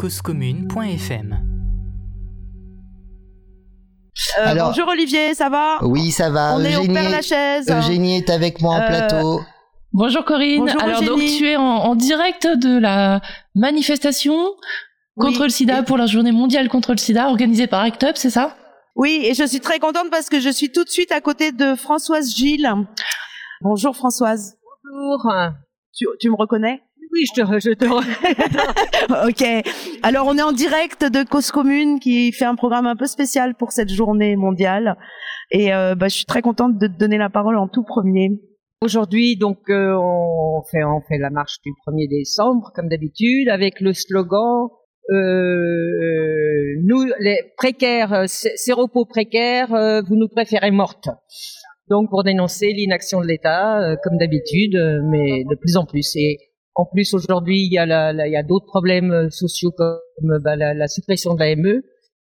causecommune.fm. Euh, Alors- bonjour Olivier, ça va? Oui, ça va. On est au Eugénie, Père Lachaise. Eugénie est avec moi en Euh, plateau. Bonjour Corinne. Bonjour Alors donc Eugénie. tu es en, en direct de la manifestation contre Oui. le sida Et- pour la journée mondiale contre le sida organisée par ACT UP, c'est ça? Oui, et je suis très contente parce que je suis tout de suite à côté de Françoise Gilles. Bonjour Françoise. Bonjour. Tu, tu me reconnais? Oui, je te, re- je te re- Ok. Alors on est en direct de Cause Commune qui fait un programme un peu spécial pour cette journée mondiale. Et euh, bah, je suis très contente de te donner la parole en tout premier. Aujourd'hui, donc, euh, on fait, on fait la marche du 1er décembre, comme d'habitude, avec le slogan euh, nous, les précaires, euh, sé- séropos précaires, euh, vous nous préférez mortes. Donc, pour dénoncer l'inaction de l'État, euh, comme d'habitude, mais de plus en plus. Et en plus, aujourd'hui, il y a, la, la- il y a d'autres problèmes euh, sociaux comme bah, la, la suppression de la ME,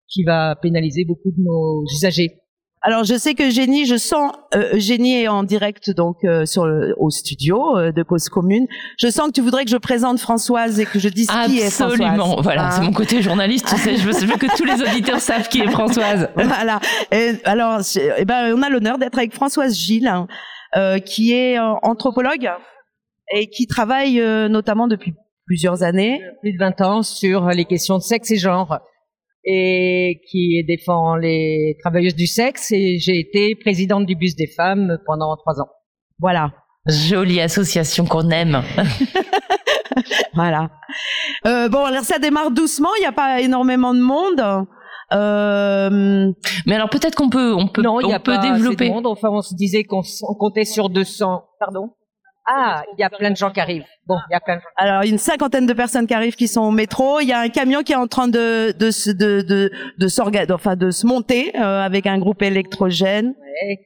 qui va pénaliser beaucoup de nos usagers. Alors je sais que Eugénie, je sens euh, Eugénie est en direct donc euh, sur le, au studio euh, de Cause Commune. Je sens que tu voudrais que je présente Françoise et que je dise qui est Françoise. Absolument. Voilà, Hein c'est mon côté journaliste, tu sais, je veux, je veux que tous les auditeurs savent qui est Françoise. voilà. Et alors, eh ben, on a l'honneur d'être avec Françoise Gilles, hein, euh, qui est euh, anthropologue et qui travaille euh, notamment depuis plusieurs années. plus de 20 ans sur les questions de sexe et genre et qui défend les travailleuses du sexe et j'ai été présidente du bus des femmes pendant trois ans. Voilà, Jolie association qu'on aime. voilà. Euh, bon, alors ça démarre doucement. Il n'y a pas énormément de monde. Euh, Mais alors peut-être qu'on peut, on peut, non, il y a on peut pas assez de développer. monde. Enfin, on se disait qu'on on comptait sur 200. Pardon? Ah, il y a plein de gens qui arrivent. Bon, il y a plein de gens. alors, une cinquantaine de personnes qui arrivent, qui sont au métro. Il y a un camion qui est en train de de se de de de, s'orga- enfin, de se monter euh, avec un groupe électrogène. Ouais.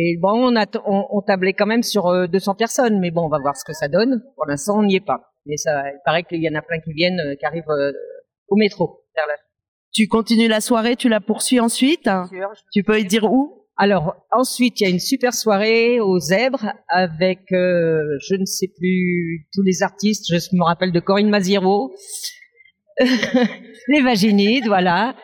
Et bon, on, a on, on tablait quand même sur euh, 200 personnes, mais bon, on va voir ce que ça donne. Pour l'instant, on n'y est pas. Mais ça, il paraît qu'il y en a plein qui viennent, euh, qui arrivent euh, au métro. Vers la Tu continues la soirée, tu la poursuis ensuite? voiture. Tu peux y dire où? Alors ensuite, il y a une super soirée aux Zèbres avec, euh, je ne sais plus tous les artistes. Je me rappelle de Corinne Maziero, les Vaginides, voilà,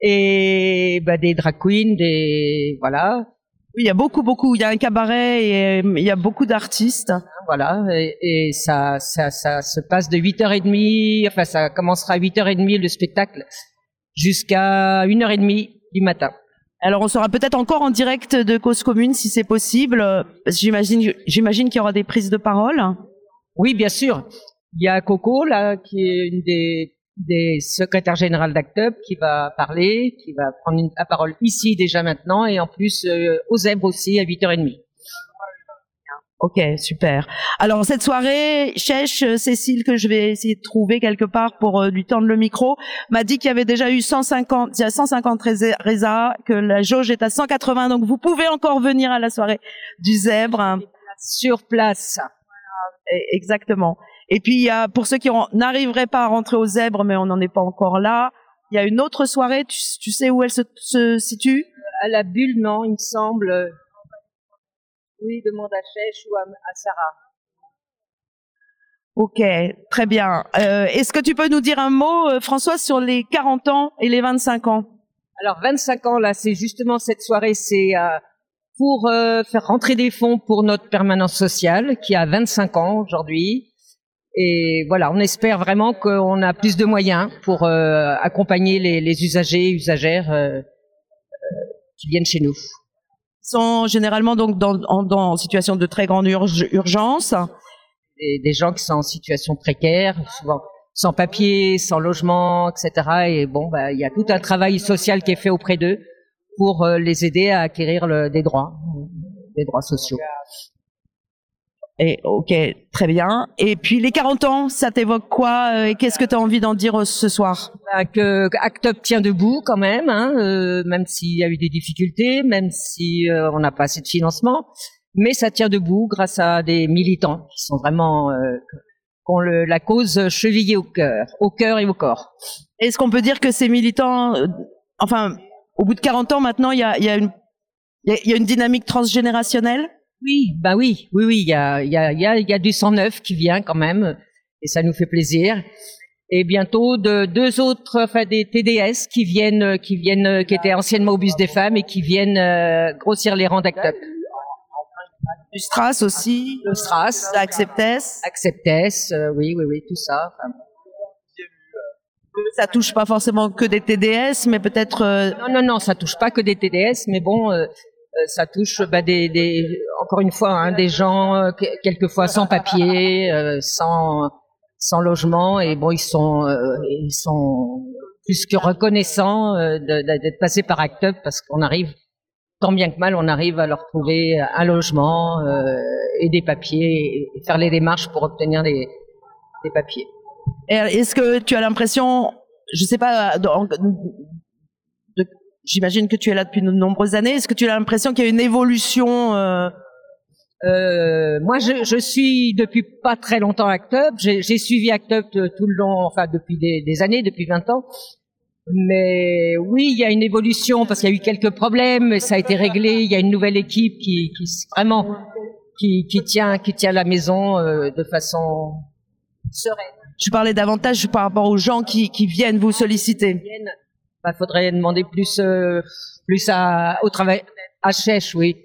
et bah, des drag queens, des voilà, Oui, il y a beaucoup, beaucoup. Il y a un cabaret et euh, il y a beaucoup d'artistes. voilà, et, et ça, ça, ça se passe de 8h30. Enfin, ça commencera à 8h30 le spectacle jusqu'à 1h30 du matin. Alors, on sera peut-être encore en direct de Cause Commune si c'est possible. J'imagine, j'imagine qu'il y aura des prises de parole. Oui, bien sûr. Il y a Coco, là, qui est une des, secrétaires générales d'ACTUB, qui va parler, qui va prendre la parole ici déjà maintenant, et en plus euh, aux aussi à 8h30. Ok, super. Alors cette soirée, Chèche, euh, Cécile, que je vais essayer de trouver quelque part pour euh, lui tendre le micro, m'a dit qu'il y avait déjà eu 150, il y a 150 résa- résas, que la jauge est à 180, donc vous pouvez encore venir à la soirée du zèbre. hein. Sur place. Et- Exactement. Et puis il y a, pour ceux qui en- n'arriveraient pas à rentrer au zèbre, mais on n'en est pas encore là, il y a une autre soirée, tu, tu sais où elle se, se situe? À la bulle, non, il me semble. Oui, demande à Chèche ou à, à Sarah. Ok, très bien. Euh, Est-ce que tu peux nous dire un mot, euh, François, sur les 40 ans et les 25 ans? Alors 25 ans, là, c'est justement cette soirée, c'est euh, pour euh, faire rentrer des fonds pour notre permanence sociale, qui a 25 ans aujourd'hui. Et voilà, on espère vraiment qu'on a plus de moyens pour accompagner les, les usagers et usagères qui viennent chez nous. Sont généralement donc dans, en, dans en situation de très grande urge- urgence. Des, des gens qui sont en situation précaire, souvent sans papier, sans logement, etc. Et bon, bah, il y a tout un travail social qui est fait auprès d'eux pour euh, les aider à acquérir le- des droits, des droits sociaux. Et ok, très bien. Et puis les 40 ans, ça t'évoque quoi euh, et Qu'est-ce que tu as envie d'en dire euh, ce soir? Bah, que que Act Up tient debout quand même, hein, euh, même s'il y a eu des difficultés, même si euh, on n'a pas assez de financement, mais ça tient debout grâce à des militants qui sont vraiment euh, qui ont le, la cause chevillée au cœur, au cœur et au corps. Est-ce qu'on peut dire que ces militants, euh, enfin, au bout de 40 ans maintenant, il y a, y a une il y a une dynamique transgénérationnelle? Oui, bah oui, oui, oui, il y a, y a, y a, il y a du sang neuf qui vient quand même, et ça nous fait plaisir. et bientôt de deux autres, enfin des TDS qui viennent, qui viennent, qui étaient anciennement au bus des femmes et qui viennent euh, grossir les rangs d'Act Up. Du Stras aussi. Le Stras, Acceptes. Acceptes, euh, oui, oui, oui, tout ça. Enfin, Ça touche pas forcément que des TDS, mais peut-être. euh, non, non, non, ça touche pas que des TDS, mais bon, euh, ça touche bah, des, des, encore une fois, hein, des gens euh, que- quelquefois sans papier, euh, sans, sans logement, et bon, ils sont, euh, ils sont plus que reconnaissants euh, d'être passés par Act Up parce qu'on arrive, tant bien que mal, on arrive à leur trouver un logement euh, et des papiers et faire les démarches pour obtenir des, des papiers. Est-ce que tu as l'impression, je sais pas, j'imagine que tu es là depuis de nombreuses années. Est-ce que tu as l'impression qu'il y a une évolution euh, Euh, moi, je, je suis depuis pas très longtemps Act Up. J'ai suivi Act Up tout le long, enfin depuis des, des années, depuis 20 ans. Mais oui, il y a une évolution parce qu'il y a eu quelques problèmes, mais ça a été réglé. Il y a une nouvelle équipe qui, qui vraiment qui, qui tient qui tient la maison euh, de façon sereine. Je parlais davantage par rapport aux gens qui, qui viennent vous solliciter. Bah, faudrait demander plus euh, plus à au travail à Chèche, oui.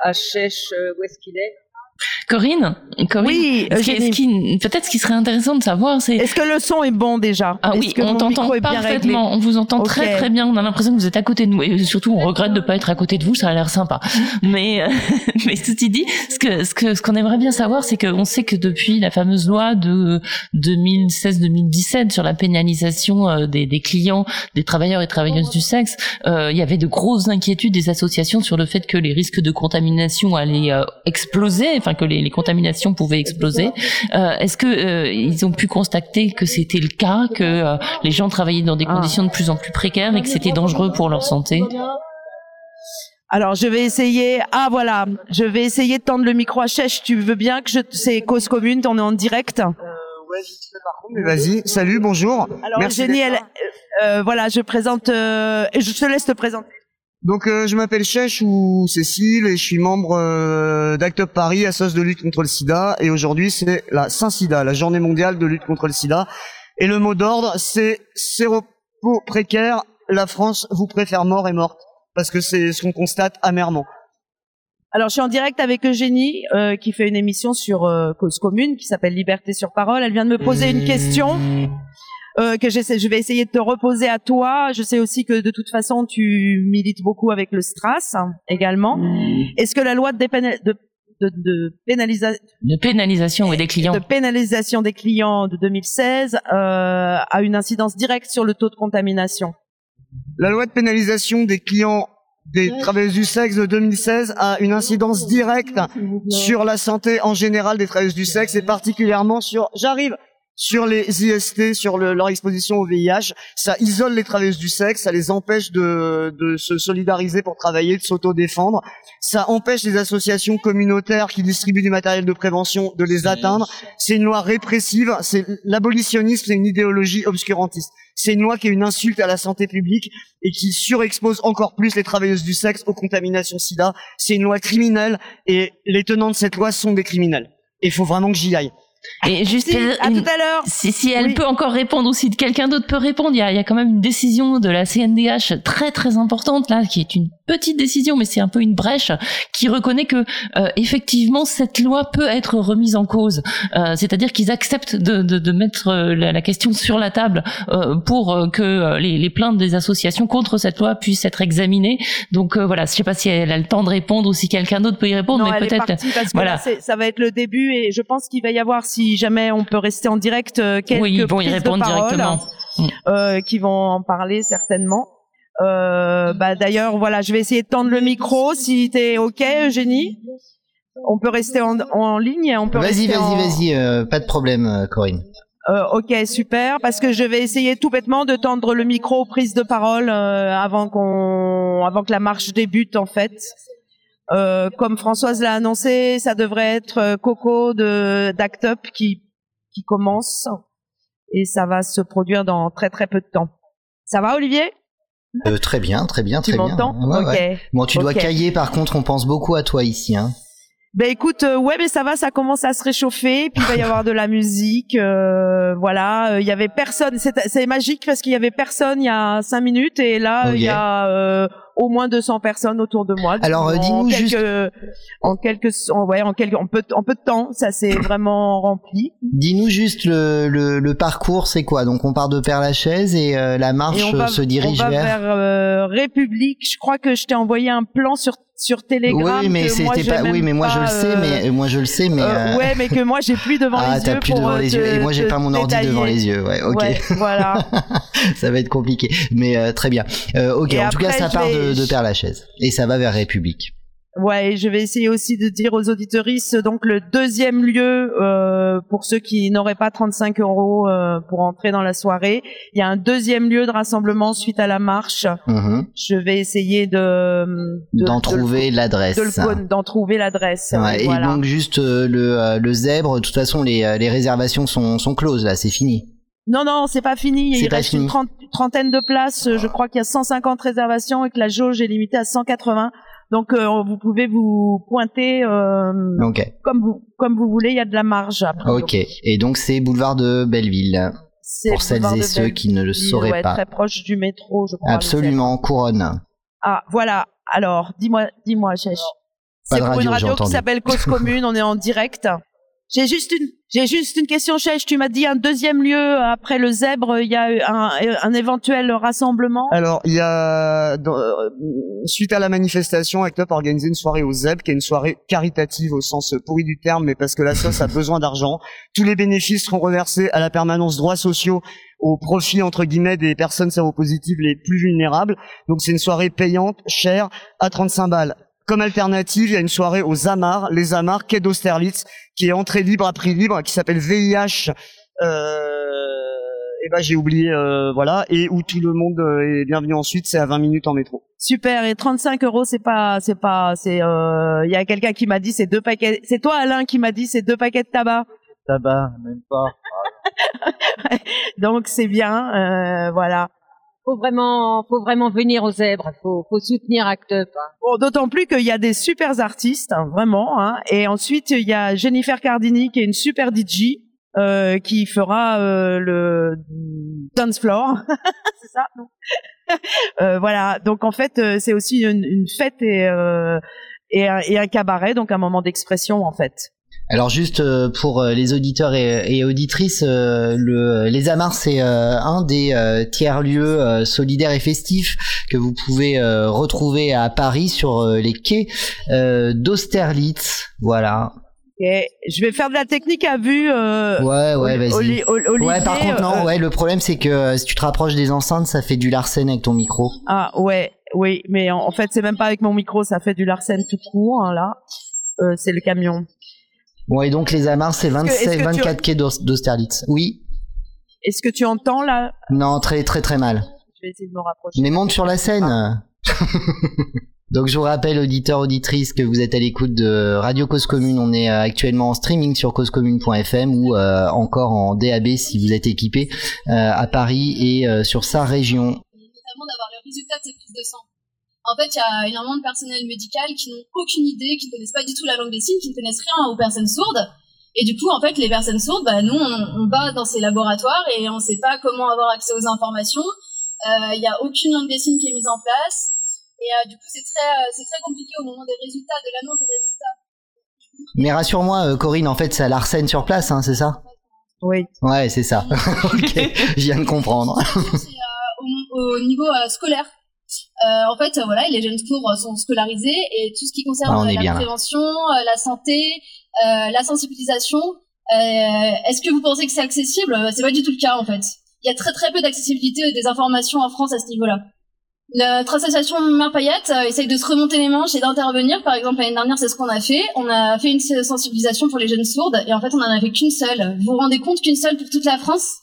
À Chèche, euh, où est-ce qu'il est? Corinne, Corinne Oui, ce qui- Eugénie. ce qui- peut-être ce qui serait intéressant de savoir, c'est Est-ce que le son est bon déjà? Ah oui, que on t'entend parfaitement, on vous entend très très bien, on a l'impression que vous êtes à côté de nous et surtout on regrette de pas être à côté de vous, ça a l'air sympa. Mais euh, mais ceci dit, ce que ce que ce qu'on aimerait bien savoir, c'est qu'on sait que depuis la fameuse loi de 2016-2017 sur la pénalisation euh, des, des clients, des travailleurs et travailleuses du sexe, euh, il y avait de grosses inquiétudes des associations sur le fait que les risques de contamination allaient euh, exploser, enfin que les, les contaminations pouvaient exploser. Euh, Est-ce que euh, ils ont pu constater que c'était le cas, que euh, les gens travaillaient dans des Ah. conditions de plus en plus précaires et que c'était dangereux pour leur santé? Alors je vais essayer. Ah voilà, je vais essayer de tendre le micro à Chèche. Tu veux bien que je c'est cause commune, on est en direct? Ouais, vite fait par contre, mais vas-y. Salut, bonjour. Alors Merci Eugénie, elle, euh, voilà, je présente. euh, et je te laisse te présenter. Donc euh, je m'appelle Chèche ou Cécile et je suis membre euh, d'Act Up Paris, association de lutte contre le sida. Et aujourd'hui c'est la Saint-Sida, la journée mondiale de lutte contre le sida. Et le mot d'ordre c'est séropos précaire, la France vous préfère mort et morte. Parce que c'est ce qu'on constate amèrement. Alors je suis en direct avec Eugénie euh, qui fait une émission sur euh, cause commune qui s'appelle Liberté sur parole. Elle vient de me poser une question. Euh, que j'essaie, je vais essayer de te reposer à toi. Je sais aussi que de toute façon tu milites beaucoup avec le Stras hein, également. Est-ce que la loi de, de, de, de pénalisa- de pénalisation et des clients. de pénalisation des clients de 2016 euh, a une incidence directe sur le taux de contamination? La loi de pénalisation des clients des travailleuses du sexe de 2016 a une incidence directe sur la santé en général des travailleuses du sexe et particulièrement sur, j'arrive, sur les IST, sur le- leur exposition au VIH. Ça isole les travailleuses du sexe, ça les empêche de, de se solidariser pour travailler, de s'auto-défendre. Ça empêche les associations communautaires qui distribuent du matériel de prévention de les atteindre. C'est une loi répressive, c'est l'abolitionnisme, c'est une idéologie obscurantiste. C'est une loi qui est une insulte à la santé publique et qui surexpose encore plus les travailleuses du sexe aux contaminations sida. C'est une loi criminelle et les tenants de cette loi sont des criminels. Et il faut vraiment que j'y aille. Et juste Si, à tout à l'heure si, si elle Oui. peut encore répondre ou si quelqu'un d'autre peut répondre, il y a, il y a quand même une décision de la CNDH très très importante là, qui est une petite décision, mais c'est un peu une brèche, qui reconnaît que euh, effectivement cette loi peut être remise en cause. Euh, C'est-à-dire qu'ils acceptent de, de, de mettre euh, la, la question sur la table euh, pour euh, que euh, les, les plaintes des associations contre cette loi puissent être examinées. Donc euh, voilà, je sais pas si elle a le temps de répondre ou si quelqu'un d'autre peut y répondre, non, mais peut-être. voilà. ça va être le début et je pense qu'il va y avoir, si jamais on peut rester en direct, euh, quelques Oui, ils vont y prises de répondre parole, directement. euh, qui vont en parler certainement. Euh, bah d'ailleurs, voilà, je vais essayer de tendre le micro si t'es ok, Eugénie? On peut rester en, en ligne, on peut Vas-y, en- vas-y, vas-y, euh, pas de problème, Corinne. Euh, ok, super, parce que je vais essayer tout bêtement de tendre le micro aux prises de parole euh, avant qu'on, avant que la marche débute en fait. Euh, comme Françoise l'a annoncé, ça devrait être euh, Coco de d'Act Up qui qui commence et ça va se produire dans très très peu de temps. Ça va, Olivier? Euh, très bien, très bien, Tu très bien. m'entends? Ouais, Ok. ouais. Bon, tu dois cailler, par contre, on pense beaucoup à toi ici. Hein. Ben écoute, euh, ouais, mais ça va, ça commence à se réchauffer, puis il va y avoir de la musique, euh, voilà. euh, Il y avait personne, c'est magique parce qu'il y avait personne il y a cinq minutes et là il y a euh, au moins 200 personnes autour de moi. Alors, euh, dis-nous juste- en quelques, en, ouais, en quelques, en peu, en peu de temps, ça s'est vraiment rempli. Dis-nous juste le, le, le parcours, c'est quoi? Donc on part de Père-Lachaise et euh, la marche Et va, se dirige on va vers. vers euh, République. Je crois que je t'ai envoyé un plan sur sur Telegram. oui, mais c'était pas. Oui, mais moi je le sais, euh, mais moi je le sais, mais. euh, euh, ouais, mais que moi j'ai plus devant ah, les t'as yeux plus pour devant euh, les yeux. Et moi j'ai pas mon ordi devant les yeux. Ouais, ok. Ouais, voilà. ça va être compliqué. Mais euh, très bien. Euh, ok, Et en tout cas, ça part vais- de, de Père-Lachaise. Et ça va vers République. Ouais, et je vais essayer aussi de dire aux auditoristes donc le deuxième lieu euh, pour ceux qui n'auraient pas 35 euros euh, pour entrer dans la soirée. Il y a un deuxième lieu de rassemblement suite à la marche. Mhm. Je vais essayer de de- D'en de trouver l'adresse. de d'en trouver l'adresse. Ouais, voilà. Et donc juste euh, le, le zèbre, de toute façon les, les réservations sont, sont closes là, c'est fini. Non, non, c'est pas fini. Il reste fini. une trente- trentaine de places. Je crois qu'il y a 150 réservations et que la jauge est limitée à 180. Donc, euh, vous pouvez vous pointer euh, comme vous comme vous voulez. Il y a de la marge. Après. ok. Et donc c'est boulevard de Belleville pour celles et ceux qui ne le sauraient ouais, pas. Très proche du métro, je crois. Absolument, couronne. Ah, voilà. Alors, dis-moi, dis-moi, Chèche. C'est pour radio, une radio qui s'appelle Cause Commune. on est en direct. J'ai juste une, j'ai juste une question, Chèche. Tu m'as dit un deuxième lieu après le zèbre. Il y a un, un éventuel rassemblement. Alors, il y a, euh, suite à la manifestation, ACT UP a organisé une soirée au ZEB, qui est une soirée caritative au sens pourri du terme, mais parce que la sauce a besoin d'argent. Tous les bénéfices seront reversés à la permanence droits sociaux au profit, entre guillemets, des personnes séropositives les plus vulnérables. Donc, c'est une soirée payante, chère, à 35 balles. Comme alternative, il y a une soirée aux Amars, les Amars, quai d'Austerlitz, qui est entrée libre à prix libre, qui s'appelle VIH, euh, et ben j'ai oublié, euh, voilà, et où tout le monde euh, est bienvenu ensuite, c'est à 20 minutes en métro. Super. Et 35 euros, c'est pas, c'est pas, c'est, euh, il y a quelqu'un qui m'a dit c'est deux paquets. C'est toi, Alain, qui m'a dit c'est deux paquets de tabac. Tabac, même pas. Donc c'est bien, euh, voilà. Faut vraiment, faut vraiment venir aux zèbres. Faut, faut soutenir Act Up. hein. Bon, d'autant plus qu'il y a des super artistes, hein, vraiment. Hein. Et ensuite, il y a Jennifer Cardini, qui est une super DJ, euh, qui fera euh, le dance floor. c'est ça non? Euh, Voilà. Donc en fait, euh, c'est aussi une, une fête et, euh, et, un, et un cabaret, donc un moment d'expression en fait. Alors juste euh, pour euh, les auditeurs et, et auditrices, euh, le, les Amars c'est un des tiers lieux solidaires et festifs que vous pouvez retrouver à Paris sur les quais d'Austerlitz. Voilà. Et je vais faire de la technique à vue. Euh, Ouais, ouais, vas-y. Oli- Oli- Olivier, Ouais, par contre non. euh, Ouais, le problème c'est que si tu te rapproches des enceintes, ça fait du larcène avec ton micro. Ah ouais, oui, mais en, en fait c'est même pas avec mon micro, ça fait du Larsen tout court hein, là. Euh, c'est le camion. Bon et donc les Amars c'est que- 27, est-ce que tu- 24 quais d'Aus- d'Austerlitz. Oui. Est-ce que tu entends là? Non, très très très mal. Je vais essayer de me rapprocher. Mais monte sur la scène. Donc je vous rappelle, auditeurs, auditrices, que vous êtes à l'écoute de Radio Cause Commune. On est euh, actuellement en streaming sur causecommune.fm ou euh, encore en DAB si vous êtes équipé euh, à Paris et euh, sur sa région. notamment d'avoir le résultat de ces prises de sang. En fait, il y a énormément de personnel médical qui n'ont aucune idée, qui ne connaissent pas du tout la langue des signes, qui ne connaissent rien aux personnes sourdes. Et du coup, en fait, les personnes sourdes, bah, nous, on, on va dans ces laboratoires et on ne sait pas comment avoir accès aux informations. Euh, Il n'y a aucune langue des signes qui est mise en place. Et euh, du coup, c'est très, euh, c'est très compliqué au moment des résultats, de l'annonce des résultats. Mais rassure-moi, Corinne, en fait, ça l'arsène sur place, hein, c'est ça? Oui. Ouais, c'est ça. ok, je viens de comprendre. c'est euh, au, au niveau euh, scolaire. Euh, en fait, euh, voilà, les jeunes cours euh, sont scolarisés et tout ce qui concerne Ah, la là. prévention, la santé, euh, la sensibilisation, euh, est-ce que vous pensez que c'est accessible? C'est pas du tout le cas en fait. Il y a très très peu d'accessibilité des informations en France à ce niveau-là. Notre association Mère Payette essaye de se remonter les manches et d'intervenir. Par exemple, l'année dernière, c'est ce qu'on a fait. On a fait une sensibilisation pour les jeunes sourdes et en fait, on en a fait qu'une seule. Vous vous rendez compte qu'une seule pour toute la France?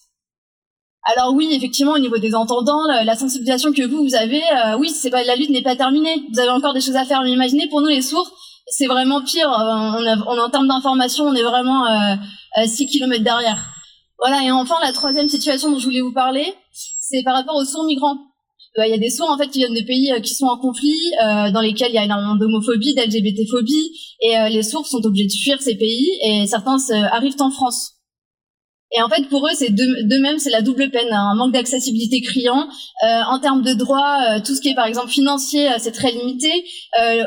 Alors oui, effectivement, au niveau des entendants, la, sensibilisation que vous, vous avez, euh, oui, c'est pas la lutte n'est pas terminée. Vous avez encore des choses à faire. Mais imaginez pour nous les sourds, c'est vraiment pire. Euh, on, a, on en termes d'information, on est vraiment euh, euh, 6 kilomètres derrière. Voilà. Et enfin, la troisième situation dont je voulais vous parler, c'est par rapport aux sourds migrants. il y a des sourds en fait qui viennent de pays qui sont en conflit, dans lesquels il y a énormément d'homophobie, d'LGBT-phobie, et les sourds sont obligés de fuir ces pays, et certains arrivent en France. Et en fait, pour eux, c'est de, même, c'est la double peine, hein. un manque d'accessibilité criant. Euh, en termes de droits, euh, tout ce qui est par exemple financier, euh, c'est très limité.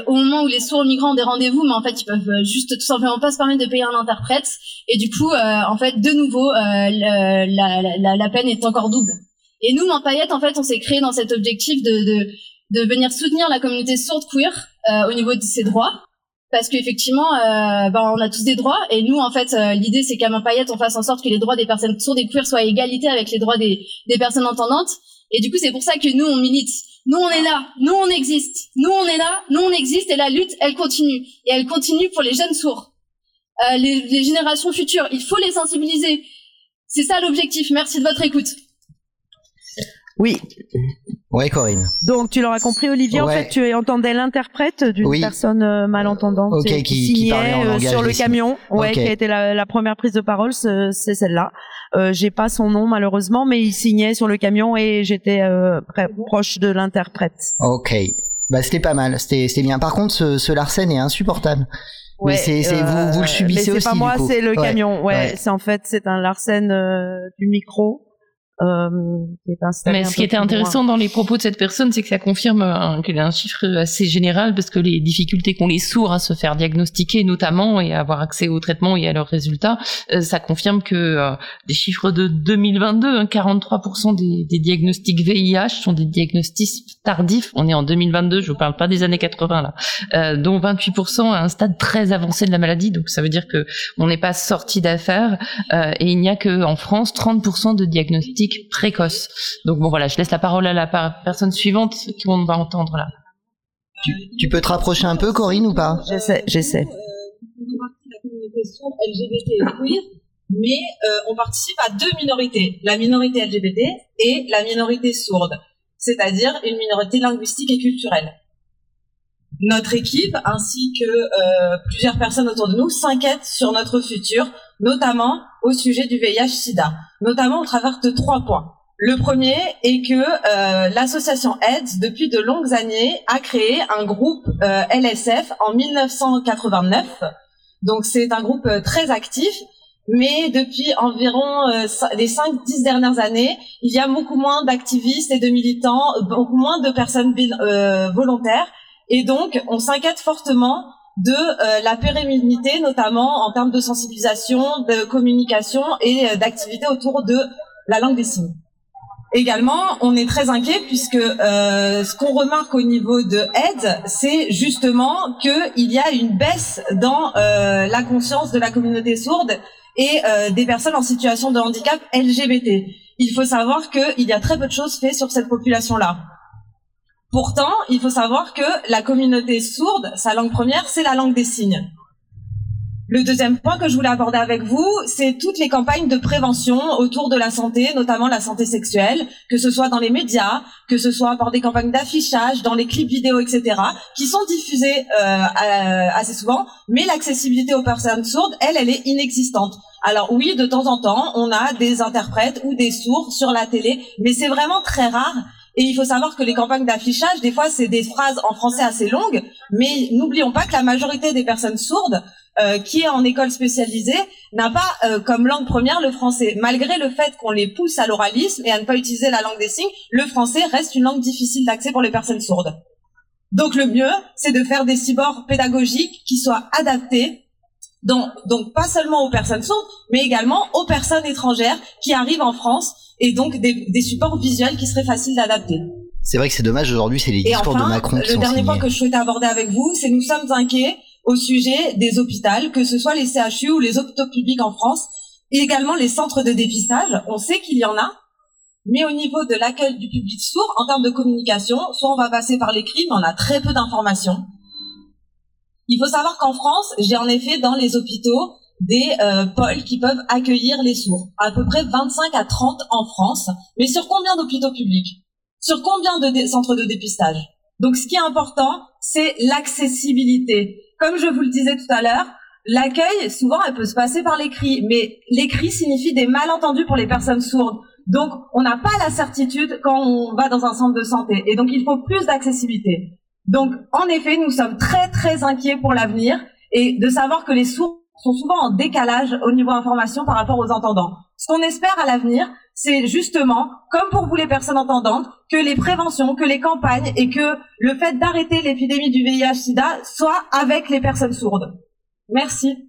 au moment où les sourds migrants ont des rendez-vous, mais en fait, ils peuvent juste tout simplement pas se permettre de payer un interprète. Et du coup, en fait, de nouveau, la, la, la, peine est encore double. Et nous, Paillette, en fait, on s'est créé dans cet objectif de, de, de venir soutenir la communauté sourde queer au niveau de ses droits parce qu'effectivement, euh, ben, on a tous des droits et nous, en fait, euh, l'idée c'est qu'à Paillette, on fasse en sorte que les droits des personnes sourdes et queer soient à égalité avec les droits des, des personnes entendantes. Et du coup, c'est pour ça que nous, on milite. Nous, on est là. Nous, on existe. Nous, on est là. Nous, on existe. Et la lutte, elle continue. Et elle continue pour les jeunes sourds, euh, les, les générations futures. Il faut les sensibiliser. C'est ça l'objectif. Merci de votre écoute. Oui. Ouais, Corinne. Donc, tu l'auras compris, Olivier. En fait, tu entendais l'interprète d'une personne euh, malentendante qui, qui, signait euh, sur le camion. Ouais, qui a été la, première prise de parole, c'est celle-là. Euh, J'ai pas son nom malheureusement, mais il signait sur le camion et j'étais euh, proche de l'interprète. Ok. Bah, c'était pas mal. C'était bien. Par contre, ce, ce Larsen est insupportable. Ouais, mais c'est vous, vous le subissez aussi. C'est pas moi, c'est le camion. Ouais, c'est en fait c'est un Larsen du micro euh, Mais ce qui était intéressant dans les propos de cette personne, c'est que ça confirme qu'elle a un chiffre assez général, parce que les difficultés qu'ont les sourds à se faire diagnostiquer, notamment, et à avoir accès aux traitements et à leurs résultats, euh, ça confirme que euh, des chiffres de 2022, 43% hein, des, des, diagnostics VIH sont des diagnostics tardifs. On est en 2022, je ne parle pas des années 80 là, euh, dont 28% à un stade très avancé de la maladie. Donc ça veut dire que on n'est pas sorti d'affaires, euh, et il n'y a que en France 30% de diagnostics précoce. Donc bon voilà, je laisse la parole à la personne suivante qu'on va entendre là. Tu, peux te rapprocher un peu, Corinne, ou pas? J'essaie, j'essaie. mais euh, on participe à deux minorités, la minorité LGBT et la minorité sourde, c'est-à-dire une minorité linguistique et culturelle. Notre équipe, ainsi que euh, plusieurs personnes autour de nous, s'inquiètent sur notre futur, notamment au sujet du VIH-Sida, notamment au travers de trois points. Le premier est que euh, l'association AIDS, depuis de longues années, a créé un groupe euh, LSF en 1989. Donc c'est un groupe euh, très actif, mais depuis environ euh, les 5-10 dernières années, il y a beaucoup moins d'activistes et de militants, beaucoup moins de personnes volontaires, et donc on s'inquiète fortement de euh, la pérennité, notamment en termes de sensibilisation, de communication et euh, d'activité autour de la langue des signes. Également, on est très inquiet puisque euh, ce qu'on remarque au niveau de AIDS, c'est justement qu'il y a une baisse dans la conscience de la communauté sourde et des personnes en situation de handicap LGBT. Il faut savoir qu'il y a très peu de choses faites sur cette population-là. Pourtant, il faut savoir que la communauté sourde, sa langue première, c'est la langue des signes. Le deuxième point que je voulais aborder avec vous, c'est toutes les campagnes de prévention autour de la santé, notamment la santé sexuelle, que ce soit dans les médias, que ce soit par des campagnes d'affichage, dans les clips vidéo, etc., qui sont diffusées euh, assez souvent, mais l'accessibilité aux personnes sourdes, elle, elle est inexistante. Alors oui, de temps en temps, on a des interprètes ou des sourds sur la télé, mais c'est vraiment très rare et il faut savoir que les campagnes d'affichage, des fois, c'est des phrases en français assez longues, mais n'oublions pas que la majorité des personnes sourdes euh, qui est en école spécialisée n'a pas euh, comme langue première le français. Malgré le fait qu'on les pousse à l'oralisme et à ne pas utiliser la langue des signes, le français reste une langue difficile d'accès pour les personnes sourdes. Donc le mieux, c'est de faire des cyborgs pédagogiques qui soient adaptés donc, donc pas seulement aux personnes sourdes, mais également aux personnes étrangères qui arrivent en France et donc des, des supports visuels qui seraient faciles d'adapter. C'est vrai que c'est dommage aujourd'hui, c'est les discours de Macron qui le dernier point que je souhaitais aborder avec vous, c'est nous sommes inquiets au sujet des hôpitaux, que ce soit les CHU ou les hôpitaux publics en France, et également les centres de dépistage. On sait qu'il y en a, mais au niveau de l'accueil du public sourd, en termes de communication, soit on va passer par l'écrit, mais on a très peu d'informations. Il faut savoir qu'en France, j'ai en effet dans les hôpitaux des euh, pôles qui peuvent accueillir les sourds. À peu près 25 à 30 en France. Mais sur combien d'hôpitaux publics? Sur combien de centres de dépistage? Donc ce qui est important, c'est l'accessibilité. Comme je vous le disais tout à l'heure, l'accueil, souvent, elle peut se passer par l'écrit, mais l'écrit signifie des malentendus pour les personnes sourdes. Donc, on n'a pas la certitude quand on va dans un centre de santé. Et donc, il faut plus d'accessibilité. Donc, en effet, nous sommes très, très inquiets pour l'avenir et de savoir que les sourds sont souvent en décalage au niveau information par rapport aux entendants. Ce qu'on espère à l'avenir, c'est justement, comme pour vous les personnes entendantes, que les préventions, que les campagnes et que le fait d'arrêter l'épidémie du VIH-Sida soient avec les personnes sourdes. Merci.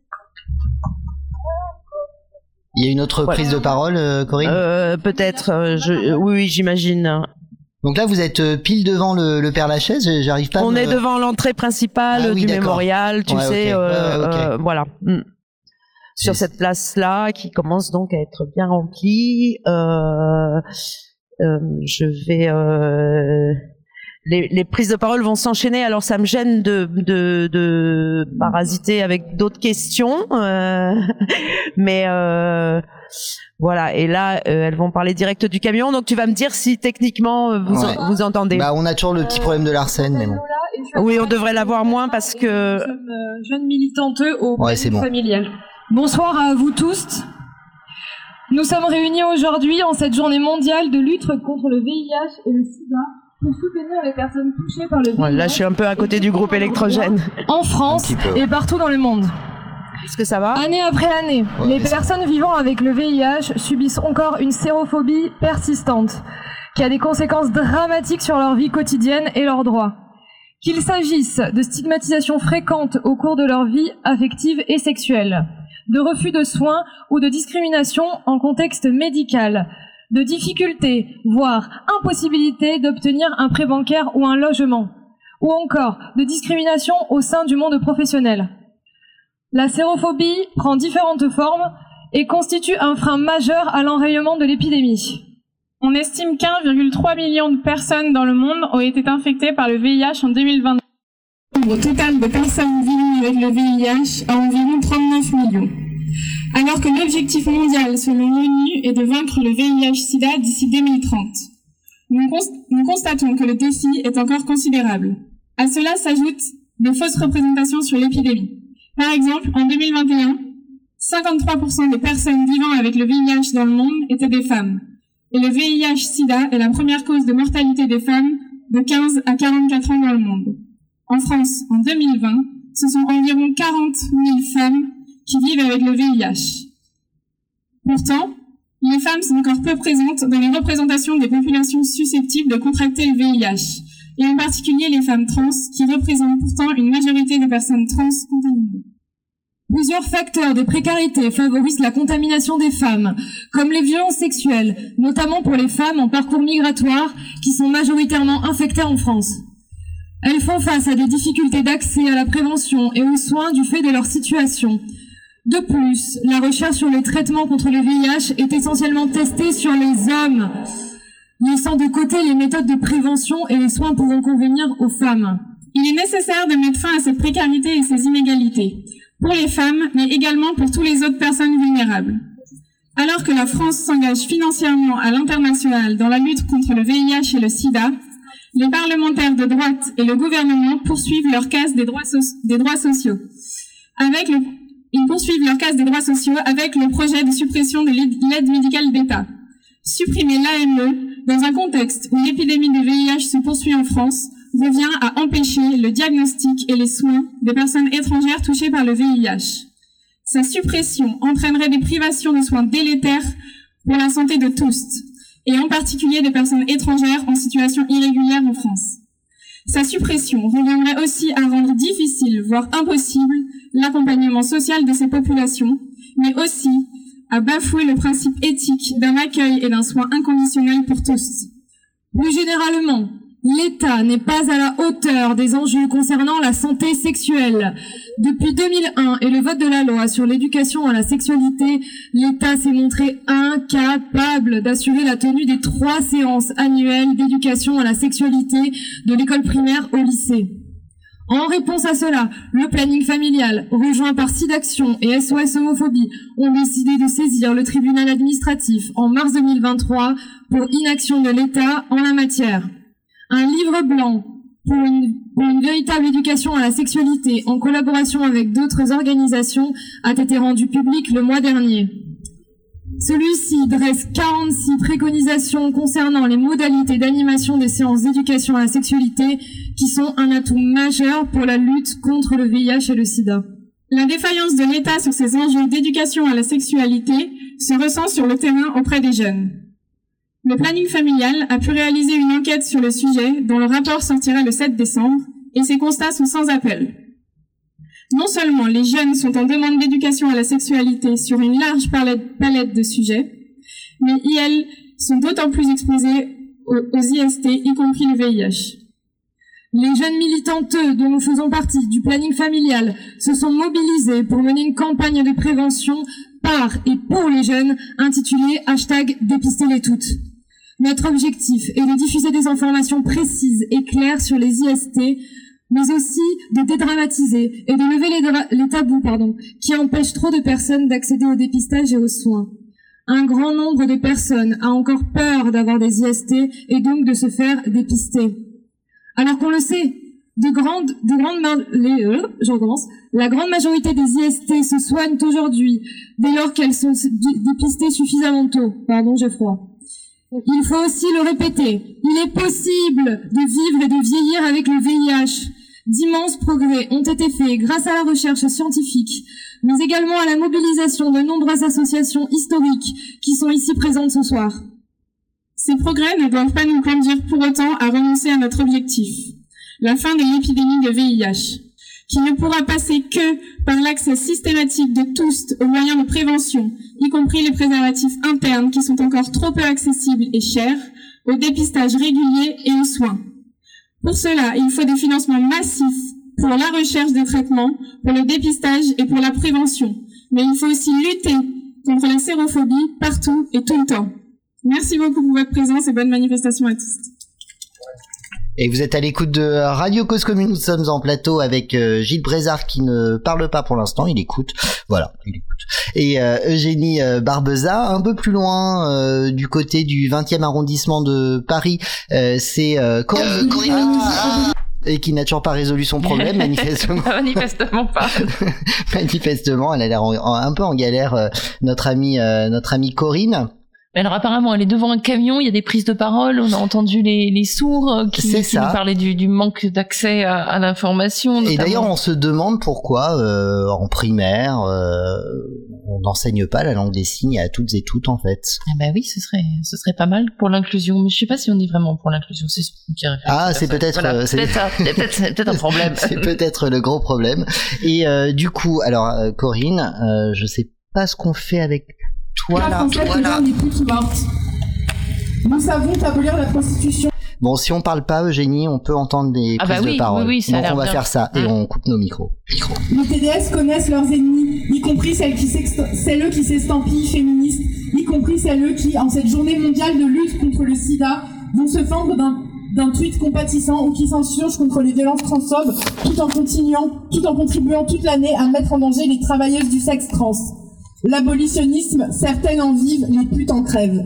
Il y a une autre prise de parole, euh, Corinne? Euh, Peut-être, euh, je, euh, oui, oui, j'imagine. Donc là, vous êtes euh, pile devant le, le Père Lachaise, j'arrive pas à On me- est devant l'entrée principale Ah oui, du mémorial, tu Ouais, sais, euh, euh, voilà. Mm. Sur cette place-là, qui commence donc à être bien remplie, euh, euh, je vais. euh, les, les prises de parole vont s'enchaîner. Alors ça me gêne de, de, de parasiter avec d'autres questions, euh, mais euh, voilà. Et là, euh, elles vont parler direct du camion. Donc tu vas me dire si techniquement euh, vous, Ouais. vous entendez. Bah, on a toujours le petit problème de l'arsène, mais bon. Oui, on devrait l'avoir moins parce que. jeune militante au Ouais, c'est bon. familial. Bonsoir à vous tous. Nous sommes réunis aujourd'hui en cette journée mondiale de lutte contre le VIH et le SIDA pour soutenir les personnes touchées par le VIH Ouais, là, je suis un peu à côté du groupe électrogène. en France et partout dans le monde. Est-ce que ça va Année après année, Ouais, les ça- personnes vivant avec le VIH subissent encore une sérophobie persistante qui a des conséquences dramatiques sur leur vie quotidienne et leurs droits. Qu'il s'agisse de stigmatisation fréquente au cours de leur vie affective et sexuelle, de refus de soins ou de discrimination en contexte médical, de difficultés, voire impossibilité d'obtenir un prêt bancaire ou un logement, ou encore de discrimination au sein du monde professionnel. La sérophobie prend différentes formes et constitue un frein majeur à l'enrayement de l'épidémie. On estime qu'1,3 million de personnes dans le monde ont été infectées par le VIH en 2020. Le nombre total de personnes vivant avec le VIH à environ 39 millions. Alors que l'objectif mondial selon l'ONU est de vaincre le VIH-Sida d'ici 2030. Nous, cons- nous constatons que le défi est encore considérable. À cela s'ajoutent de fausses représentations sur l'épidémie. Par exemple, en 2021, 53% des personnes vivant avec le VIH dans le monde étaient des femmes. Et le VIH-Sida est la première cause de mortalité des femmes de 15 à 44 ans dans le monde. En France, en 2020, ce sont environ 40 000 femmes qui vivent avec le VIH. Pourtant, les femmes sont encore peu présentes dans les représentations des populations susceptibles de contracter le VIH, et en particulier les femmes trans, qui représentent pourtant une majorité des personnes trans contaminées. Plusieurs facteurs de précarité favorisent la contamination des femmes, comme les violences sexuelles, notamment pour les femmes en parcours migratoire qui sont majoritairement infectées en France. Elles font face à des difficultés d'accès à la prévention et aux soins du fait de leur situation. De plus, la recherche sur les traitements contre le VIH est essentiellement testée sur les hommes, laissant de côté les méthodes de prévention et les soins pouvant convenir aux femmes. Il est nécessaire de mettre fin à cette précarité et ces inégalités, pour les femmes, mais également pour tous les autres personnes vulnérables. Alors que la France s'engage financièrement à l'international dans la lutte contre le VIH et le sida, les parlementaires de droite et le gouvernement poursuivent leur casse des droits, sociaux. Avec ils poursuivent leur casse des droits sociaux avec le projet de suppression de l'aide médicale d'État. Supprimer l'AME dans un contexte où l'épidémie de VIH se poursuit en France revient à empêcher le diagnostic et les soins des personnes étrangères touchées par le VIH. Sa suppression entraînerait des privations de soins délétères pour la santé de tous, et en particulier des personnes étrangères en situation irrégulière en France. Sa suppression reviendrait aussi à rendre difficile, voire impossible, l'accompagnement social de ces populations, mais aussi à bafouer le principe éthique d'un accueil et d'un soin inconditionnel pour tous. Plus généralement, l'État n'est pas à la hauteur des enjeux concernant la santé sexuelle. Depuis 2001 et le vote de la loi sur l'éducation à la sexualité, l'État s'est montré incapable d'assurer la tenue des trois séances annuelles d'éducation à la sexualité de l'école primaire au lycée. En réponse à cela, le planning familial, rejoint par SIDAction et SOS Homophobie, ont décidé de saisir le tribunal administratif en mars 2023 pour inaction de l'État en la matière. Un livre blanc pour une, véritable éducation à la sexualité en collaboration avec d'autres organisations a été rendu public le mois dernier. Celui-ci dresse 46 préconisations concernant les modalités d'animation des séances d'éducation à la sexualité qui sont un atout majeur pour la lutte contre le VIH et le sida. La défaillance de l'État sur ces enjeux d'éducation à la sexualité se ressent sur le terrain auprès des jeunes. Le planning familial a pu réaliser une enquête sur le sujet dont le rapport sortira le 7 décembre et ses constats sont sans appel. Non seulement les jeunes sont en demande d'éducation à la sexualité sur une large palette de sujets, mais ils sont d'autant plus exposés aux IST, y compris le VIH. Les jeunes militanteux dont nous faisons partie du planning familial se sont mobilisés pour mener une campagne de prévention par et pour les jeunes intitulée hashtag dépister les toutes. Notre objectif est de diffuser des informations précises et claires sur les IST, mais aussi de dédramatiser et de lever les, tabous pardon, qui empêchent trop de personnes d'accéder au dépistage et aux soins. Un grand nombre de personnes a encore peur d'avoir des IST et donc de se faire dépister. Alors qu'on le sait, de grandes, euh, la grande majorité des IST se soignent aujourd'hui dès lors qu'elles sont dépistées suffisamment tôt. Pardon, froid. Il faut aussi le répéter. Il est possible de vivre et de vieillir avec le VIH. D'immenses progrès ont été faits grâce à la recherche scientifique, mais également à la mobilisation de nombreuses associations historiques qui sont ici présentes ce soir. Ces progrès ne doivent pas nous conduire pour autant à renoncer à notre objectif, la fin de l'épidémie de VIH, qui ne pourra passer que par l'accès systématique de tous aux moyens de prévention, y compris les préservatifs internes qui sont encore trop peu accessibles et chers, au dépistage régulier et aux soins. Pour cela, il faut des financements massifs pour la recherche des traitements, pour le dépistage et pour la prévention. Mais il faut aussi lutter contre la sérophobie partout et tout le temps. Merci beaucoup pour votre présence et bonne manifestation à tous. Et vous êtes à l'écoute de Radio Cause Commune. Nous sommes en plateau avec euh, Gilles Brézard qui ne parle pas pour l'instant. Il écoute. Voilà, il écoute. Et euh, Eugénie euh, Barbeza, un peu plus loin du côté du 20e arrondissement de Paris, c'est Corinne. et qui n'a toujours pas résolu son problème, manifestement. manifestement pas. manifestement, elle a l'air un peu en galère, notre amie, notre amie Corinne. Alors apparemment, elle est devant un camion, il y a des prises de parole, on a entendu les, les sourds euh, qui, qui nous parlaient du, du manque d'accès à, à l'information. Et d'ailleurs, on se demande pourquoi euh, en primaire, euh, on n'enseigne pas la langue des signes à toutes et toutes en fait. Ah bah oui, ce serait, ce serait pas mal pour l'inclusion, mais je sais pas si on est vraiment pour l'inclusion. C'est ah, c'est peut-être, voilà, c'est peut-être, un problème. c'est peut-être le gros problème. Et euh, du coup, alors Corinne, euh, je sais pas ce qu'on fait avec voilà, voilà. Nous savons abolir la prostitution. Bon, si on parle pas, Eugénie, on peut entendre des ah prises bah de parole. Oui, oui, Donc on va faire ça et on coupe nos micros. Les TDS connaissent leurs ennemis, y compris celles qui celles qui s'estampillent féministes, y compris celles qui, en cette journée mondiale de lutte contre le sida, vont se fendre d'un tweet compatissant ou qui s'insurgent contre les violences transphobes tout en continuant, tout en contribuant toute l'année à mettre en danger les travailleuses du sexe trans. L'abolitionnisme, certaines en vivent, les putes en crèvent.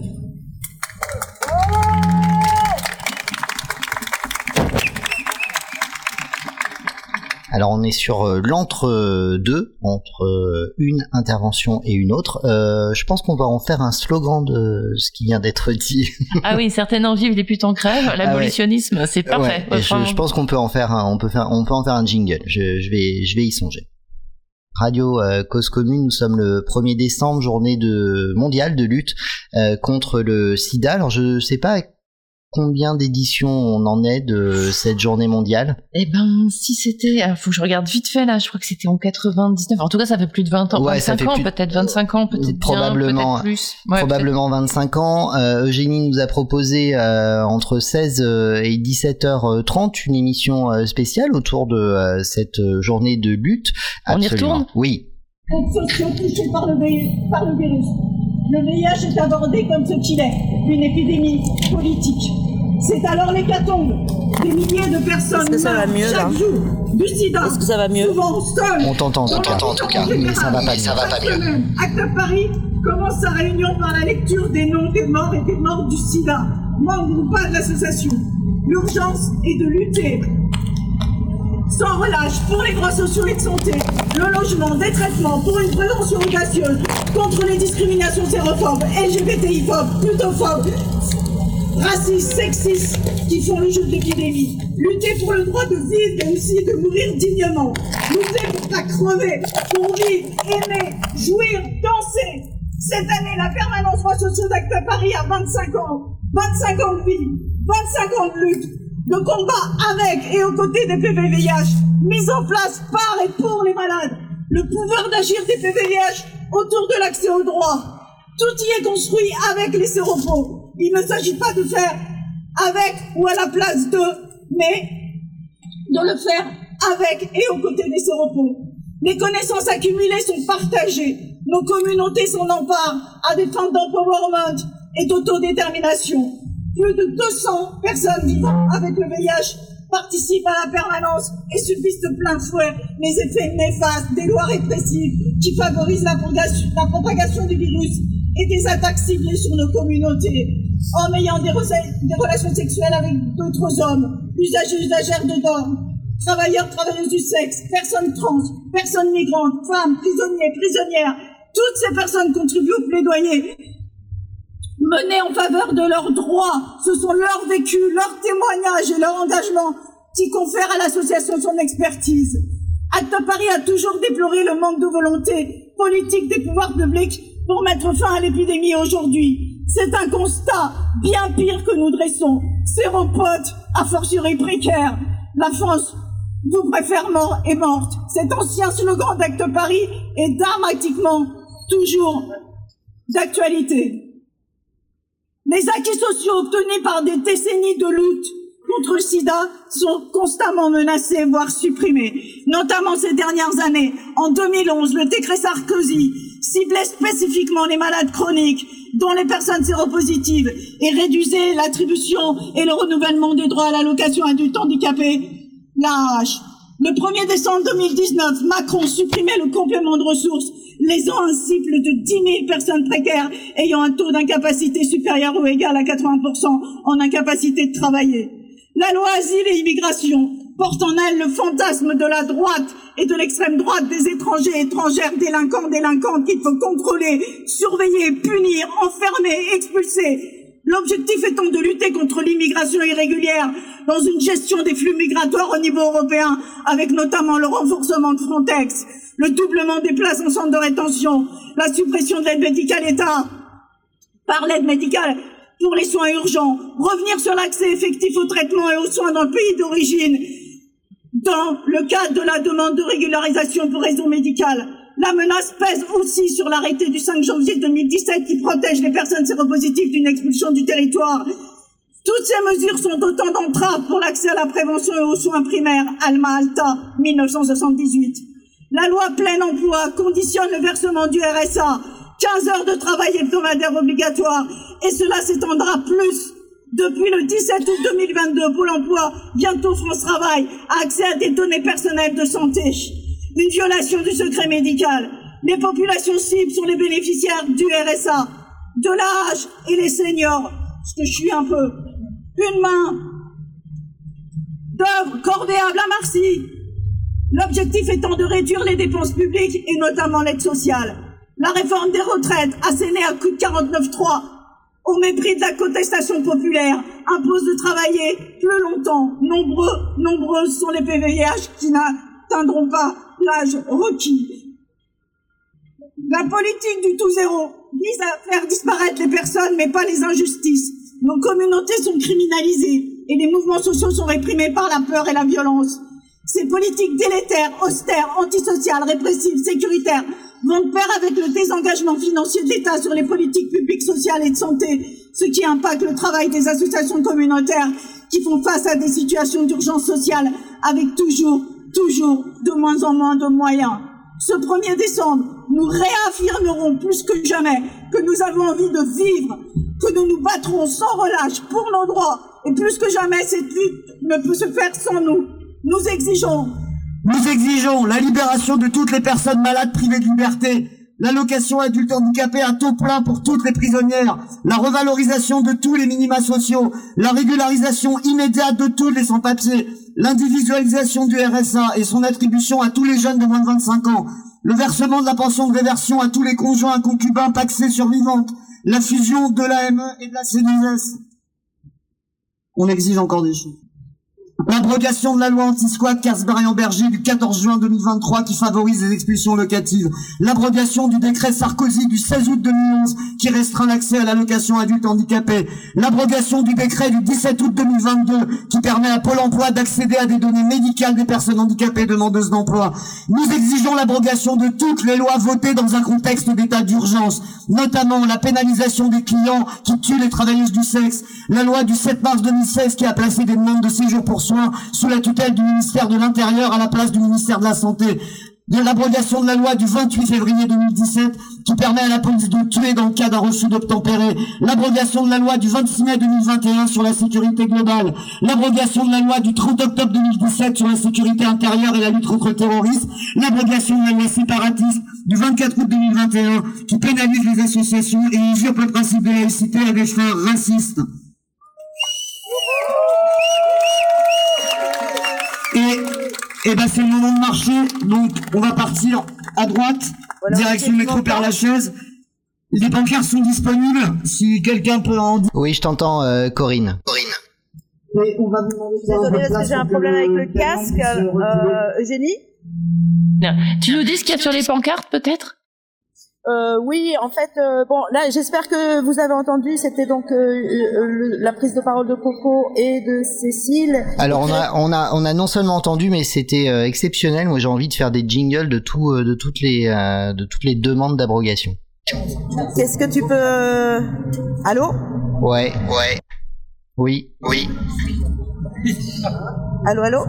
Alors on est sur euh, l'entre-deux, entre euh, une intervention et une autre. Euh, je pense qu'on va en faire un slogan de ce qui vient d'être dit. ah oui, certaines en vivent, les putes en crèvent. Ah L'abolitionnisme, c'est parfait. je, pense qu'on peut en faire un, on peut faire, on peut en faire un jingle. Je, je vais, je vais y songer. Radio euh, Cause Commune, nous sommes le 1er décembre, journée de mondiale de lutte euh, contre le sida. Alors je sais pas combien d'éditions on en est de cette journée mondiale? Eh ben, si c'était, il faut que je regarde vite fait là, je crois que c'était en 99. En tout cas, ça fait plus de 20 ans, ouais, 25 ans, peut-être 25 ans, peut-être probablement, peut plus. probablement 25 ans. Euh, Eugénie nous a proposé euh, entre 16 euh, et 17h30 une émission euh, spéciale autour de cette journée de lutte. On y retourne? Oui. touchés par le, par le virus. Le VIH est abordé comme ce qu'il est, une épidémie politique. C'est alors l'hécatombe. Des milliers de personnes que ça va mieux, chaque là jour du sida. Est-ce que ça va mieux Souvent. On t'entend en tout cas, en tout cas, mais ça va pas, ça va pas mieux. Acte à Paris commence sa réunion par la lecture des noms des morts et des morts du sida, membres ou pas de l'association. L'urgence est de lutter sans relâche pour les droits sociaux et de santé, le logement, des traitements pour une prévention audacieuse contre les discriminations xérophobes, LGBTI-phobes, plutophobes, racistes, sexistes qui font le jeu de l'épidémie. Lutter pour le droit de vivre mais aussi de mourir dignement. Lutter pour pas crever, pour vivre, aimer, jouir, danser. Cette année, la permanence droits sociaux d'Acte Paris a 25 ans. 25 ans de vie, 25 ans de lutte, de combat avec et aux côtés des PVVIH, mise en place par et pour les malades. Le pouvoir d'agir des PVVIH autour de l'accès aux droits. Tout y est construit avec les séropos. Il ne s'agit pas de faire avec ou à la place de, mais de le faire avec et aux côtés des séropos. Les connaissances accumulées sont partagées. Nos communautés s'en emparent à des fins d'empowerment et d'autodétermination. Plus de 200 personnes vivant avec le VIH participent à la permanence et subissent de plein fouet les effets néfastes des lois répressives qui favorisent la propagation, du virus et des attaques ciblées sur nos communautés en ayant des, relations sexuelles avec d'autres hommes, usagers, usagères de dorme, travailleurs, travailleuses du sexe, personnes trans, personnes migrantes, femmes, prisonniers, prisonnières. Toutes ces personnes contribuent au plaidoyer mené en faveur de leurs droits. Ce sont leurs vécus, leurs témoignages et leur engagement qui confèrent à l'association son expertise. Acte Paris a toujours déploré le manque de volonté politique des pouvoirs publics pour mettre fin à l'épidémie aujourd'hui. C'est un constat bien pire que nous dressons. Séropote, a fortiori précaire. La France vous préfère mort et morte. Cet ancien slogan d'Acte Paris est dramatiquement toujours d'actualité. Les acquis sociaux obtenus par des décennies de lutte contre le sida sont constamment menacés, voire supprimés. Notamment ces dernières années. En 2011, le décret Sarkozy ciblait spécifiquement les malades chroniques, dont les personnes séropositives, et réduisait l'attribution et le renouvellement des droits à l'allocation adulte handicapé, l'âge. Le 1er décembre 2019, Macron supprimait le complément de ressources, lésant un cible de 10 000 personnes précaires ayant un taux d'incapacité supérieur ou égal à 80% en incapacité de travailler. La loi Asile et Immigration porte en elle le fantasme de la droite et de l'extrême droite des étrangers étrangères délinquants, délinquantes qu'il faut contrôler, surveiller, punir, enfermer, expulser. L'objectif étant de lutter contre l'immigration irrégulière dans une gestion des flux migratoires au niveau européen, avec notamment le renforcement de Frontex, le doublement des places en centre de rétention, la suppression de l'aide médicale État par l'aide médicale pour les soins urgents, revenir sur l'accès effectif au traitement et aux soins dans le pays d'origine, dans le cadre de la demande de régularisation pour raison médicale. La menace pèse aussi sur l'arrêté du 5 janvier 2017 qui protège les personnes séropositives d'une expulsion du territoire. Toutes ces mesures sont autant d'entraves pour l'accès à la prévention et aux soins primaires. Alma Alta, 1978. La loi plein emploi conditionne le versement du RSA, 15 heures de travail hebdomadaire obligatoire, et cela s'étendra plus. Depuis le 17 août 2022, Pôle emploi, bientôt France Travail, a accès à des données personnelles de santé une violation du secret médical. Les populations cibles sont les bénéficiaires du RSA, de l'âge et les seniors, ce que je suis un peu. Une main d'œuvre corvéable à Marcy. L'objectif étant de réduire les dépenses publiques et notamment l'aide sociale. La réforme des retraites, assénée à coup de 49.3, au mépris de la contestation populaire, impose de travailler plus longtemps. Nombreux, nombreuses sont les PVH qui n'atteindront pas l'âge requis. La politique du tout zéro vise à faire disparaître les personnes, mais pas les injustices. Nos communautés sont criminalisées et les mouvements sociaux sont réprimés par la peur et la violence. Ces politiques délétères, austères, antisociales, répressives, sécuritaires vont de pair avec le désengagement financier de l'État sur les politiques publiques sociales et de santé, ce qui impacte le travail des associations communautaires qui font face à des situations d'urgence sociale avec toujours toujours de moins en moins de moyens. Ce 1er décembre, nous réaffirmerons plus que jamais que nous avons envie de vivre, que nous nous battrons sans relâche pour nos droits, et plus que jamais cette lutte ne peut se faire sans nous. Nous exigeons nous exigeons la libération de toutes les personnes malades privées de liberté, l'allocation adulte handicapé à taux plein pour toutes les prisonnières, la revalorisation de tous les minima sociaux, la régularisation immédiate de tous les sans-papiers, l'individualisation du RSA et son attribution à tous les jeunes de moins de 25 ans, le versement de la pension de réversion à tous les conjoints concubins paxés survivantes, la fusion de l'AME et de la CNSS. On exige encore des choses. L'abrogation de la loi anti-squat Kersberg-Berger du 14 juin 2023 qui favorise les expulsions locatives. L'abrogation du décret Sarkozy du 16 août 2011 qui restreint l'accès à l'allocation adulte handicapé. L'abrogation du décret du 17 août 2022 qui permet à Pôle emploi d'accéder à des données médicales des personnes handicapées demandeuses d'emploi. Nous exigeons l'abrogation de toutes les lois votées dans un contexte d'état d'urgence, notamment la pénalisation des clients qui tuent les travailleuses du sexe, la loi du 7 mars 2016 qui a placé des demandes de séjour pour sous la tutelle du ministère de l'Intérieur à la place du ministère de la Santé. De l'abrogation de la loi du 28 février 2017 qui permet à la police de tuer dans le cas d'un refus d'obtempérer. L'abrogation de la loi du 26 mai 2021 sur la sécurité globale. L'abrogation de la loi du 30 octobre 2017 sur la sécurité intérieure et la lutte contre le terrorisme. L'abrogation de la loi séparatiste du 24 août 2021 qui pénalise les associations et usurpe le principe de laïcité à des fins racistes. Et, et ben c'est le moment de marcher, donc on va partir à droite, direction métro Père Lachaise. Les pancartes sont disponibles, si quelqu'un peut en dire. Oui, je t'entends, euh, Corinne. Et on va vous demander Désolée parce que j'ai un problème avec le le casque. Euh, Eugénie? Tu nous dis ce qu'il y a sur les pancartes, peut-être? Euh, oui, en fait, euh, bon, là, j'espère que vous avez entendu. C'était donc euh, euh, le- la prise de parole de Coco et de Cécile. Alors on a on a on a non seulement entendu mais c'était euh, exceptionnel. Moi j'ai envie de faire des jingles de tout euh, de toutes les euh, de toutes les demandes d'abrogation. Qu'est-ce que tu peux euh, Allô? Ouais. Ouais. Oui. Oui. Allô, allô?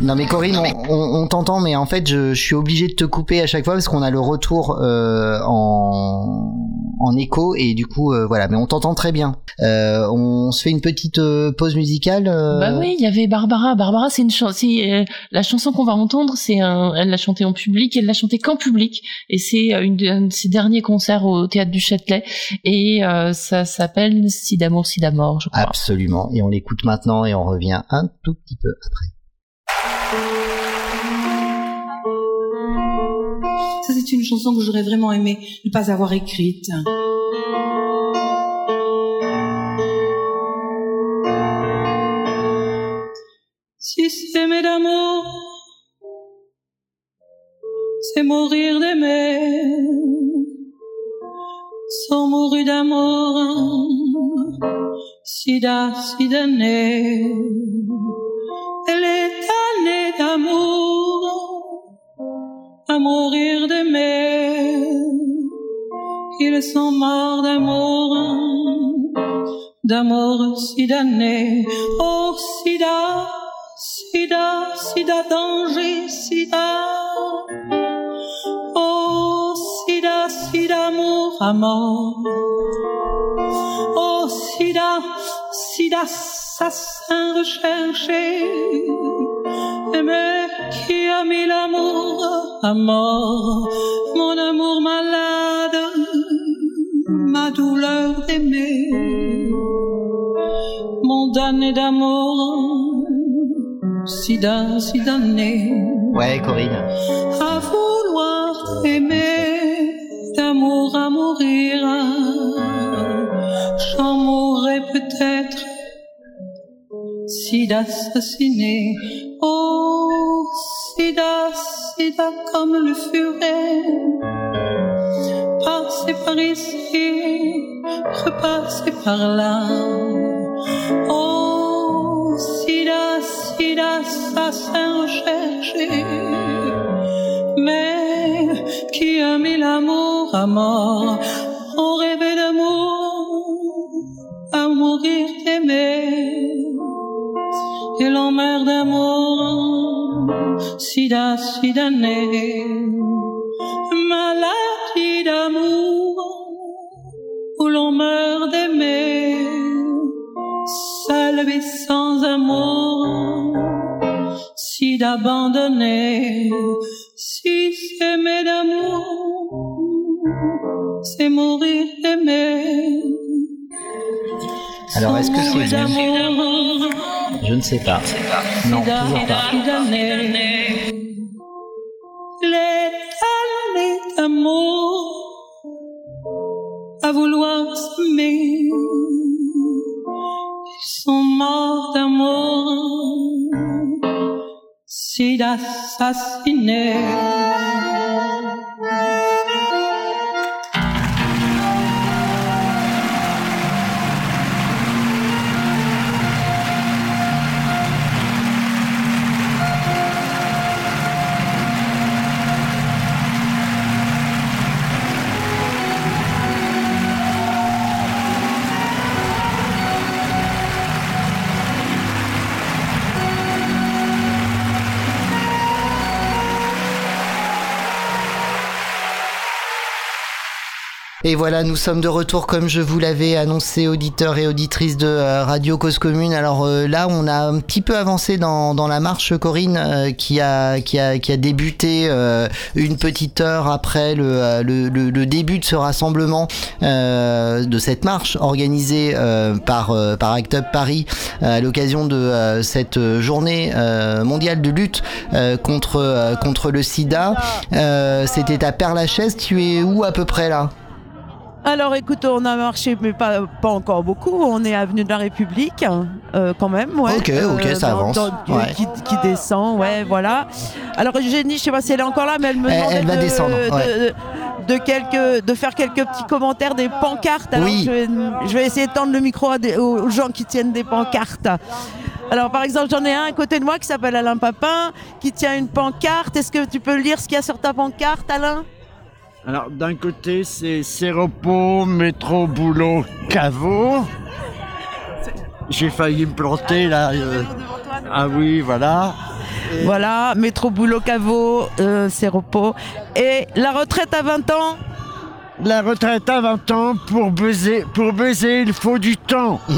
Non mais Corinne, on, on- on t'entend, mais en fait, je, je suis obligé de te couper à chaque fois parce qu'on a le retour euh, en, en écho et du coup, euh, voilà. Mais on t'entend très bien. Euh, on se fait une petite euh, pause musicale. euh, Bah oui, il y avait Barbara. Barbara, c'est une chanson. la chanson qu'on va entendre, c'est un. Elle l'a chantée en public. Elle l'a chantée qu'en public, et c'est euh, une de, un de ses derniers concerts au théâtre du Châtelet. Et euh, ça s'appelle Si d'amour, si d'amour, je crois. Absolument. Et on l'écoute maintenant et on revient un tout petit peu après. Ça, c'est une chanson que j'aurais vraiment aimé ne pas avoir écrite. Si s'aimer d'amour, c'est mourir d'aimer. Sans mourir d'amour, sida, sida né. Elle est année d'amour à mourir d'aimer. Ils sont morts d'amour, d'amour si damné. Oh, sida, sida, sida, danger, sida. Oh, sida, sida, amour à mort. Oh, sida, sida, assassin recherché. Mais qui a mis l'amour à mort, mon amour malade, ma douleur d'aimer, mon damné d'amour, sida, si damné, Ouais, Corinne. à vouloir aimer, d'amour à mourir, j'en mourrai peut-être si d'assassiner. Oh, sida, sida comme le furet. Passez par ici, repassez par là. Oh, sida, sida, assassin recherché. Mais qui a mis l'amour à mort? On rêvait d'amour, à mourir d'aimer. Et l'emmerde d'amour, sida, sida né, maladie d'amour, où l'on meurt d'aimer, seul et sans amour, si d'abandonner, si s'aimer d'amour, c'est mourir aimé. Alors, est-ce que c'est d'amour, Je ne sais pas. Non, toujours pas. Les années d'amour à vouloir s'aimer. Ils sont morts d'amour, si d'assassiner. Et voilà, nous sommes de retour comme je vous l'avais annoncé, auditeurs et auditrices de euh, Radio Cause Commune. Alors euh, là, on a un petit peu avancé dans, la marche, Corinne, euh, qui, a, débuté une petite heure après le, début de ce rassemblement, de cette marche organisée par, Act Up Paris à l'occasion de cette journée mondiale de lutte contre, contre le sida. C'était à Père-Lachaise. Tu es où à peu près là? Alors écoute, on a marché, mais pas, pas encore beaucoup. On est avenue de la République, euh, quand même. Ouais. Ok, ok, ça dans- avance. dans- Ouais. qui, qui descend, ouais, voilà. Alors Eugénie, je sais pas si elle est encore là, mais elle me demandait elle va de, descendre, de- ouais. de quelques, de faire quelques petits commentaires des pancartes. Alors Oui. je, vais, je vais essayer de tendre le micro à des- aux gens qui tiennent des pancartes. Alors par exemple, j'en ai un à côté de moi qui s'appelle Alain Papin, qui tient une pancarte. Est-ce que tu peux lire ce qu'il y a sur ta pancarte, Alain? Alors, d'un côté, c'est Séropo, Métro, Boulot, Caveau. J'ai failli me planter là. euh. Ah oui, voilà. Voilà, métro boulot caveau, euh, repos. Et la retraite à 20 ans La retraite à 20 ans, pour baiser, pour baiser, il faut du temps.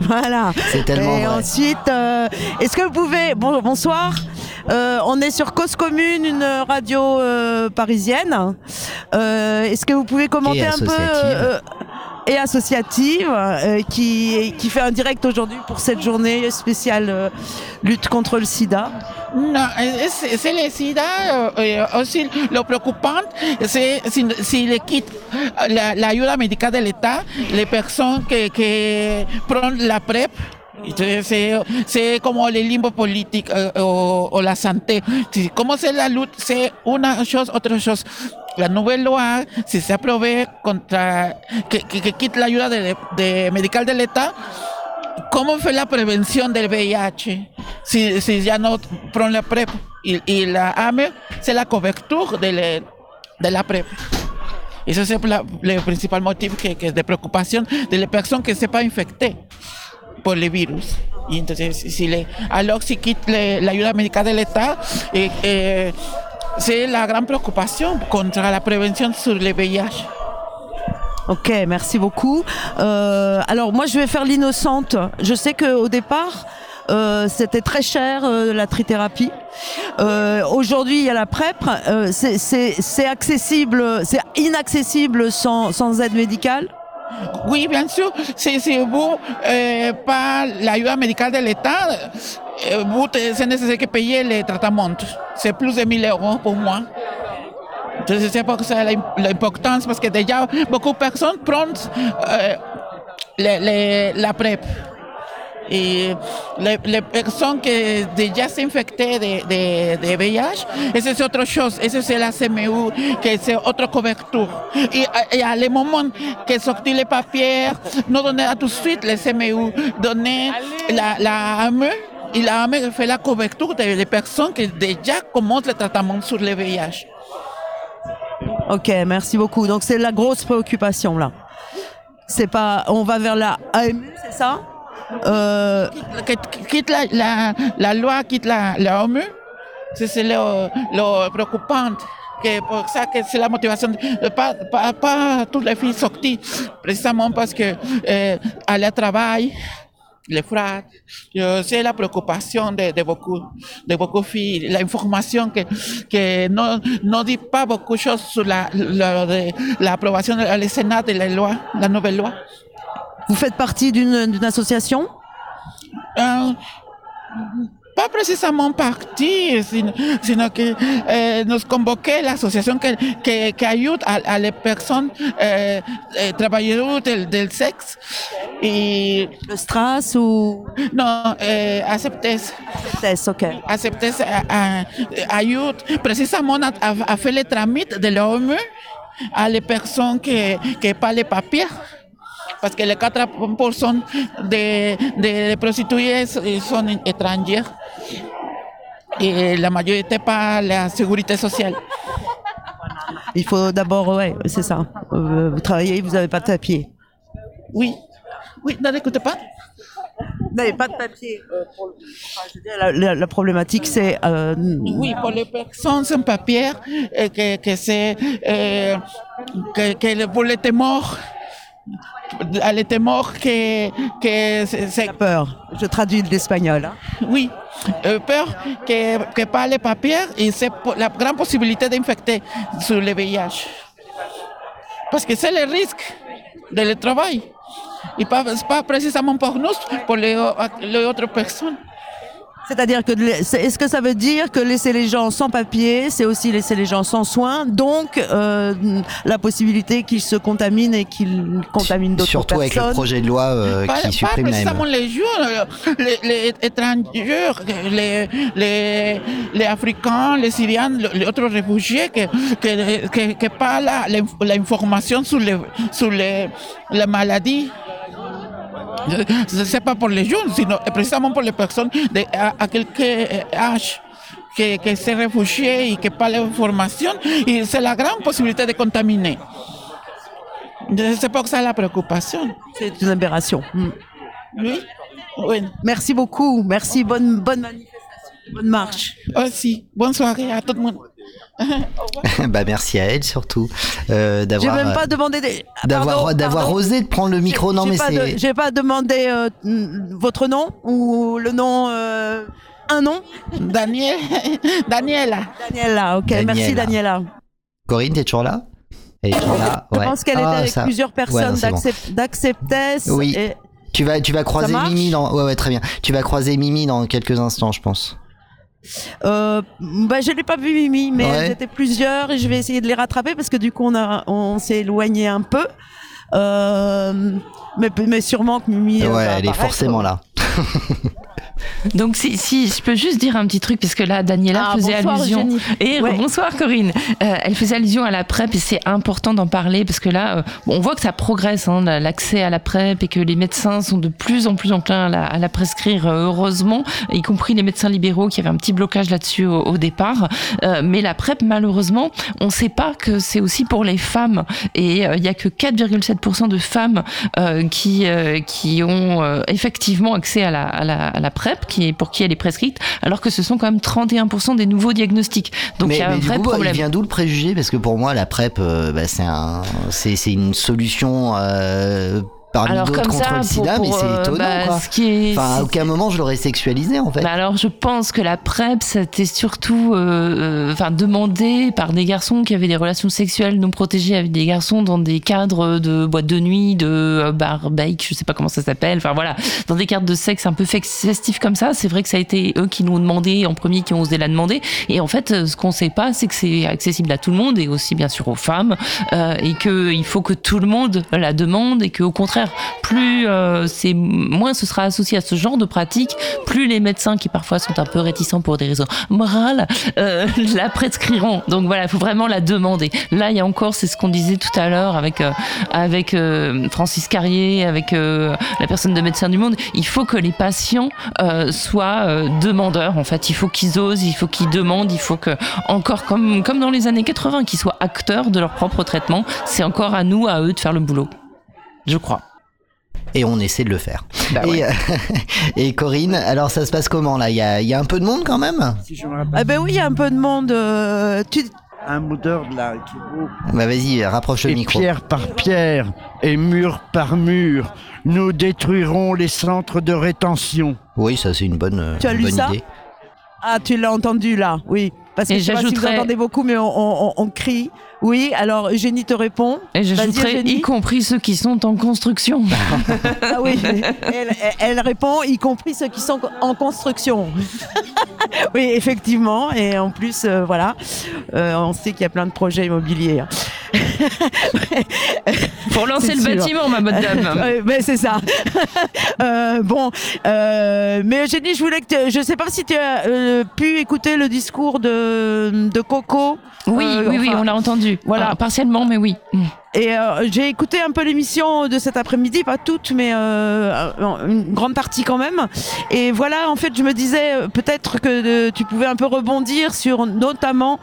Voilà. C'est tellement Et vrai. ensuite, euh, est-ce que vous pouvez... Bon, bonsoir. Euh, on est sur Cause Commune, une radio euh, parisienne. Euh, est-ce que vous pouvez commenter un peu... euh, et associative, euh, qui, qui fait un direct aujourd'hui pour cette journée spéciale euh, lutte contre le sida. No, es, c'est le SIDA, eh, aussi lo preocupante, c'est si, si le quitte la, la ayuda médicale de l'État, les personnes que, que prennent la PrEP, c'est como el limbo político eh, o, o la santé. Como c'est la lutte, c'est una chose, otra chose. La nouvelle loi, si se apruebe contra, que, que, que quite la ayuda de, de medical de l'État, ¿Cómo fue la prevención del VIH? Si, si ya no prend la PrEP y, y la AME, c'est la couverture de, de la PrEP. Ese es la- le principal motivo que, que es de preocupación de las personas que se pas infectées por el virus. Y entonces, si le, alors si quitte le- la ayuda médica del Estado, eh, eh, c'est la gran preocupación contra la prevención sur le VIH. Ok, merci beaucoup. Euh, alors moi, je vais faire l'innocente. Je sais qu'au départ, euh, c'était très cher euh, la trithérapie. Euh, Aujourd'hui, il y a la PrEP. C'est- c'est c'est accessible, c'est inaccessible sans, sans aide médicale? Oui, bien sûr. Vous euh, pas l'ayuda médicale de l'État, euh, vous te- c'est nécessaire que payer les traitements. C'est plus de 1000 euros pour moi. Entonces, c'est pour ça l'im- l'importance, parce que déjà, beaucoup de personnes prennent euh, les- les- la PrEP. Et les, les personnes qui déjà s'infectées de, de, de VIH, esa c'est autre chose, esa c'est la CMU, que c'est autre couverture. Et, et à le moment que sortit les papiers, nous donner tout de suite les CMU, donner la, la AME, la AME fait la couverture des des personnes qui déjà commencent le traitement sur le VIH. Ok, merci beaucoup. Donc c'est la grosse préoccupation là. C'est pas, on va vers la AMU, c'est ça? Euh, quitte la, la, la loi, quitte la, la OMU, c'est lo, lo préoccupant. Que pour ça que c'est la motivation de pas, pas, pas toutes les filles sorties, précisément parce que euh, aller au travail, les fraudes. Je sais la préoccupation de, de beaucoup, de beaucoup de filles, l'information que, que no, no dit pas beaucoup de choses sur la, la, de- l'approbation de la Sénat de la loi, la nouvelle loi. Vous faites partie d'une d'une association? Euh, pas précisément parti, sino, sino que eh, nos convoqué la asociación que, que, que ayuda a, a las personas eh, eh, trabajadoras del, del sexo. No, eh, Aceptes. Aceptes, ok. Aceptes a, a, ayuda precisamente a, a, trámite de l'OMU a las personas que, que pas les papiers. Parce que les 4% de, de, de prostituées sont étrangères et la majorité pas la sécurité sociale. Il faut d'abord, ouais, c'est ça. Euh, vous travaillez, vous n'avez pas de papier. Oui. Oui, n'écoutez pas. Vous n'avez pas de papier. Euh, pour le- enfin, je veux dire, la, la- la problématique, c'est... euh, Oui, pour les personnes sans papier, que, que c'est que, que pour les témoins, les témoins que, que c'est- peur. Je traduis de l'espagnol. hein. Oui, euh, peur que, que pas les papiers et c'est la grande possibilité d'infecter sur le VIH. Parce que c'est le risque de le travail. Et pas, pas précisément pour nous, pour les, les autres personnes. C'est-à-dire que est-ce que ça veut dire que laisser les gens sans papier, c'est aussi laisser les gens sans soins, donc euh, la possibilité qu'ils se contaminent et qu'ils contaminent d'autres Surtout personnes. avec le projet de loi euh, pas, qui pas supprime la haine. les jeunes, les, les étrangers, les, les, les Africains, les Syriens, les autres réfugiés, que, que, que, que pas l'information sur, les, sur les, la maladie. Ce n'est pas pour les jeunes, sinon précisément pour les personnes de, à, à quelque âge que, que se et que pas l'information. C'est la grande possibilité de contaminer. C'est pour ça la préoccupation. C'est une aberration. Hmm. Oui. oui. Merci beaucoup. Merci. Bonne, bonne manifestation. Bonne marche. Aussi. Bonne soirée à tout le monde. bah merci à elle surtout euh, J'ai d'avoir même euh, pas demandé des... d'avoir osé de prendre le micro. Non J'ai mais c'est J'ai pas demandé euh, votre nom ou le nom. euh, un nom Daniel. Daniela. Daniela, ok. Merci Daniela. Corinne, t'es toujours là? Elle est toujours là. Je Ouais. pense qu'elle Ah, était avec ça- plusieurs Ouais, personnes bon. d'Acceptess. Oui. et- Tu vas, tu vas croiser Mimi dans. Ouais, ouais, très bien. Tu vas croiser Mimi dans quelques instants, je pense. Euh, bah, je l'ai pas vu Mimi, mais Ouais. elles étaient plusieurs et je vais essayer de les rattraper parce que du coup on a, on s'est éloigné un peu. Euh, mais, mais sûrement que Mimi. ouais, elle est forcément là. Donc si, si je peux juste dire un petit truc puisque là Daniela Ah, faisait bonsoir, allusion Eugénie. et Ouais. bonsoir Corinne Euh, elle faisait allusion à la PrEP et c'est important d'en parler parce que là euh, on voit que ça progresse hein, la- l'accès à la PrEP et que les médecins sont de plus en plus enclins à la, à la prescrire euh, heureusement y compris les médecins libéraux qui avaient un petit blocage là-dessus au, au départ Euh, mais la PrEP malheureusement on sait pas que c'est aussi pour les femmes et il y a que 4,7% de femmes qui qui ont effectivement accès à la, à la à la PrEP qui est pour qui elle est prescrite alors que ce sont quand même 31% des nouveaux diagnostics. Donc il y a un vrai coup, problème. il vient d'où le préjugé? Parce que pour moi, la PrEP, euh, bah, c'est un, c'est, c'est une solution euh, parmi Alors, d'autres comme contre ça, le sida, pour- mais c'est pour, euh, étonnant. bah, quoi. ce qui est- enfin, à aucun moment je l'aurais sexualisé en fait. Bah alors je pense que la PrEP c'était surtout euh, euh, enfin demandé par des garçons qui avaient des relations sexuelles non protégées avec des garçons dans des cadres de boîte de nuit, de bar bake, je sais pas comment ça s'appelle, enfin voilà, dans des cadres de sexe un peu festifs comme ça, c'est vrai que ça a été eux qui l'ont demandé en premier qui ont osé la demander et en fait ce qu'on sait pas c'est que c'est accessible à tout le monde et aussi bien sûr aux femmes euh, et que il faut que tout le monde la demande et que au plus euh, c'est moins ce sera associé à ce genre de pratique, plus les médecins qui parfois sont un peu réticents pour des raisons morales euh, la prescriront. Donc voilà, il faut vraiment la demander. Là, il y a encore, c'est ce qu'on disait tout à l'heure avec euh, avec euh, Francis Carrier, avec la personne de Médecins du Monde. Il faut que les patients soient demandeurs. En fait, il faut qu'ils osent, il faut qu'ils demandent, il faut que encore comme comme dans les années 80, qu'ils soient acteurs de leur propre traitement. C'est encore à nous, à eux, de faire le boulot. Je crois. Et on essaie de le faire. Bah et, ouais. euh, et Corinne, alors ça se passe comment là? Il y a, il y a un peu de monde quand même? Ah ben oui, il y a un peu de monde. euh, tu, un modeur de là qui est beau. Bah vas-y, rapproche le Et micro. pierre par pierre et mur par mur, nous détruirons les centres de rétention. Oui, ça c'est une bonne, Tu as une lu bonne ça? idée. Ah, tu l'as entendu là, oui. Parce que pas si vous j'ajouterais- entendez beaucoup, mais on, on- on- on crie. Oui, alors Eugénie te répond. Et j'ajouterais y compris ceux qui sont en construction. Ah oui, elle, elle répond, y compris ceux qui sont en construction. oui, effectivement. Et en plus, euh, voilà, euh, on sait qu'il y a plein de projets immobiliers. Pour lancer le sûr. bâtiment, ma bonne dame. Ouais, mais c'est ça. Euh, bon, euh, mais Eugénie, je voulais que je sais pas si tu as euh, pu écouter le discours de, de Coco. Oui, Euh, oui, oui, on l'a entendu. Voilà. Ah, partiellement, mais oui. Et euh, j'ai écouté un peu l'émission de cet après-midi, pas toute, mais une grande partie quand même. Et voilà, en fait, je me disais peut-être que tu pouvais un peu rebondir sur notamment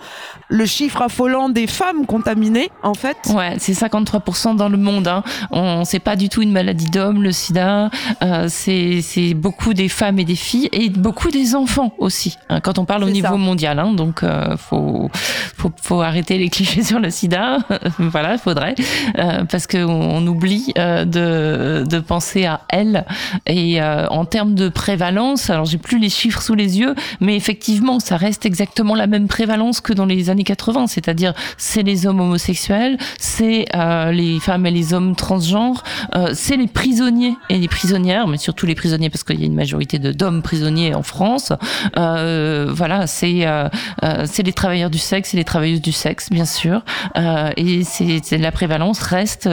le chiffre affolant des femmes contaminées, en fait. Ouais, c'est 53% dans le monde. Hein. On c'est pas du tout une maladie d'homme, le sida. Euh, c'est c'est beaucoup des femmes et des filles et beaucoup des enfants aussi. hein, quand on parle au niveau ça. mondial, hein, donc euh, faut, faut faut arrêter les clichés sur le sida. voilà, faudrait euh, parce que on, on oublie euh, de de penser à elle et en termes de prévalence. Alors j'ai plus les chiffres sous les yeux, mais effectivement, ça reste exactement la même prévalence que dans les années 80, c'est-à-dire c'est les hommes homosexuels, c'est les femmes les hommes transgenres, euh, c'est les prisonniers et les prisonnières, mais surtout les prisonniers parce qu'il y a une majorité d'hommes prisonniers en France. Euh, voilà, c'est euh, euh, c'est les travailleurs du sexe et les travailleuses du sexe, bien sûr, Euh, et c'est la prévalence reste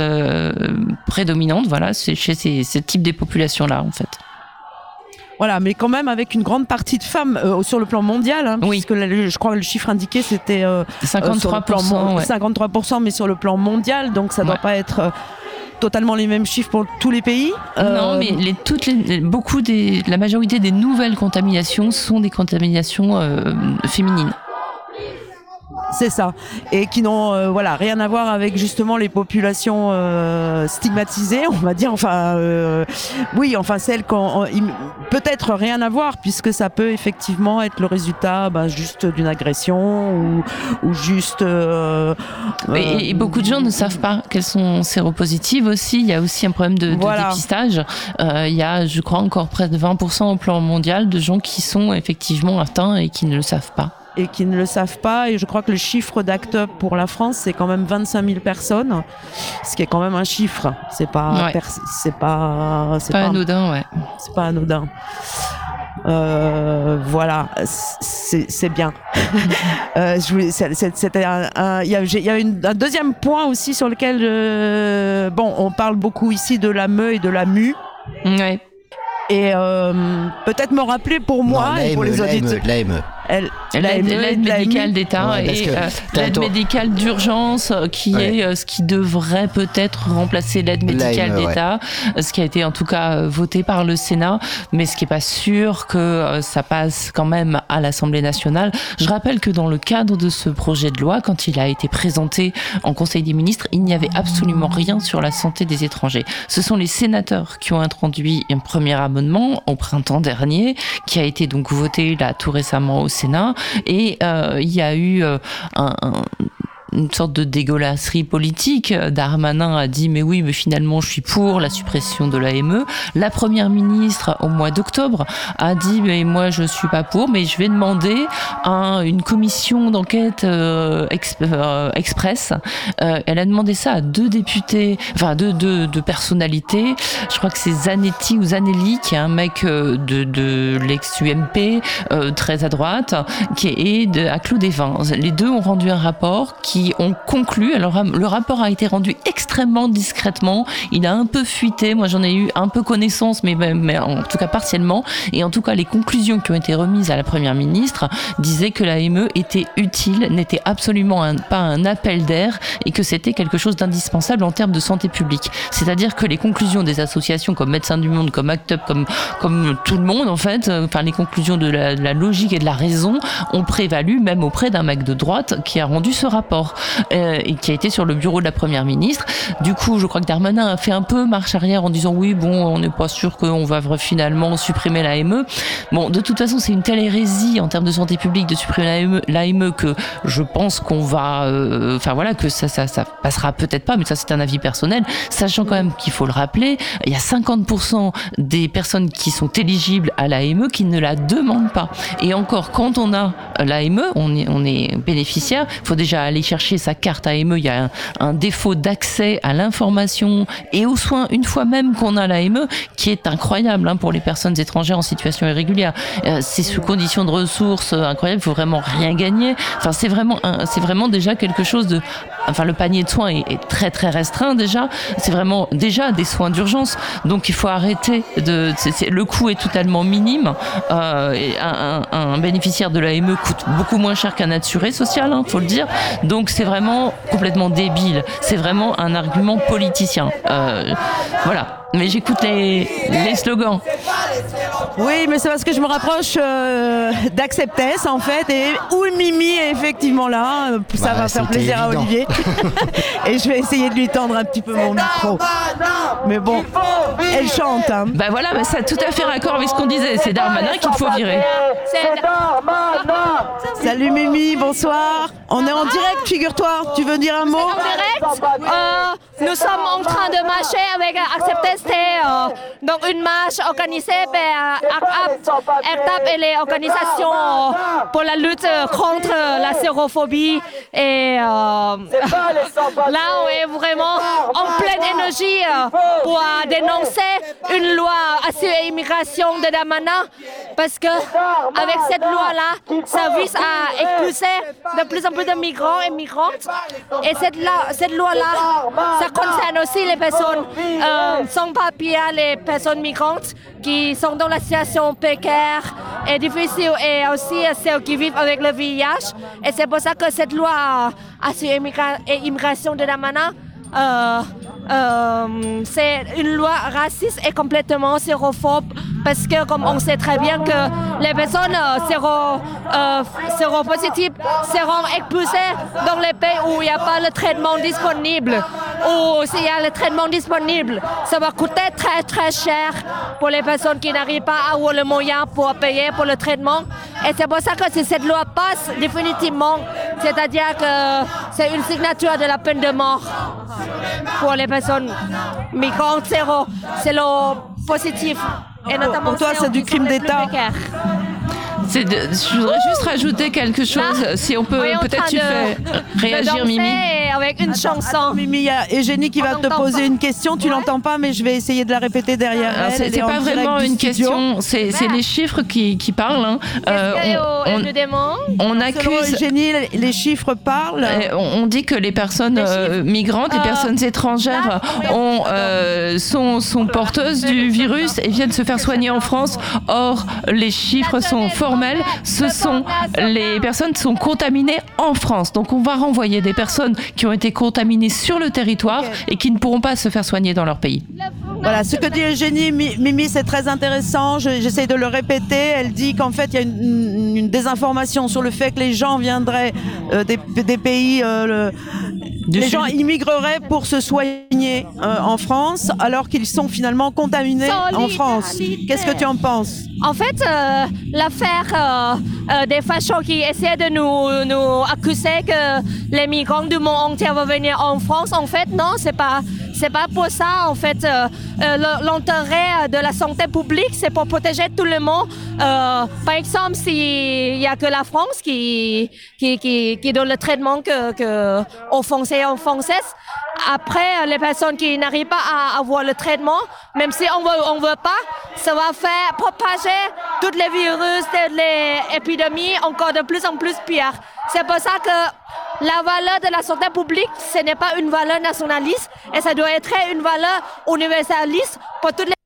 prédominante. Voilà, chez ces, ce type des populations là en fait. Voilà, mais quand même avec une grande partie de femmes euh, sur le plan mondial, hein, puisque la- le- je crois que le chiffre indiqué c'était euh, sur le plan 53%, mon- ouais. 53%, mais sur le plan mondial, donc ça doit Ouais. pas être euh, totalement les mêmes chiffres pour tous les pays. Euh, Non, mais les, toutes les- beaucoup des, la majorité des nouvelles contaminations sont des contaminations euh, féminines. C'est ça. Et qui n'ont euh, voilà rien à voir avec justement les populations euh, stigmatisées, on va dire. Enfin, euh, oui, enfin celles qu'on im- peut-être rien à voir puisque ça peut effectivement être le résultat ben, juste d'une agression ou, ou juste. euh, Et, et beaucoup de gens ne savent pas qu'elles sont séropositives aussi. Il y a aussi un problème de, de Voilà. dépistage. Euh, il y a, je crois, encore près de 20% au plan mondial de gens qui sont effectivement atteints et qui ne le savent pas. Et qui ne le savent pas. Et je crois que le chiffre d'Act Up pour la France, c'est quand même 25 000 personnes, ce qui est quand même un chiffre. C'est pas, Ouais. c'est pas, c'est Pas anodin, ouais. C'est pas anodin. Euh, voilà, c'est bien. Euh, C'était un, il y a, j'ai- il y a une- un deuxième point aussi sur lequel, euh, bon, on parle beaucoup ici de la ME et de la MU. Ouais. Et euh, peut-être me rappeler pour moi Non, et pour les auditeurs. Elle- L'aide médicale d'État Ouais, et euh, l'aide médicale d'urgence euh, qui Ouais. est euh, ce qui devrait peut-être remplacer l'aide médicale ouais. d'État, ce qui a été en tout cas voté par le Sénat, mais ce qui est pas sûr que euh, ça passe quand même à l'Assemblée nationale. Je rappelle que dans le cadre de ce projet de loi, quand il a été présenté en Conseil des ministres, il n'y avait absolument rien sur la santé des étrangers. Ce sont les sénateurs qui ont introduit un premier amendement au printemps dernier, qui a été donc voté là tout récemment au Sénat, et euh, il y a eu euh, un- un- une sorte de dégueulasserie politique. Darmanin a dit mais oui mais finalement je suis pour la suppression de l'AME. La première ministre au mois d'octobre a dit mais moi je suis pas pour mais je vais demander à une commission d'enquête euh, euh, express. Euh, elle a demandé ça à deux députés, enfin deux, deux, deux personnalités. Je crois que c'est Zanetti ou Zanelli qui est un mec de, de l'ex-UMP très à droite qui est à Clos des Vins. Les deux ont rendu un rapport qui ont conclu. Alors le rapport a été rendu extrêmement discrètement. Il a un peu fuité. Moi j'en ai eu un peu connaissance, mais, en tout cas partiellement. Et en tout cas les conclusions qui ont été remises à la première ministre disaient que l'AME était utile, n'était absolument pas un appel d'air et que c'était quelque chose d'indispensable en termes de santé publique. C'est-à-dire que les conclusions des associations comme Médecins du Monde, comme ACT UP, comme, tout le monde en fait, euh, enfin les conclusions la, de la logique et de la raison ont prévalu même auprès d'un mec de droite qui a rendu ce rapport. Rapport euh, et qui a été sur le bureau de la première ministre. Du coup, je crois que Darmanin a fait un peu marche arrière en disant oui, bon, on n'est pas sûr qu'on va finalement supprimer l'AME. Bon, de toute façon, c'est une telle hérésie en termes de santé publique de supprimer l'AME que je pense qu'on va, euh, enfin voilà, que ça, ça, passera peut-être pas, mais ça c'est un avis personnel, sachant quand même qu'il faut le rappeler, il y a 50% des personnes qui sont éligibles à l'AME qui ne la demandent pas. Et encore, quand on a l'AME, on est bénéficiaire, il faut déjà aller chercher sa carte AME, il y a un, défaut d'accès à l'information et aux soins une fois même qu'on a l'AME, qui est incroyable hein, pour les personnes étrangères en situation irrégulière. Euh, c'est sous conditions de ressources euh, incroyables, il faut vraiment rien gagner. Enfin, c'est vraiment, c'est vraiment déjà quelque chose de. Enfin, le panier de soins est, très très restreint déjà. C'est vraiment déjà des soins d'urgence. Donc, il faut arrêter de. le coût est totalement minime. Euh, un, bénéficiaire de l'AME coûte beaucoup moins cher qu'un assuré social, hein, faut le dire. Donc, c'est vraiment complètement débile. C'est vraiment un argument politicien. Euh, voilà. Mais j'écoute les, les slogans. Oui, mais c'est parce que je me rapproche euh, d'Acceptess en fait, et où Mimi est effectivement là, ça Bah, va faire plaisir à. Olivier. et je vais essayer de lui tendre un petit peu mon micro. Mais bon, elle chante. Hein. Bah voilà, bah ça a tout à fait raccord avec ce qu'on disait. C'est Darmanin qu'il faut virer. Salut Mimi, bonsoir. On est en direct, figure-toi. Tu veux dire un mot En direct, euh, nous sommes en train de marcher avec euh, Euh, donc une marche organisée par euh, ACAP, ACTAP et les organisations pour la lutte contre la sérophobie. Et euh, là, on est vraiment en pleine énergie euh, pour dénoncer une loi asile et immigration de Damana parce que avec cette loi-là, ça vise à expulser de plus en plus de migrants et migrantes. Et cette, cette loi-là, ça concerne aussi les personnes euh, sans papier, les personnes migrantes qui sont dans la situation précaire et difficile et aussi celles qui vivent avec le VIH. Et c'est pour ça que cette loi euh, asile et immigra- et immigration de Damana euh, euh, c'est une loi raciste et complètement sérophobe parce que comme on sait très bien que les personnes euh, séro, euh, séropositives seront expulsées dans les pays où il n'y a pas le traitement disponible ou s'il y a le traitement disponible, ça va coûter très très cher pour les personnes qui n'arrivent pas à avoir le moyen pour payer pour le traitement. Et c'est pour ça que si cette loi passe définitivement, c'est-à-dire que c'est une signature de la peine de mort pour les personnes migrantes zéro, c'est le positif. Et notamment pour toi, c'est du crime d'État. de- je voudrais juste rajouter quelque chose. si on peut, peut-être tu de- fais réagir, danser Avec une chanson. Mimi, il y a Eugénie qui va te poser pas. une question. Tu l'entends pas, mais je vais essayer de la répéter derrière Alors, elle. C'est Elle c'est est en pas direct vraiment du une studio. question, c'est c'est les chiffres qui, qui parlent. hein. Euh, on- on- demande. on Selon accuse. Eugénie, les- les chiffres parlent. Euh, On on dit que les personnes euh, migrantes, les Euh, personnes étrangères ont, euh, sont, sont porteuses du virus et viennent se faire soigner en France. Or, les chiffres sont formels. Ce sont les personnes sont contaminées en France. Donc, on va renvoyer des personnes qui ont été contaminées sur le territoire et qui ne pourront pas se faire soigner dans leur pays. Voilà, ce que dit Eugénie, Mi- Mimi, c'est très intéressant. Je- J'essaie de le répéter. Elle dit qu'en fait, il y a une, une désinformation sur le fait que les gens viendraient euh, des, des pays. euh, le- Du les Sud. gens immigreraient pour se soigner euh, en France, alors qu'ils sont finalement contaminés en France. Qu'est-ce que tu en penses? En fait, euh, l'affaire euh, euh, des fachos qui essaient de nous, nous accuser que les migrants du monde entier vont venir en France, en fait, non, c'est pas, c'est pas pour ça. En fait, euh, euh, l'intérêt de la santé publique, c'est pour protéger tout le monde. Euh, par exemple, s'il y a que la France qui, qui, qui, qui donne le traitement que, que aux Français et aux Françaises, après, les personnes qui n'arrivent pas à avoir le traitement, même si on veut, on veut pas, ça va faire propager tous les virus, toutes les épidémies encore de plus en plus pire. C'est pour ça que la valeur de la santé publique, ce n'est pas une valeur nationaliste et ça doit être une valeur universaliste pour toutes les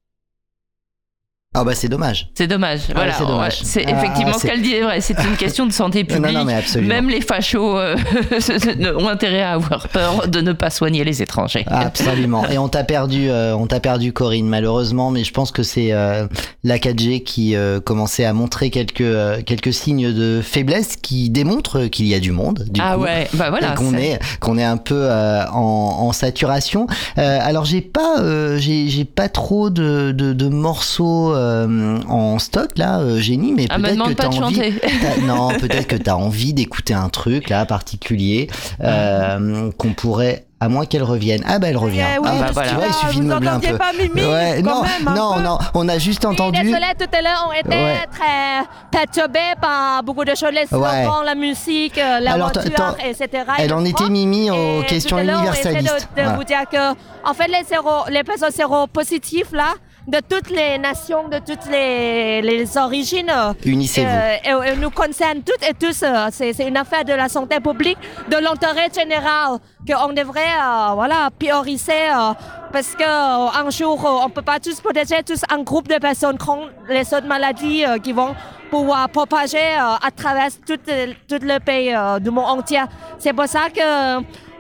Ah bah c'est dommage. C'est dommage. Ah, voilà, c'est dommage. c'est Ah, effectivement ce qu'elle dit. est vrai. C'est une question de santé Non, non, publique. mais absolument. Même les fachos euh, ont intérêt à avoir peur de ne pas soigner les étrangers. Absolument. Et on t'a perdu, euh, on t'a perdu Corinne malheureusement, mais je pense que c'est euh, la 4G qui commençait à montrer quelques quelques signes de faiblesse qui démontrent qu'il y a du monde. Du Ah coup, ouais, bah voilà, Qu'on est qu'on est un peu en, en saturation. Alors j'ai pas j'ai j'ai pas trop de de, de morceaux euh, en stock là, euh, génie, mais Ah, me peut-être demande que pas t'as de envie. non, peut-être que t'as envie d'écouter un truc là particulier euh, qu'on pourrait. À moins qu'elle revienne. Ah bah elle revient. Eh oui, ah, parce tu que vois, il suffit de meubler un peu. pas Mimi, ouais, quand non, même, un non, peu non, on a juste entendu. Désolée, tout à l'heure, on était Ouais. très perturbés par beaucoup de choses, les Ouais. la musique, euh, la Alors, voiture, etc. Elle en était Mimi aux questions universalistes. de, de Ouais. vous dire que, en fait, les, séro, les personnes séropositifs, là, de toutes les nations, de toutes les, les origines, Unissez-vous. euh, et- et nous concerne toutes et tous. C'est c'est une affaire de la santé publique, de l'intérêt général, qu'on devrait euh, voilà, prioriser euh, parce qu'un jour, euh, on ne peut pas tous protéger tous un groupe de personnes contre les autres maladies euh, qui vont pouvoir propager euh, à travers tout, le- tout le pays euh, du monde entier. C'est pour ça que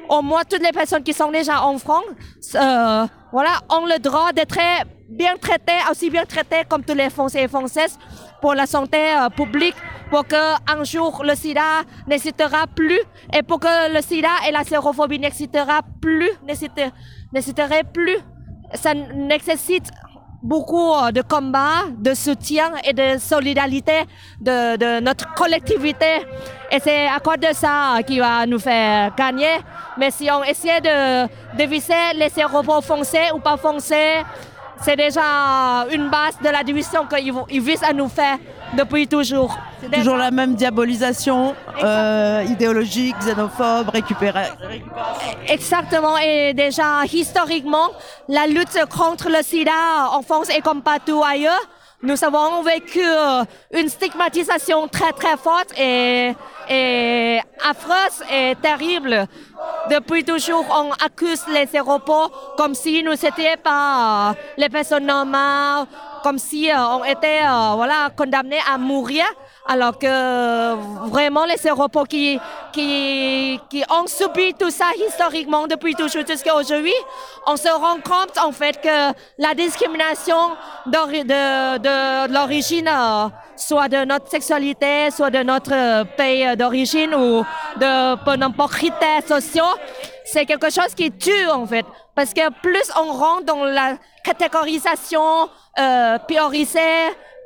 au moins toutes les personnes qui sont déjà en France euh, voilà, ont le droit d'être bien traitées, aussi bien traitées comme tous les Français et Françaises pour la santé euh, publique, pour qu'un jour le sida n'existera plus et pour que le sida et la sérophobie n'existera plus, n'existe- n'existeraient plus. Ça nécessite beaucoup euh, de combats, de soutien et de solidarité de, notre collectivité. Et c'est à cause de ça qui va nous faire gagner. Mais si on essaie de, de viser les séropos foncés ou pas foncés, c'est déjà une base de la division qu'ils ils visent à nous faire depuis toujours. C'est déjà- Toujours la même diabolisation euh, idéologique, xénophobe, récupérer. Exactement, et déjà historiquement, la lutte contre le sida en France et comme partout ailleurs, nous avons vécu euh, une stigmatisation très très forte et, et affreuse et terrible. Depuis toujours, on accuse les séropos comme si nous n'étions pas euh, les personnes normales, comme si euh, on était voilà, condamnés à mourir, alors que vraiment les séropos qui, qui, qui ont subi tout ça historiquement depuis toujours jusqu'à aujourd'hui, on se rend compte en fait que la discrimination d'ori- de, de l'origine, euh, soit de notre sexualité, soit de notre euh, pays d'origine ou de peu n'importe critères sociaux, c'est quelque chose qui tue en fait. Parce que plus on rentre dans la catégorisation euh, priorisée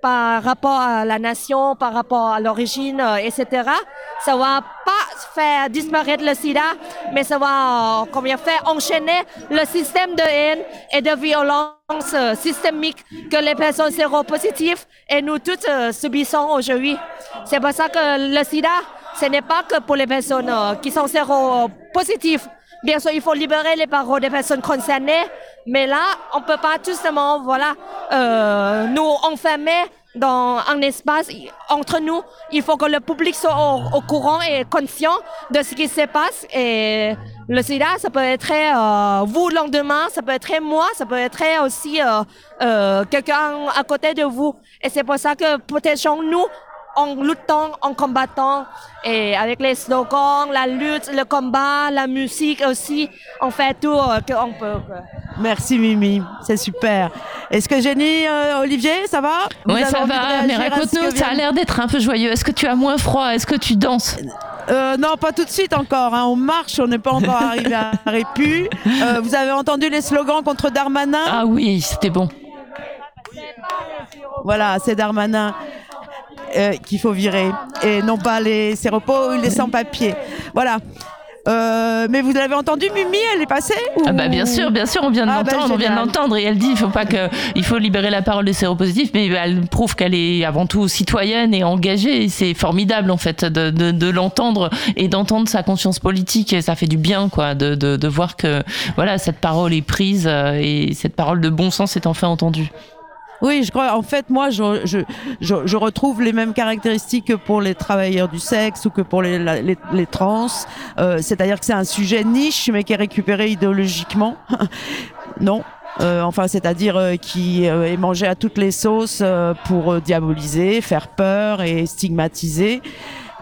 par rapport à la nation, par rapport à l'origine, euh, etc., ça va pas faire disparaître le sida, mais ça va, euh, comment faire enchaîner le système de haine et de violence euh, systémique que les personnes séropositives et nous toutes subissons aujourd'hui. C'est pour ça que le sida, ce n'est pas que pour les personnes qui sont séropositives. Bien sûr, il faut libérer les paroles des personnes concernées, mais là, on peut pas tout simplement, voilà, euh, nous enfermer dans un espace entre nous. Il faut que le public soit au, au courant et conscient de ce qui se passe. Et le sida, ça peut être euh, vous le lendemain, ça peut être moi, ça peut être aussi euh, euh, quelqu'un à côté de vous. Et c'est pour ça que protégeons-nous en luttant, en combattant, et avec les slogans, la lutte, le combat, la musique aussi, on fait tout euh, qu'on peut. quoi. Merci Mimi, c'est super. Est-ce que Jenny, euh, Olivier, ça va? Avez ça va, mais raconte-nous, ça a l'air d'être un peu joyeux. Est-ce que tu as moins froid? Est-ce que tu danses? Euh, non, pas tout de suite encore. hein. On marche, on n'est pas encore arrivé à Répu. Euh, vous avez entendu les slogans contre Darmanin? Ah oui, c'était bon. Voilà, c'est Darmanin euh, qu'il faut virer. Et non pas les séropos ou les sans-papiers. Voilà. Euh, mais vous l'avez entendu, Mimi, elle est passée ou- Ah bah bien sûr, bien sûr, on vient de Ah bah, on vient de l'entendre et elle dit il faut pas que il faut libérer la parole des séropositifs, mais elle prouve qu'elle est avant tout citoyenne et engagée. C'est formidable en fait de, de, de l'entendre et d'entendre sa conscience politique. Et ça fait du bien quoi de, de, de voir que voilà cette parole est prise euh, et cette parole de bon sens est enfin entendue. Oui, je crois. En fait, moi, je, je, je, je retrouve les mêmes caractéristiques que pour les travailleurs du sexe ou que pour les, les trans. Euh, C'est-à-dire que c'est un sujet niche, mais qui est récupéré idéologiquement. non. Euh, enfin, c'est-à-dire euh, qui euh, est mangé à toutes les sauces euh, pour euh, diaboliser, faire peur et stigmatiser.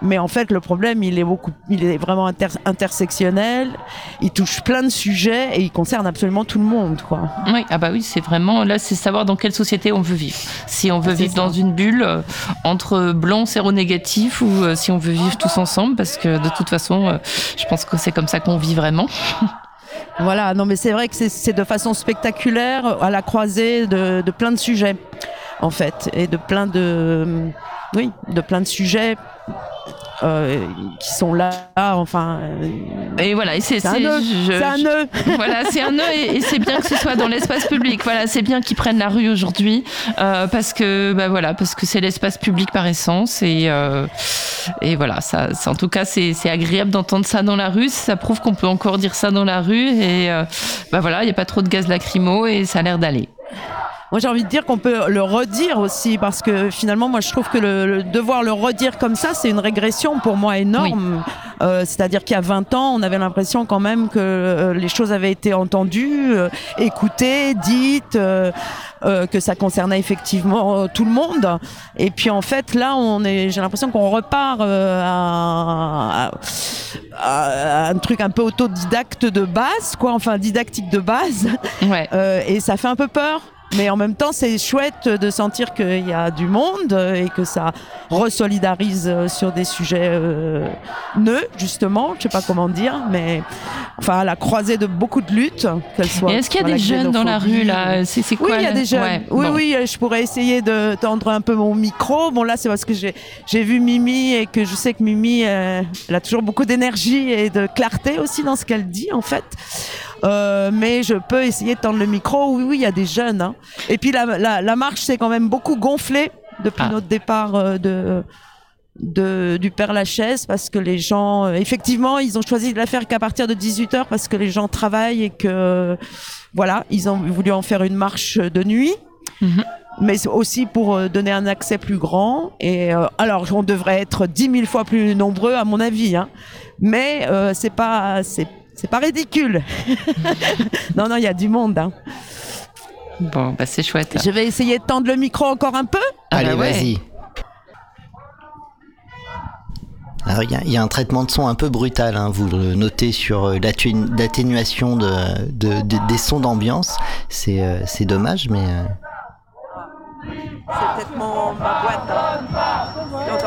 Mais en fait, le problème, il est beaucoup, il est vraiment inter- intersectionnel. Il touche plein de sujets et il concerne absolument tout le monde, quoi. Oui, ah bah oui, c'est vraiment là, c'est savoir dans quelle société on veut vivre. Si on veut C'est vivre ça. dans une bulle euh, entre blancs séronégatifs ou euh, si on veut vivre tous ensemble, parce que de toute façon, euh, je pense que c'est comme ça qu'on vit vraiment. Voilà, non mais c'est vrai que c'est- c'est de façon spectaculaire, à la croisée de, de plein de sujets, en fait, et de plein de, oui, de plein de sujets euh, qui sont là, enfin. Et voilà, c'est un nœud, je- je- voilà, c'est un nœud et, et c'est bien que ce soit dans l'espace public. Voilà, c'est bien qu'ils prennent la rue aujourd'hui euh, parce que bah voilà, parce que c'est l'espace public par essence et euh, et voilà, ça, en tout cas c'est agréable d'entendre ça dans la rue. Ça prouve qu'on peut encore dire ça dans la rue et bah voilà, il y a pas trop de gaz lacrymo et ça a l'air d'aller. Moi, j'ai envie de dire qu'on peut le redire aussi, parce que finalement, moi, je trouve que le, le devoir le redire comme ça, c'est une régression pour moi énorme. Euh, C'est-à-dire qu'il y a 20 ans, on avait l'impression quand même que euh, les choses avaient été entendues, euh, écoutées, dites, euh, euh, que ça concernait effectivement tout le monde. Et puis en fait, là, on est, j'ai l'impression qu'on repart euh, à, à- à un truc un peu autodidacte de base, quoi, enfin didactique de base. Ouais. Euh, et ça fait un peu peur. Mais en même temps, c'est chouette de sentir qu'il y a du monde et que ça resolidarise euh, sur des sujets euh, nœuds, justement. Je sais pas comment dire, mais enfin, à la croisée de beaucoup de luttes, qu'elles soient. Est-ce qu'il y a des jeunes dans la rue là? C'est c'est oui, quoi il y a des jeunes. Ouais, oui, bon. oui, euh, je pourrais essayer de tendre un peu mon micro. Bon, là, c'est parce que j'ai j'ai vu Mimi et que je sais que Mimi, euh, elle a toujours beaucoup d'énergie et de clarté aussi dans ce qu'elle dit, en fait. Euh, mais je peux essayer de tendre le micro. Oui, oui, il y a des jeunes. hein. Et puis la, la, la marche s'est quand même beaucoup gonflée depuis notre départ euh, de, de, du Père Lachaise parce que les gens, euh, effectivement, ils ont choisi de la faire qu'à partir de 18h parce que les gens travaillent et que, voilà, ils ont voulu en faire une marche de nuit. Mais c'est aussi pour donner un accès plus grand. Et euh, alors, on devrait être dix mille fois plus nombreux, à mon avis. Hein. Mais euh, c'est pas, c'est, c'est pas ridicule. non, non, il y a du monde. Hein. Bon, bah c'est chouette. Je vais essayer de tendre le micro encore un peu. Allez, bah ouais. vas-y. Alors, il y, a- il y a un traitement de son un peu brutal, hein, vous le notez sur euh, l'atténu- l'atténuation de, de- de- des sons d'ambiance. C'est euh, dommage, mais. euh, Hein.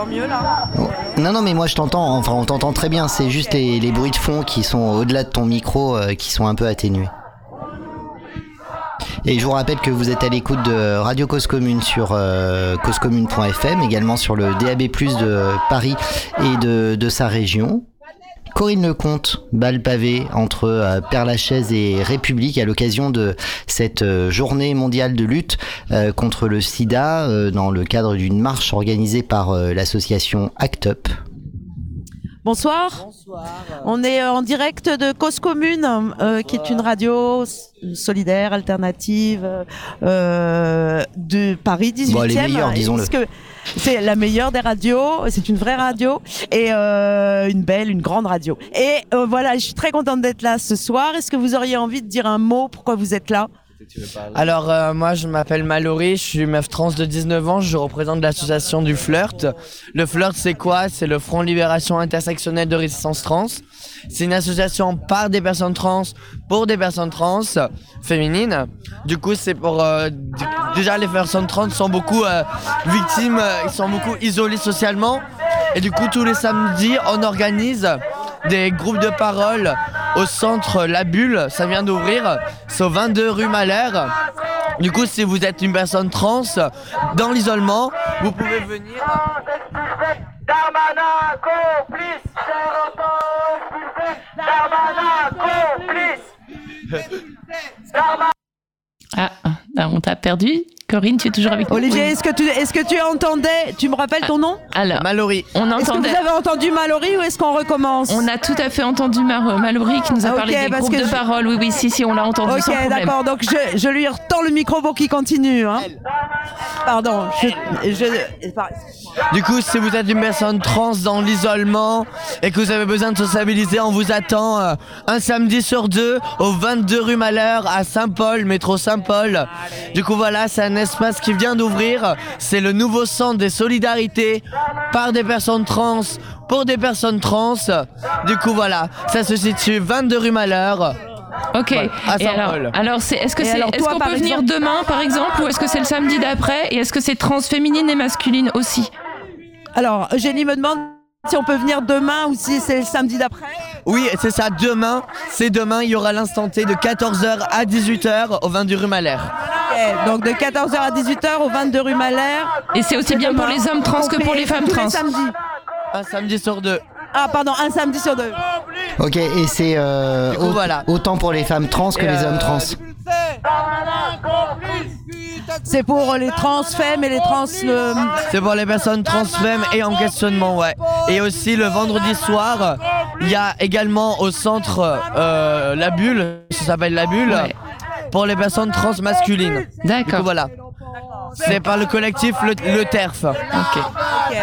Mieux là Non, non, mais moi je t'entends, enfin on t'entend très bien, c'est juste les, les bruits de fond qui sont au-delà de ton micro euh, qui sont un peu atténués. Et je vous rappelle que vous êtes à l'écoute de Radio Cause Commune sur euh, causecommune.fm, également sur le DAB+, de Paris et de, de sa région. Corinne Lecomte, balle pavée entre euh, Père-Lachaise et République à l'occasion de cette euh, journée mondiale de lutte euh, contre le sida euh, dans le cadre d'une marche organisée par euh, l'association ACT UP. Bonsoir. On est en direct de Cause Commune, euh, qui est une radio solidaire, alternative, euh, de Paris 18e. Bon, les meilleures, disons-le. C'est la meilleure des radios, c'est une vraie radio et euh, une belle, une grande radio. Et euh, voilà, je suis très contente d'être là ce soir. Est-ce que vous auriez envie de dire un mot Pourquoi vous êtes là? Alors euh, moi je m'appelle Mallory, je suis meuf trans de 19 ans, je représente l'association du flirt. Le flirt c'est quoi? C'est le Front Libération Intersectionnelle de Résistance Trans. C'est une association par des personnes trans pour des personnes trans féminines. Du coup c'est pour... euh, déjà les personnes trans sont beaucoup euh, victimes, ils sont beaucoup isolés socialement. Et du coup tous les samedis on organise des groupes de parole au centre La Bulle, ça vient d'ouvrir, c'est au 22 rue Malher. Du coup, si vous êtes une personne trans dans l'isolement, vous pouvez venir. Complice Ah, ah, on t'a perdu. Corinne, tu es toujours avec nous Olivier, est-ce que tu est-ce que tu entendais Tu me rappelles ton nom Alors, Mallory. On Est-ce que entendait. vous avez entendu Mallory ou est-ce qu'on recommence On a tout à fait entendu Mar Mallory qui nous a Ah, parlé des groupes que de je- parole. Oui, oui, si, si, on l'a entendu sans Ok, d'accord. Donc je, je lui retends le micro pour qu'il continue. Hein. Pardon, je, je- par- Du coup, si vous êtes une personne trans dans l'isolement et que vous avez besoin de sociabiliser, on vous attend euh, un samedi sur deux au 22 rue Malheur à Saint-Paul, métro Saint-Paul. Du coup, voilà, c'est un espace qui vient d'ouvrir. C'est le nouveau centre des solidarités par des personnes trans pour des personnes trans. Du coup, voilà, ça se situe 22 rue Malheur. Ok. Voilà, à et alors, Saint-Paul. alors c'est, est-ce que c'est, alors est-ce toi, qu'on peut venir demain, par exemple, ou est-ce que c'est le samedi d'après, et est-ce que c'est trans féminine et masculine aussi? Alors, Eugénie me demande si on peut venir demain ou si c'est le samedi d'après. Oui, c'est ça, demain, c'est demain, il y aura l'instant T de 14h à 18h au 22 rue Malheur. Ok, donc de 14h à 18h au 22 rue Malher. Et c'est aussi bien pour les hommes trans que pour les femmes trans. samedis. Un samedi sur deux. Ah, pardon, un samedi sur deux. Ok, et c'est euh, Du coup, au- voilà. autant pour les femmes trans que Et, les hommes euh, trans. C'est pour les trans femmes et les trans. euh, C'est pour les personnes trans femmes et en questionnement, ouais. Et aussi le vendredi soir, il y a également au centre euh, La Bulle, ça s'appelle La Bulle, Ouais. pour les personnes trans masculines. Du D'accord. voilà. C'est par le collectif Le, le TERF. Ok. ok,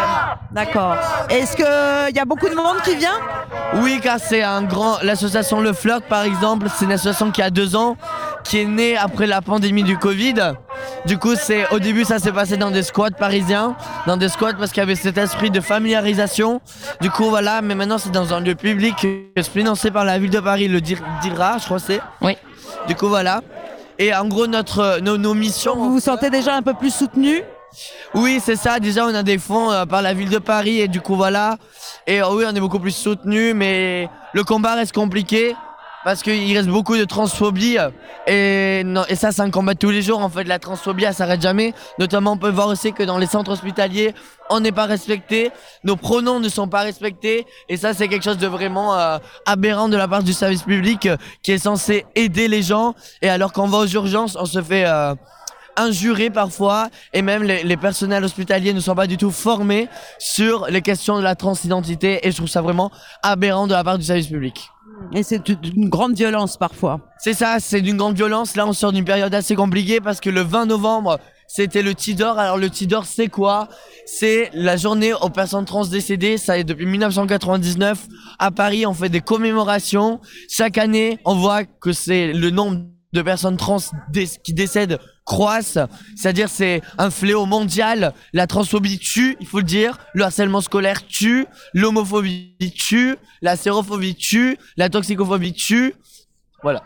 D'accord. Est-ce qu'il y a beaucoup de monde qui vient? Oui, car c'est un grand. L'association Le Flirt, par exemple, c'est une association qui a deux ans, qui est née après la pandémie du Covid. Du coup, c'est au début, ça s'est passé dans des squats parisiens, dans des squats parce qu'il y avait cet esprit de familiarisation. Du coup, voilà, mais maintenant c'est dans un lieu public euh, financé par la ville de Paris, le Dir- DIRA, je crois que c'est. Oui. Du coup, voilà. Et en gros, notre, nos, nos missions. Vous vous sentez déjà un peu plus soutenu Oui, c'est ça. Déjà, on a des fonds euh, par la ville de Paris et du coup, voilà. Et euh, oui, on est beaucoup plus soutenu, mais le combat reste compliqué parce qu'il reste beaucoup de transphobie. euh, Et, ça, c'est un combat tous les jours. En fait, la transphobie, elle s'arrête jamais. Notamment, on peut voir aussi que dans les centres hospitaliers, on n'est pas respecté. Nos pronoms ne sont pas respectés. Et ça, c'est quelque chose de vraiment euh, aberrant de la part du service public euh, qui est censé aider les gens. Et alors qu'on va aux urgences, on se fait... euh, parfois et même les, les personnels hospitaliers ne sont pas du tout formés sur les questions de la transidentité et je trouve ça vraiment aberrant de la part du service public. Et c'est une grande violence parfois. C'est ça, c'est d'une grande violence. Là, on sort d'une période assez compliquée parce que le 20 novembre, c'était le Tidor. Alors, le Tidor, c'est quoi? C'est la journée aux personnes trans décédées. Ça est depuis 1999. À Paris, on fait des commémorations. Chaque année, on voit que c'est le nombre de personnes trans qui décèdent croissent. C'est-à-dire, c'est un fléau mondial. La transphobie tue, il faut le dire. Le harcèlement scolaire tue. L'homophobie tue. La sérophobie tue. La toxicophobie tue. Voilà.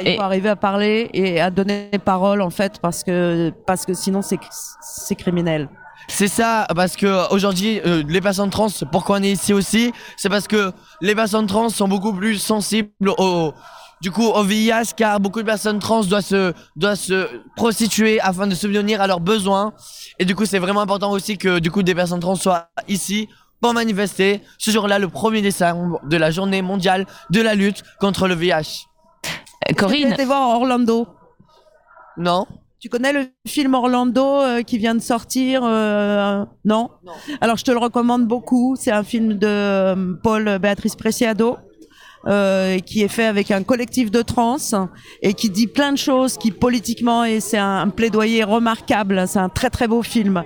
Il Et- faut arriver à parler et à donner parole en fait parce que parce que sinon c'est c'est criminel. C'est ça, parce que aujourd'hui, euh, les personnes trans, pourquoi on est ici aussi, c'est parce que les personnes trans sont beaucoup plus sensibles au, du coup, au VIH, car beaucoup de personnes trans doivent se, doivent se prostituer afin de subvenir à leurs besoins. Et du coup, c'est vraiment important aussi que du coup des personnes trans soient ici pour manifester ce jour-là, le 1er décembre de la journée mondiale de la lutte contre le VIH. Euh, Corinne, Été voir Orlando. Non Tu connais le film Orlando euh, qui vient de sortir euh, non, Alors je te le recommande beaucoup. C'est un film de euh, Paul Béatrice Preciado. Euh, qui est fait avec un collectif de trans et qui dit plein de choses qui politiquement et c'est un, un plaidoyer remarquable c'est un très très beau film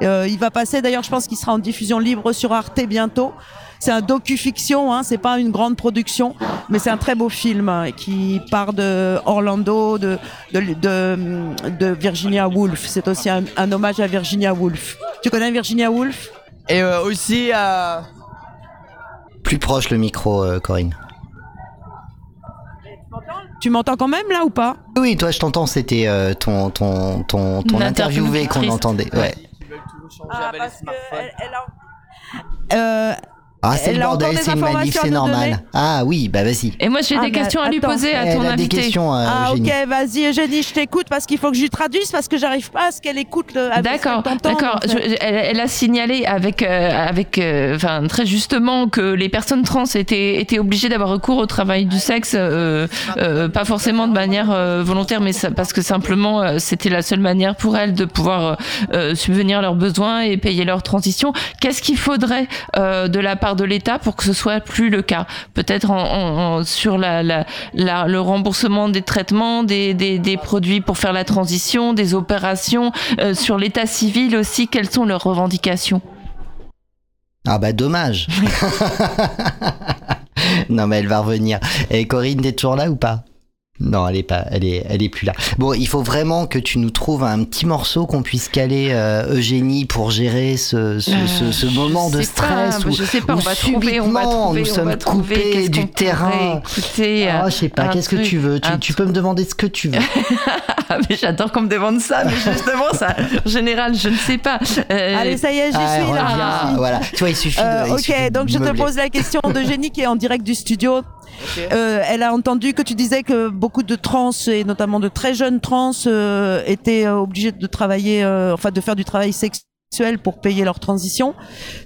Euh, il va passer d'ailleurs je pense qu'il sera en diffusion libre sur Arte bientôt c'est un docu-fiction, hein, c'est pas une grande production, mais c'est un très beau film hein, qui part de Orlando, de, de, de, de Virginia Woolf. C'est aussi un, un hommage à Virginia Woolf. Tu connais Virginia Woolf? Et euh, aussi, euh, Plus proche le micro, euh, Corinne. Tu m'entends quand même là ou pas? Oui, toi je t'entends, c'était euh, ton, ton, ton, ton interviewé qu'on entendait. Ouais. Ah, parce que elle, elle a... Euh, Ah, c'est Elle le bordel, des c'est une manif, c'est normal. Ah oui, bah vas-y. et moi j'ai Ah, des questions à lui attends. poser à Elle ton a des questions, euh, Ah Eugénie. ok, vas-y Eugénie, je t'écoute parce qu'il faut que je lui traduise parce que j'arrive pas à ce qu'elle écoute le. à ce D'accord, d'accord. en fait. Je- Elle, elle a signalé avec, euh, avec, euh, enfin très justement que les personnes trans étaient, étaient obligées d'avoir recours au travail du sexe, euh, euh, pas forcément de manière euh, volontaire, mais ça- parce que simplement euh, c'était la seule manière pour elles de pouvoir euh, subvenir à leurs besoins et payer leur transition. Qu'est-ce qu'il faudrait euh, de la part de l'État pour que ce soit plus le cas. Peut-être en, en- en- sur la, la, la- le remboursement des traitements, des, des, des produits pour faire la transition, des opérations, euh, sur l'état civil aussi. Quelles sont leurs revendications? Ah bah dommage. non mais elle va revenir. Et Corinne, t'es toujours là ou pas? Non, elle est pas, elle est, elle est plus là. Bon, il faut vraiment que tu nous trouves un petit morceau qu'on puisse caler euh, Eugénie pour gérer ce, ce, ce, ce Euh, moment de pas, stress où, je sais pas, où on va trouver, on va subitement, trouver, nous on sommes va trouver, coupés du terrain. Ah, euh, je sais pas, un qu'est-ce que tu veux? Tu, tu peux me demander ce que tu veux. Ah, mais j'adore qu'on me demande ça, mais justement, ça, en général, je ne sais pas. Euh, Allez, ça y est, j'y Ah, suis là. voilà. Tu vois, il suffit de- il ok, suffit de donc je te pose la question d'Eugénie qui est en direct du studio. Euh, elle a entendu que tu disais que beaucoup de trans et notamment de très jeunes trans euh, étaient euh, obligés de travailler, euh, enfin de faire du travail sexuel pour payer leur transition.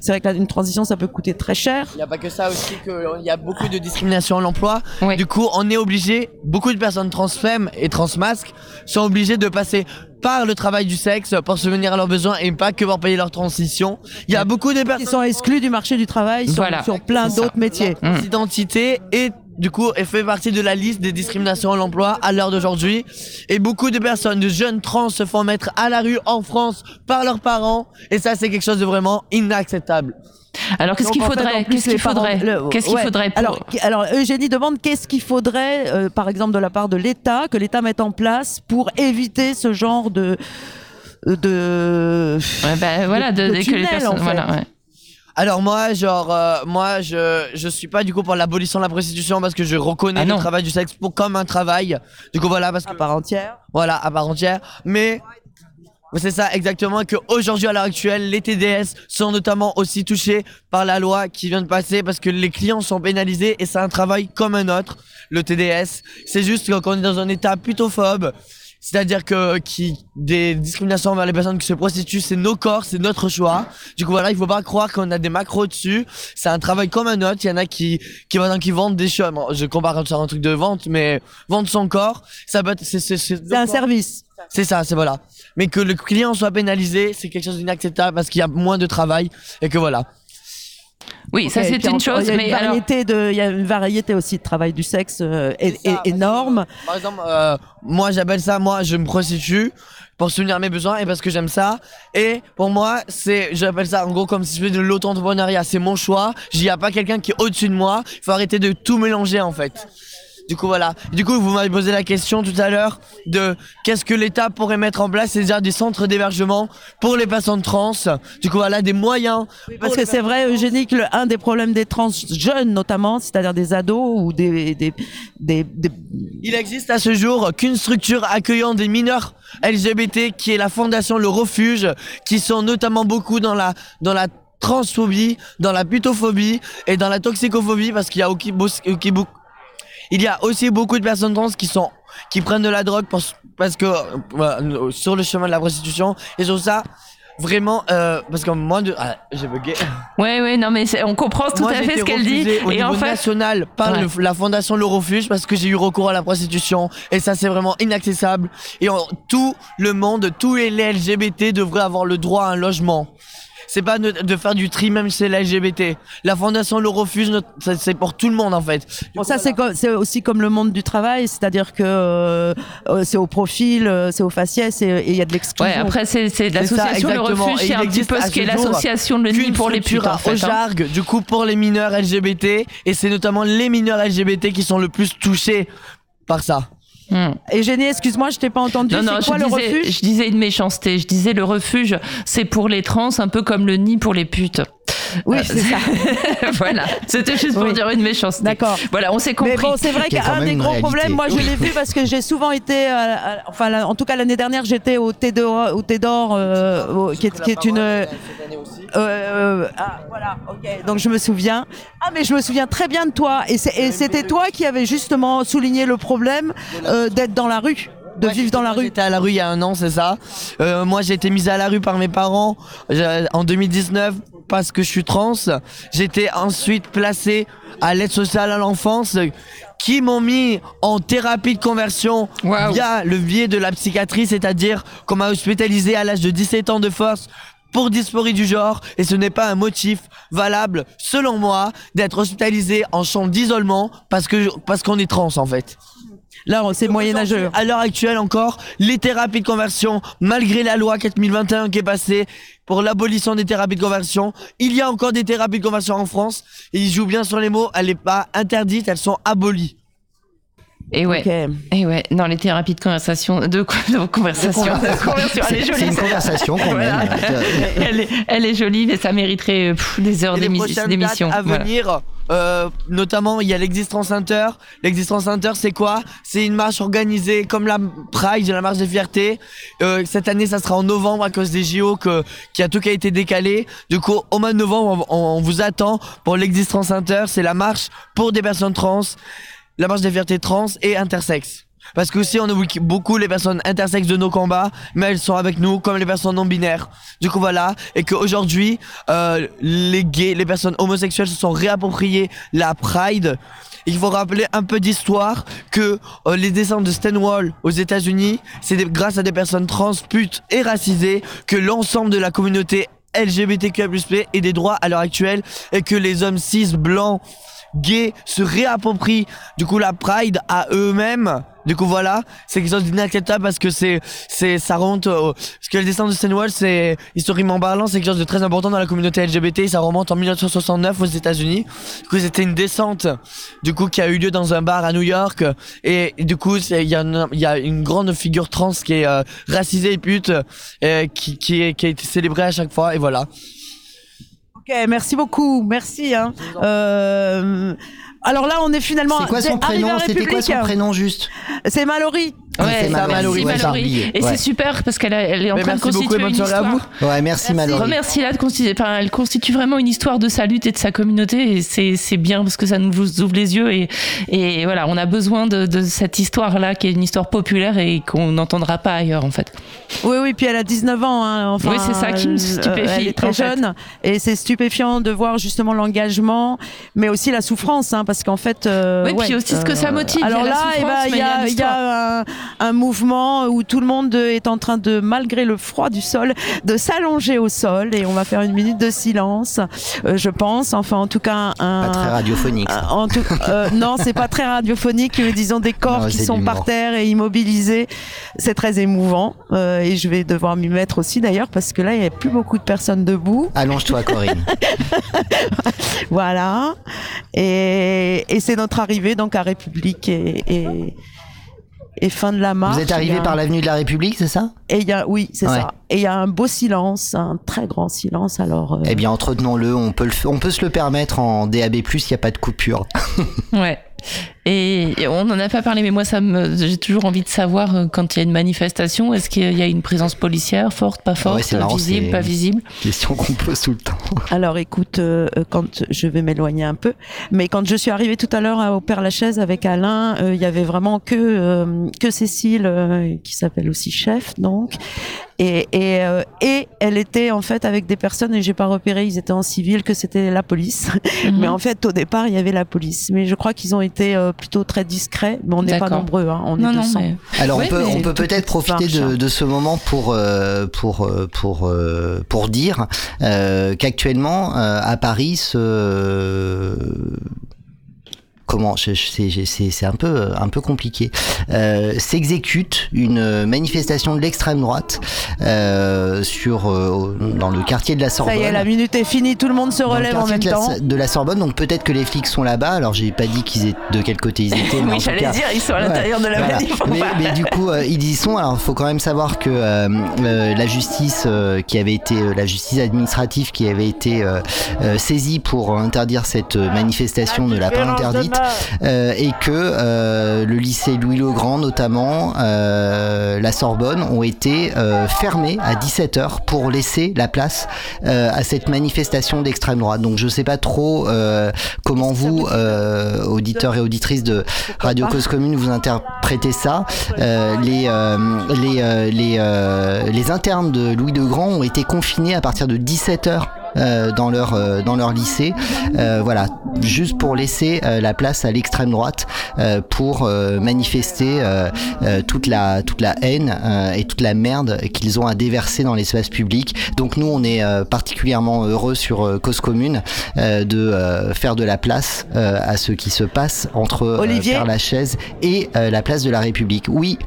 C'est vrai que là, une transition ça peut coûter très cher. Il n'y a pas que ça aussi, qu'il y a beaucoup de discrimination à l'emploi. Du coup, on est obligé, beaucoup de personnes transfemmes et transmasques sont obligées de passer par le travail du sexe pour subvenir à leurs besoins et pas que pour payer leur transition. Il y a beaucoup de personnes qui sont exclues du marché du travail sur, Voilà, sur plein d'autres métiers. Leur identité et du coup, elle fait partie de la liste des discriminations à l'emploi à l'heure d'aujourd'hui. Et beaucoup de personnes, de jeunes trans se font mettre à la rue en France par leurs parents. Et ça, c'est quelque chose de vraiment inacceptable. Alors, qu'est-ce qu'il faudrait Qu'est-ce qu'il faudrait Qu'est-ce qu'il faudrait pour- alors, alors, Eugénie demande qu'est-ce qu'il faudrait, euh, par exemple, de la part de l'État, que l'État mette en place pour éviter ce genre de de Ouais, bah, voilà, de- de que les personnes- en fait. voilà, ouais. Alors moi, genre, euh, moi, je je suis pas du coup pour l'abolition de la prostitution parce que je reconnais Ah le travail du sexe pour comme un travail. Du coup voilà parce que à part entière. Voilà, à part entière. Mais c'est ça exactement que aujourd'hui à l'heure actuelle, les TDS sont notamment aussi touchés par la loi qui vient de passer parce que les clients sont pénalisés et c'est un travail comme un autre. Le TDS, c'est juste qu'on est dans un état putophobe. C'est-à-dire que qui des discriminations envers les personnes qui se prostituent, c'est nos corps, c'est notre choix. Du coup voilà, il faut pas croire qu'on a des macros dessus. C'est un travail comme un autre. Il y en a qui qui exemple, qui vendent des choses. Bon, je compare sur un truc de vente, mais vendre son corps, ça peut être c'est c'est c'est un service. C'est ça, c'est voilà. Mais que le client soit pénalisé, c'est quelque chose d'inacceptable parce qu'il y a moins de travail et que voilà. Oui, ça c'est une chose, il y a une mais alors. il y a une variété aussi de travail du sexe euh, énorme. Par exemple, euh, moi j'appelle ça, moi je me prostitue pour soutenir mes besoins et parce que j'aime ça. Et pour moi, c'est, j'appelle ça en gros comme si je faisais de l'auto-entrepreneuriat. C'est mon choix. Il n'y a pas quelqu'un qui est au-dessus de moi. Il faut arrêter de tout mélanger en fait. Du coup voilà. Du coup vous m'avez posé la question tout à l'heure de qu'est-ce que l'État pourrait mettre en place, c'est-à-dire des centres d'hébergement pour les personnes trans. Du coup voilà des moyens. Parce que c'est vrai, Eugénie, que le- un des problèmes des trans jeunes notamment, c'est-à-dire des ados ou des, des, des, des- Il existe à ce jour qu'une structure accueillant des mineurs LGBT qui est la fondation Le Refuge, qui sont notamment beaucoup dans la, dans la transphobie, dans la putophobie et dans la toxicophobie parce qu'il y a aussi beaucoup- il y a aussi beaucoup de personnes trans qui sont qui prennent de la drogue parce, parce que euh, sur le chemin de la prostitution et sur ça vraiment euh, parce que moi de ah, j'ai bugué Ouais, ouais, non, mais on comprend tout moi, à fait ce qu'elle dit. Au Et en fait, national par Ouais. le- la fondation Le Refuge parce que j'ai eu recours à la prostitution et ça c'est vraiment inaccessible. Et tout le monde, tous les LGBT devraient avoir le droit à un logement. C'est pas de, de faire du tri même si c'est l'LGBT. La fondation Le ça, c'est pour tout le monde en fait. Bon, ça c'est comme- c'est aussi comme le monde du travail, c'est-à-dire que euh, euh, c'est au profil, euh, c'est au faciès et il y a de l'exclusion. Ouais, après, c'est- l'association Le. Refuge, Et c'est un petit peu ce qu'est l'association Le Nid pour les putes, en fait. Au hein. jargue, du coup, pour les mineurs LGBT, et c'est notamment les mineurs LGBT qui sont le plus touchés par ça. Et Génie, excuse-moi, je t'ai pas entendu. Non, non, quoi je, le disais, refuge? je disais une méchanceté. Je disais le refuge, c'est pour les trans, un peu comme le nid pour les putes. Oui, Euh, c'est ça. voilà, c'était juste pour Oui. dire une méchanceté. D'accord. Voilà, on s'est compris. Mais bon, c'est vrai qu'un des gros réalité. problèmes, moi je l'ai vu parce que j'ai souvent été, euh, à- enfin en tout cas l'année dernière, j'étais au Thé d'Or, au Thé d'Or, euh, au- qui est, qui est une. euh, euh, ah, voilà, ok. Donc je me souviens. Ah, mais je me souviens très bien de toi. Et c'est- et c'était toi qui avais justement souligné le problème euh, d'être dans la rue, de vivre dans la rue. J'étais à la rue il y a un an, c'est ça. Euh, moi, j'ai été mise à la rue par mes parents euh, en 2019 parce que je suis trans. J'étais ensuite placé à l'aide sociale à l'enfance qui m'ont mis en thérapie de conversion via le biais de la psychiatrie, c'est-à-dire qu'on m'a hospitalisé à l'âge de 17 ans de force pour dysphorie du genre et ce n'est pas un motif valable, selon moi, d'être hospitalisé en chambre d'isolement parce que parce qu'on est trans en fait. Là, c'est moyenâgeux. À l'heure actuelle encore, les thérapies de conversion, malgré la loi 4021 qui est passée pour l'abolition des thérapies de conversion, il y a encore des thérapies de conversion en France. Et ils jouent bien sur les mots, elle n'est pas interdite, elles sont abolies. Et ouais. Et ouais. Non, les thérapies de conversation, de, de conversation, de conversion, elle est C'est jolie. c'est une conversation quand même. elle, est, elle est jolie, mais ça mériterait euh, pff, des heures d'émission. à Voilà. venir, euh, notamment il y a l'Existence Center. L'Existence Center, c'est quoi? C'est une marche organisée comme la Pride, la marche des fiertés. Euh, cette année, ça sera en novembre à cause des JO que qui a tout qui a été décalé. Du coup, au mois de novembre, on, on vous attend pour l'Existence Center. C'est la marche pour des personnes trans, la marche des fiertés trans et intersexes. Parce que aussi on oublie beaucoup les personnes intersexes de nos combats, mais elles sont avec nous comme les personnes non binaires. Du coup voilà, et qu'aujourd'hui euh, les gays, les personnes homosexuelles se sont réappropriées la Pride. Il faut rappeler un peu d'histoire que euh, les descentes de Stonewall aux États-Unis, c'est grâce à des personnes trans, putes et racisées que l'ensemble de la communauté LGBTQIA+, ait des droits à l'heure actuelle et que les hommes cis blancs gays se réapproprient du coup la pride à eux-mêmes. Du coup voilà c'est quelque chose d'inacceptable parce que c'est c'est ça remonte au, parce que le descente de Stonewall c'est historiquement parlant c'est quelque chose de très important dans la communauté LGBT ça remonte en 1969 aux États-Unis. Du coup c'était une descente du coup qui a eu lieu dans un bar à New York. Et, du coup il y a une, y a une grande figure trans qui est euh, racisée et pute qui qui, qui a été célébrée à chaque fois. Et voilà Ok, merci beaucoup, merci. Hein. Euh, alors là, on est finalement. C'est quoi son prénom? C'était quoi son prénom juste? C'est Mallory. Ouais, c'est Mallory, merci Mallory. Et Ouais. c'est super parce qu'elle a- elle est en Mais train de merci beaucoup constituer bonne une soirée à histoire. Ouais, merci Mallory. Remercie-la de constituer, enfin, elle constitue vraiment une histoire de sa lutte et de sa communauté et c'est, c'est bien parce que ça nous ouvre les yeux et, et voilà, on a besoin de, de cette histoire-là qui est une histoire populaire et qu'on n'entendra pas ailleurs en fait. Oui, oui, puis elle a 19 ans. Hein, enfin, Oui, c'est ça qui me euh, stupéfie, Elle est très fait. jeune et c'est stupéfiant de voir justement l'engagement, mais aussi la souffrance, hein, parce qu'en fait. euh, Oui, puis aussi ce que ça motive, il y a Alors là, eh ben, souffrance, il y a y a un, un mouvement où tout le monde est en train de, malgré le froid du sol, de s'allonger au sol et on va faire une minute de silence, euh, je pense. Enfin, en tout cas, un. Pas très radiophonique. ça. En tout, euh, non, c'est pas très radiophonique, mais disons des corps Non, qui sont par terre et immobilisés. C'est très émouvant euh, et je vais devoir m'y mettre aussi d'ailleurs parce que là il n'y a plus beaucoup de personnes debout. Allonge-toi, Corinne. Voilà. Et, et c'est notre arrivée donc à République et, et, et fin de la marche. Vous êtes arrivé par l'avenue de la République, c'est ça? Et il y a, oui, c'est Ouais. ça. Et il y a un beau silence, un très grand silence. Alors. euh, Eh bien, entretenons-le. On peut, le on peut se le permettre en DAB+. Il n'y a pas de coupure. Ouais. Et on n'en a pas parlé, mais moi, ça me, j'ai toujours envie de savoir euh, quand il y a une manifestation, est-ce qu'il y a une présence policière forte, pas forte, Ouais, marrant, visible, c'est- pas visible? Question qu'on pose tout le temps. Alors écoute, euh, euh, quand je vais m'éloigner un peu, mais quand je suis arrivée tout à l'heure à- au Père Lachaise avec Alain, euh, il y avait vraiment que euh, que Cécile euh, qui s'appelle aussi chef donc et et, euh, et elle était en fait avec des personnes et j'ai pas repéré, ils étaient en civil que c'était la police, Mhm. mais en fait au départ il y avait la police, mais je crois qu'ils ont été euh, plutôt très discrets, mais on n'est pas nombreux, hein, on Non, est non, 200. mais- Alors Oui, on peut, on peut peut-être profiter de, de ce moment pour euh, pour euh, pour euh, pour dire euh, qu'actuellement euh, à Paris ce comment je- je- c'est c'est c'est un peu un peu compliqué euh, s'exécute une manifestation de l'extrême droite euh, sur euh, dans le quartier de la Ça Sorbonne y est, la minute est finie, tout le monde se relève en même de la, temps. de la Sorbonne, donc peut-être que les flics sont là-bas. Alors j'ai pas dit qu'ils étaient de quel côté ils étaient, mais Oui, j'allais dire, ils sont à l'intérieur de la voilà. manif, Mais, mais du coup, euh, ils y sont. Alors, faut quand même savoir que euh, euh, la justice euh, qui avait été, euh, la justice administrative qui avait été saisie pour interdire cette manifestation ne l'a pas interdite, euh, et que euh, le lycée Louis le Grand, notamment euh, la Sorbonne, ont été euh, fermés à 17h pour laisser la place euh, à cette manifestation d'extrême droite. Donc, je sais pas trop euh, comment vous, euh, auditeurs et auditrices de Radio Cause Commune, vous interprétez ça. Euh, les, euh, les, euh, les, euh, les internes de Louis de Grand ont été confinés à partir de 17h euh, dans leur euh, dans leur lycée. Euh, voilà, juste pour laisser euh, la place à l'extrême droite euh, pour euh, manifester euh, euh, toute la toute la haine euh, et toute la merde qu'ils ont à déverser dans l'espace public. Donc nous, on est euh, particulièrement heureux sur euh, Cause Commune euh, de euh, faire de la place euh, à ce qui se passe entre euh, Olivier Père Lachaise et euh, la place de la République. Oui.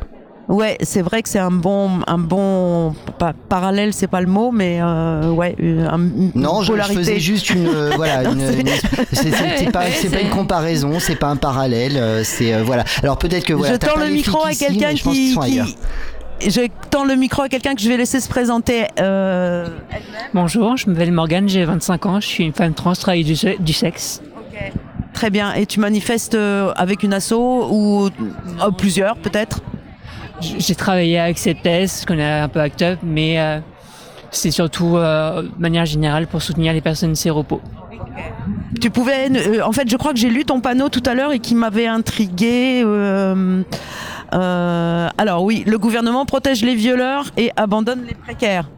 Ouais, c'est vrai que c'est un bon, un bon pas, parallèle, c'est pas le mot, mais euh, ouais, une, un- une Non, je, je faisais juste une euh, voilà, une, une- c'est- pas, une comparaison, c'est pas un parallèle, euh, c'est euh, voilà. Alors peut-être que voilà. je tends le micro à quelqu'un qui, qui- je tends le micro à quelqu'un que je vais laisser se présenter. Euh, Bonjour, je m'appelle Morgane, j'ai 25 ans, je suis une femme trans, travaille du, se- du sexe. Très bien. Et tu manifestes avec une asso ou euh, plusieurs peut-être? J'ai travaillé avec CEPTES, je connais un peu Act Up, mais euh, c'est surtout euh, de manière générale pour soutenir les personnes séropos. Tu pouvais. euh, en fait, je crois que j'ai lu ton panneau tout à l'heure et qui m'avait intrigué. euh, euh, alors oui, le gouvernement protège les violeurs et abandonne les précaires.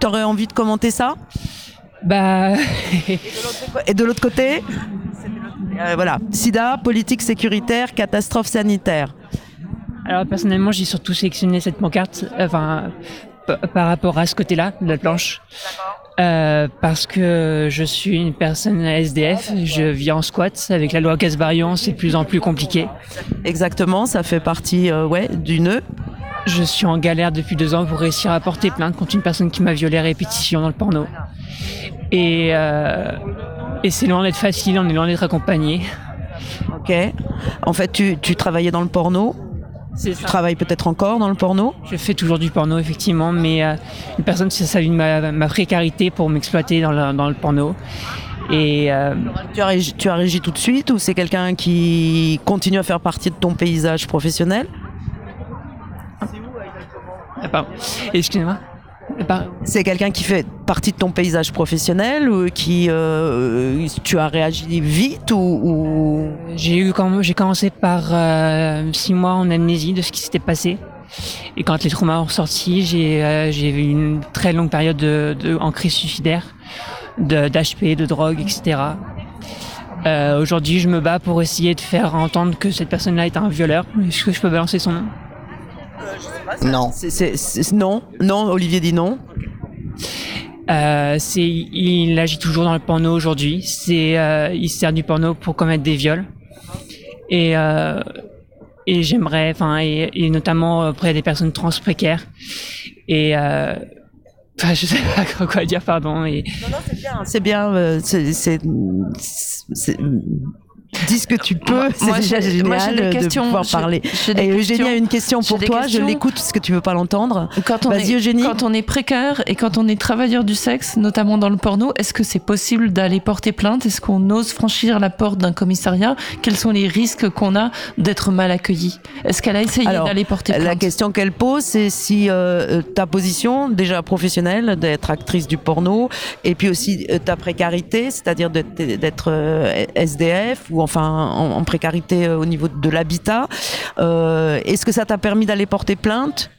T'aurais envie de commenter ça? Bah. et de l'autre côté, euh, voilà, SIDA, politique sécuritaire, catastrophe sanitaire. Alors personnellement, j'ai surtout sélectionné cette pancarte, enfin, par rapport à ce côté-là de la planche. Euh, parce que je suis une personne SDF, je vis en squat. Avec la loi Casbarian, c'est de plus en plus compliqué. Exactement, ça fait partie euh, ouais, du nœud. Je suis en galère depuis deux ans pour réussir à porter plainte contre une personne qui m'a violé à répétition dans le porno. Et, euh, et c'est loin d'être facile, on est loin d'être accompagné. Ok. En fait, tu, tu travaillais dans le porno. Tu travailles peut-être encore dans le porno Je fais toujours du porno, effectivement, mais euh, une personne s'est servi de ma, ma précarité pour m'exploiter dans le, dans le porno. Et euh, tu, as régi, tu as régi tout de suite ou c'est quelqu'un qui continue à faire partie de ton paysage professionnel? Ah, pardon. Excusez-moi. Ah, pardon. C'est quelqu'un qui fait partie de ton paysage professionnel ou qui euh, tu as réagi vite ou, ou... J'ai eu j'ai commencé par euh, six mois en amnésie de ce qui s'était passé. Et quand les traumas ont sorti, j'ai euh, j'ai eu une très longue période de, de en crise suicidaire, de d'HP, de drogue, etc. Euh, Aujourd'hui, je me bats pour essayer de faire entendre que cette personne-là est un violeur. Est-ce que je peux balancer son nom? Non. C'est- c'est- c'est- non, non. Olivier dit non. Euh, c'est, il agit toujours dans le porno aujourd'hui. C'est, euh, il sert du porno pour commettre des viols. Et, euh, et j'aimerais, enfin, et, et notamment auprès des personnes trans précaires. Et, euh, enfin, je sais pas quoi dire, pardon. Et, C'est bien. euh, c'est- c'est- c'est- Dis ce que tu peux. Moi- C'est déjà j'ai- génial moi, des de questions. pouvoir parler. des Et Eugénie a une question pour toi. Je l'écoute parce que tu veux pas l'entendre. Quand on, Vas-y est, Eugénie. quand on est précaire et quand on est travailleur du sexe, notamment dans le porno, est-ce que c'est possible d'aller porter plainte? Est-ce qu'on ose franchir la porte d'un commissariat? Quels sont les risques qu'on a d'être mal accueilli? Est-ce qu'elle a essayé d'aller porter plainte? La question qu'elle pose, c'est si euh, ta position, déjà professionnelle, d'être actrice du porno, et puis aussi euh, ta précarité, c'est-à-dire d'être d'être, euh, SDF ou enfin en, en précarité euh, au niveau de l'habitat, euh, est-ce que ça t'a permis d'aller porter plainte?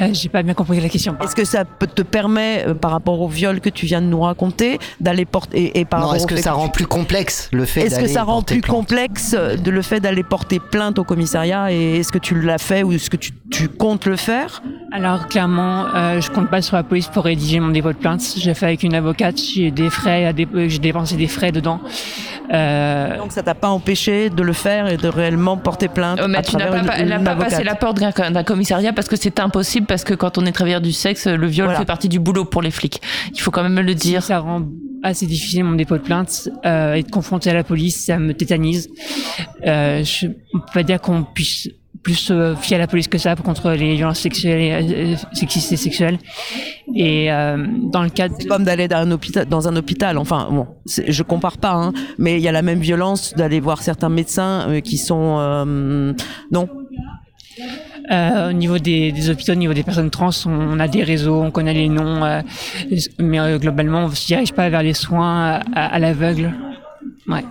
Euh, J'ai pas bien compris la question. Est-ce que ça peut te permet, euh, par rapport au viol que tu viens de nous raconter, d'aller porter et, et par Non, est-ce au que fait ça rend plus complexe le fait Est-ce que ça rend porter plus plainte complexe euh, de le fait d'aller porter plainte au commissariat et est-ce que tu l'as fait ou est-ce que tu, tu comptes le faire? Alors clairement, euh, je compte pas sur la police pour rédiger mon dépôt de plainte. J'ai fait avec une avocate, j'ai des frais, j'ai dépensé des frais dedans. Euh, Donc ça t'a pas empêché de le faire et de réellement porter plainte Oh, mais à tu n'as travers pas, une- elle n'a une pas avocate. passé la porte d'un commissariat parce que c'est impossible parce que quand on est travailleur du sexe, le viol fait partie du boulot pour les flics. Il faut quand même le dire. Ça rend assez difficile mon dépôt de plainte. Euh, être confronté à la police, ça me tétanise. Euh, je on peut pas dire qu'on puisse plus se fier à la police que ça contre les violences sexuelles, et, euh, sexistes et sexuelles. Et euh, dans le cadre C'est comme d'aller dans un hôpital, dans un hôpital. Enfin, bon, je compare pas, hein, mais il y a la même violence d'aller voir certains médecins euh, qui sont euh, non. Euh, au niveau des, hôpitaux, au niveau des personnes trans, on, a des réseaux, on connaît les noms, euh, mais euh, globalement, on ne se dirige pas vers les soins à l'aveugle. Ouais.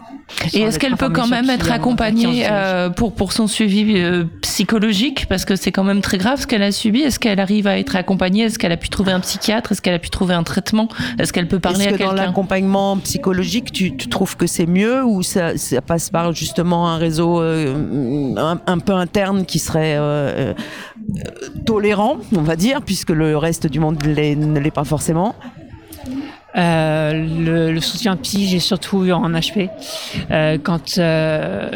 Et est-ce qu'elle peut quand même être accompagnée euh, pour pour son suivi euh, psychologique? Parce que c'est quand même très grave ce qu'elle a subi. Est-ce qu'elle arrive à être accompagnée? Est-ce qu'elle a pu trouver un psychiatre? Est-ce qu'elle a pu trouver un traitement? Est-ce qu'elle peut parler Est-ce à que dans quelqu'un? l'accompagnement psychologique, tu, tu trouves que c'est mieux ou ça, ça passe par justement un réseau euh, un, un peu interne qui serait tolérant, on va dire, puisque le reste du monde l'est- ne l'est pas forcément? Euh, le, le soutien psy, j'ai surtout eu en HP. Euh, quand euh,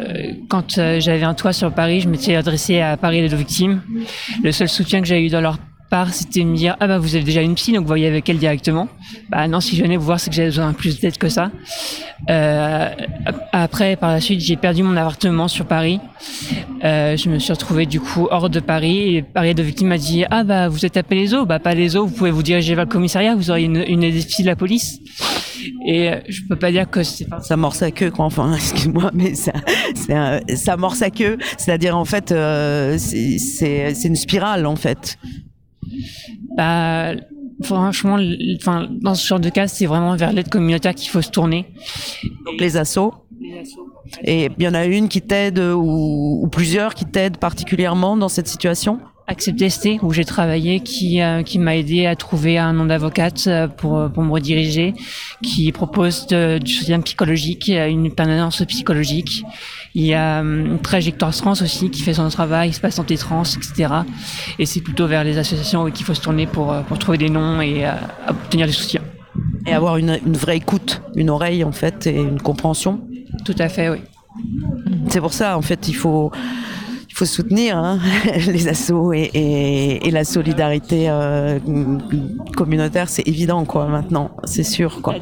quand euh, j'avais un toit sur Paris, je m'étais adressé à Paris les deux victimes. Le seul soutien que j'ai eu dans leur part, c'était me dire ah bah vous avez déjà une psy, donc vous voyez avec elle directement. Bah non, si je venais vous voir, c'est que j'avais besoin de plus d'aide que ça. Euh, après, par la suite, j'ai perdu mon appartement sur Paris. Euh, je me suis retrouvé du coup hors de Paris et Paris de victime m'a dit ah bah vous êtes les eaux bah eaux vous pouvez vous diriger vers le commissariat vous aurez une, une psy de la police et euh, je peux pas dire que c'est pas ça morce à queue quoi enfin excuse-moi mais ça un- ça morce à queue c'est-à-dire en fait euh, c'est une spirale en fait bah franchement enfin dans ce genre de cas c'est vraiment vers l'aide communautaire qu'il faut se tourner. Donc les assos. Et il y en a une qui t'aide ou, ou plusieurs qui t'aident particulièrement dans cette situation? Accepter ST où j'ai travaillé qui euh, qui m'a aidé à trouver un nom d'avocate euh, pour pour me rediriger qui propose de- du soutien psychologique euh, une permanence psychologique il y a hum, Trajectoire Trans aussi qui fait son travail Espace Santé Trans etc et c'est plutôt vers les associations qu'il faut se tourner pour euh, pour trouver des noms et euh, obtenir des soutiens. Et avoir une, une vraie écoute une oreille en fait et une compréhension. Tout à fait oui. C'est pour ça en fait il faut faut soutenir hein, les assos et, et, et la solidarité euh, communautaire, c'est évident quoi maintenant, c'est sûr quoi.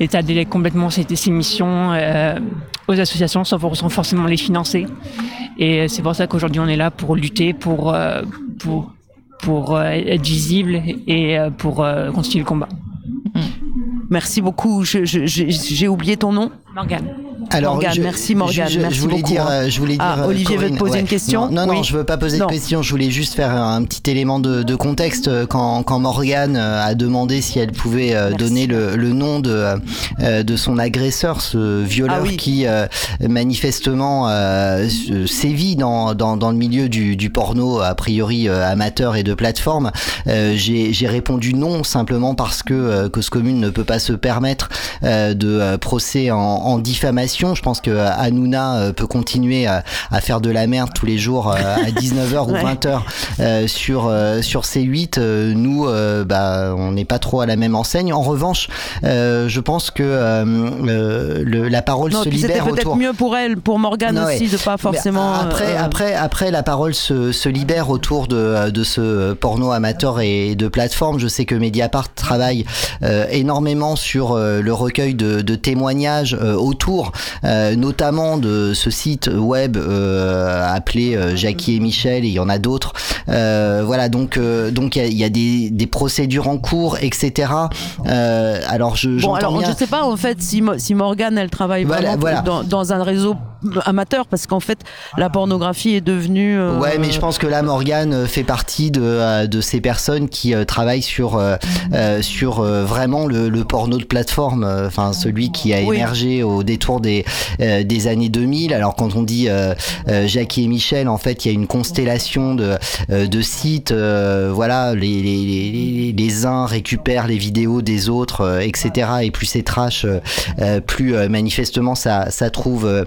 L'État délègue complètement ses, ses missions euh, aux associations sans, for- sans forcément les financer. Et c'est pour ça qu'aujourd'hui on est là pour lutter, pour, euh, pour, pour euh, être visible et euh, pour euh, continuer le combat. Merci beaucoup. J'ai oublié ton nom. Morgane. Alors, Morgane, je- merci Morgane, je, je, merci je voulais beaucoup. dire, hein. euh, je voulais dire. Ah, euh, Olivier veut te poser ouais. une question. Non, non, non, Oui. je veux pas poser Non. de question. Je voulais juste faire un petit élément de, de contexte euh, quand, quand Morgane a demandé si elle pouvait donner le, le nom de de son agresseur, ce violeur Ah oui. qui manifestement sévit dans, dans, dans le milieu du, du porno a priori amateur et de plateforme. J'ai répondu non simplement parce que euh, Cause Commune ne peut pas se permettre de procès en, en diffamation. Je pense que euh, Hanouna euh, peut continuer à, à faire de la merde tous les jours euh, à 19h ou Ouais. 20h euh, sur sur C8. Euh, nous, bah, on n'est pas trop à la même enseigne. En revanche, je pense que le- la parole Non, se libère peut-être autour. mieux pour elle, pour Morgane Non, aussi, ouais. de pas Mais forcément. Après, après, après, la parole se, se libère autour de, de ce porno amateur et de plateforme. Je sais que Mediapart travaille euh, énormément sur euh, le recueil de, de témoignages euh, autour, euh, notamment de ce site web euh, appelé euh, Jackie et Michel. Et il y en a d'autres. Voilà, donc donc il y a, il y a des, des procédures en cours, etc. Alors je Bon, alors bien. je sais pas en fait si, si Morgane elle travaille Voilà, voilà. Dans, dans un réseau amateur parce qu'en fait la pornographie est devenue. euh, Ouais, mais je pense que là, Morgane fait partie de, de ces personnes qui euh, travaillent sur, euh, sur vraiment le, le porno de plateforme, enfin celui qui a Oui. émergé au détour des, euh, des années 2000. Alors quand on dit euh, euh, Jackie et Michel, en fait, il y a une constellation de, euh, de sites. euh, voilà, les, les, les, les- uns récupèrent les vidéos des autres, euh, etc. Et plus c'est trash, plus euh, manifestement ça, ça trouve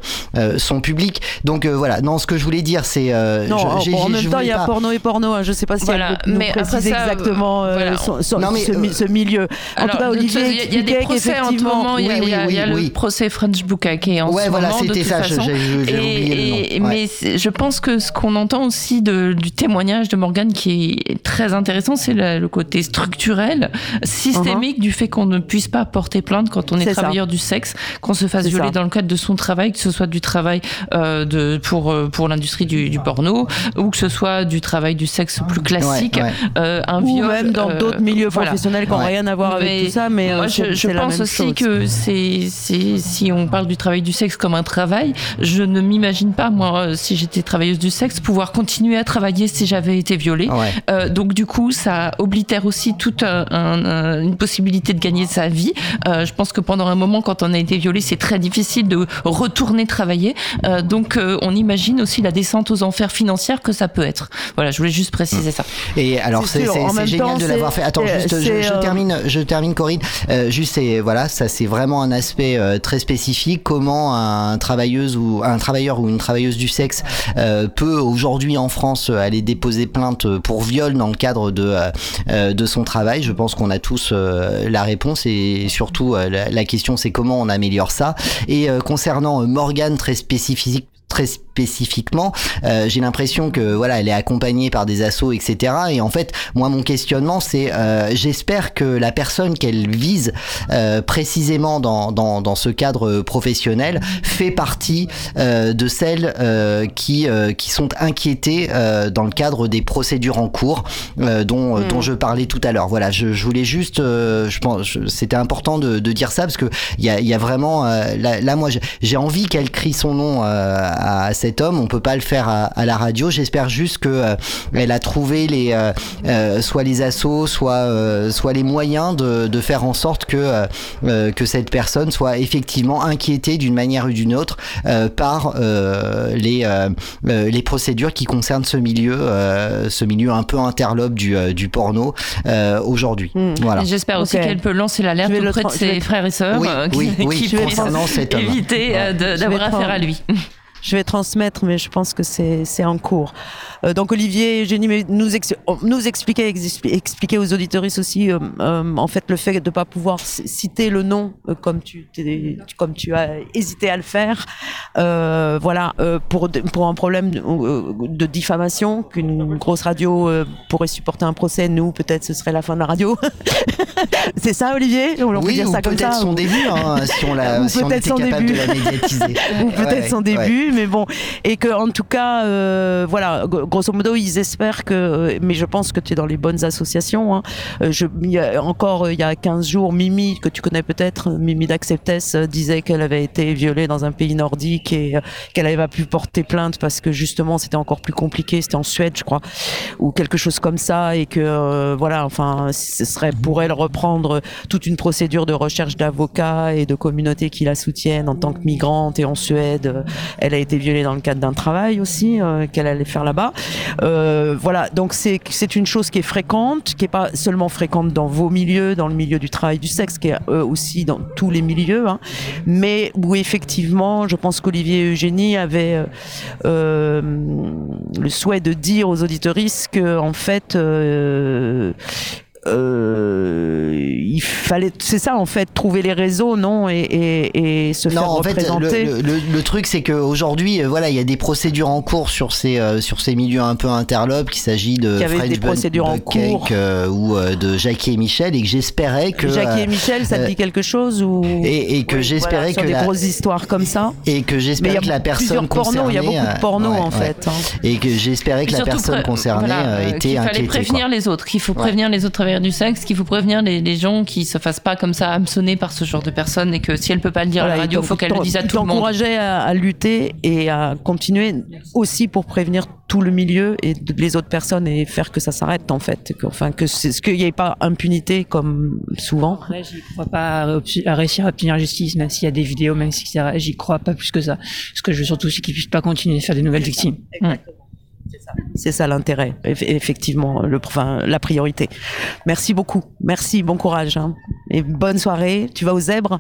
son public. Donc euh, voilà. Non, ce que je voulais dire, c'est euh, Non, je- en- même temps, il y a pas- porno et porno. hein. Je sais pas si Voilà, elle peut nous mais après préciser ça, exactement euh, voilà. son- son- Non, mais, ce, mi- euh, ce milieu. En Alors, tout cas, Olivier il y a- il y a des procès en ce moment. Il y a, Oui, il y a- oui, y a oui, le procès French Bukkake en Ouais, ce voilà, moment. de c'était toute ça, je- façon. j'ai- j'ai oublié le nom. Et- Ouais. Mais je pense que ce qu'on entend aussi de, du témoignage de Morgane qui est très intéressant, c'est le, le côté structurel, systémique du fait qu'on ne puisse pas porter plainte quand on est, Uh-huh. Ça. travailleur du sexe, qu'on se fasse violer ça. dans le cadre de son travail, que ce soit du travail euh, de pour euh, pour l'industrie du, du porno ou que ce soit du travail du sexe plus classique, Ouais, ouais. euh, un Ou viol même dans euh, d'autres milieux voilà. professionnels qui n'ont rien à voir avec tout ça, mais, moi, je, la pense même aussi chose. que c'est si on parle du travail du sexe comme un travail, je ne m'imagine pas moi euh, si j'étais travailleuse du sexe pouvoir continuer à travailler si j'avais été violée. Euh, donc du coup, ça oblitère aussi toute un- un- un- une possibilité de gagner sa vie. Euh, je pense que pendant un moment, quand on a été violé, c'est très difficile de retourner travailler. Euh, donc euh, on imagine aussi la descente aux enfers financières que ça peut être. Voilà, je voulais juste préciser ça. Et alors C'est génial temps, de l'avoir fait. Attends, juste je, termine, je termine Corinne. Euh, juste c'est voilà, ça c'est vraiment un aspect euh, très spécifique. Comment un travailleuse ou un travailleur ou une travailleuse du sexe euh, peut aujourd'hui en France aller déposer plainte pour viol dans le cadre de euh, euh, de son travail? Je pense qu'on a tous la réponse et surtout la, la question c'est comment on améliore ça? Et concernant Morgane très spécifique très spécifiquement, euh, j'ai l'impression que voilà, elle est accompagnée par des assos, etc. Et en fait, moi, mon questionnement, c'est, euh, j'espère que la personne qu'elle vise euh, précisément dans, dans, dans ce cadre professionnel fait partie euh, de celles euh, qui euh, qui sont inquiétées euh, dans le cadre des procédures en cours euh, dont Hmm. dont je parlais tout à l'heure. Voilà, je, je voulais juste, euh, je pense, c'était important de, de dire ça parce que il y a, y a vraiment euh, là, là, moi, j'ai- j'ai envie qu'elle crie son nom euh, à cet homme. On peut pas le faire à, à la radio. J'espère juste que euh, elle a trouvé les euh, euh, soit les assos, soit euh, soit les moyens de, de faire en sorte que que cette personne soit effectivement inquiétée d'une manière ou d'une autre euh, par euh, les les procédures qui concernent ce milieu euh, ce milieu un peu interlope du du porno euh, aujourd'hui. Voilà. Et J'espère aussi qu'elle peut lancer l'alerte auprès de ses frères et sœurs Oui, euh, qui, oui, oui, qui je vais puissent concernant cet homme. éviter d'avoir affaire prendre- à lui. Je vais transmettre, mais je pense que c'est en cours. Euh, donc Olivier, mais nous ex- nous expliquer aux auditoristes aussi, euh, euh, en fait, le fait de pas pouvoir citer le nom comme tu t'es- comme tu as hésité à le faire. Voilà, pour un problème de, de diffamation qu'une grosse radio pourrait supporter un procès. Nous, peut-être, ce serait la fin de la radio. c'est ça, Olivier? On peut Oui, dire ou ça comme peut-être son ou- début, hein, si on l'a- si on était capable début. de la médiatiser. Ou peut-être Ouais, son ouais. Mais bon. Et que, en tout cas, euh, voilà, gr- grosso modo, ils espèrent que, euh, mais je pense que tu es dans les bonnes associations. Hein. Euh, Je, encore, il y a 15 jours, Mimi, que tu connais peut-être, Mimi d'Acceptess, euh, disait qu'elle avait été violée dans un pays nordique et qu'elle avait pas pu porter plainte parce que justement, c'était encore plus compliqué. C'était en Suède, je crois, ou quelque chose comme ça. Et que, voilà, enfin, ce serait pour elle reprendre toute une procédure de recherche d'avocats et de communautés qui la soutiennent en tant que migrante et en Suède. Elle a été violée dans le cadre d'un travail aussi euh, qu'elle allait faire là-bas. Euh, voilà, donc c'est une chose qui est fréquente, qui est pas seulement fréquente dans vos milieux, dans le milieu du travail du sexe, qui est euh, aussi dans tous les milieux, hein, mais où effectivement, je pense qu'Olivier et Eugénie avaient le souhait de dire aux auditoristes que en fait euh, il fallait, c'est ça en fait, trouver les réseaux, non, et, et, et se Non, faire en fait, représenter. le, le, le truc, c'est qu'aujourd'hui, voilà, il y a des procédures en cours sur ces, euh, sur ces milieux un peu interlopes, qu'il s'agit de avait French des Bun- procédures en Cake, cours. euh, ou euh, de Jackie et Michel, et que j'espérais que. Jackie euh, et Michel, ça te euh, dit quelque chose ou et, et que Oui, j'espérais voilà, sur que des la- grosses histoires comme ça. et que Mais il y j'espérais a que la personne plusieurs pornos, concernée il y a beaucoup de euh, pornos, ouais, en ouais. fait, hein. et que j'espérais que la personne pré- concernée voilà, euh, euh, était qu'il fallait inquiétée prévenir quoi. les autres, qu'il faut Ouais. prévenir les autres du sexe, qu'il faut prévenir les, les gens qui se fassent pas comme ça hameçonner par ce genre de personnes et que si elle peut pas le dire à Voilà, la radio, il faut qu'elle le dise à tout le monde. t'encourageait à, à lutter et à continuer aussi pour prévenir tout le milieu et les autres personnes et faire que ça s'arrête en fait. Que, enfin, que c'est ce qu'il n'y ait pas impunité comme souvent. Après, j'y crois pas à, à réussir à obtenir justice, même s'il y a des vidéos, même si. J'y crois pas plus que ça. Ce que je veux surtout, c'est qu'ils puissent pas continuer à faire de nouvelles victimes. C'est ça l'intérêt, eff- effectivement, le, enfin, la priorité. Merci beaucoup. Merci, bon courage. hein. Et bonne soirée. Tu vas aux zèbres?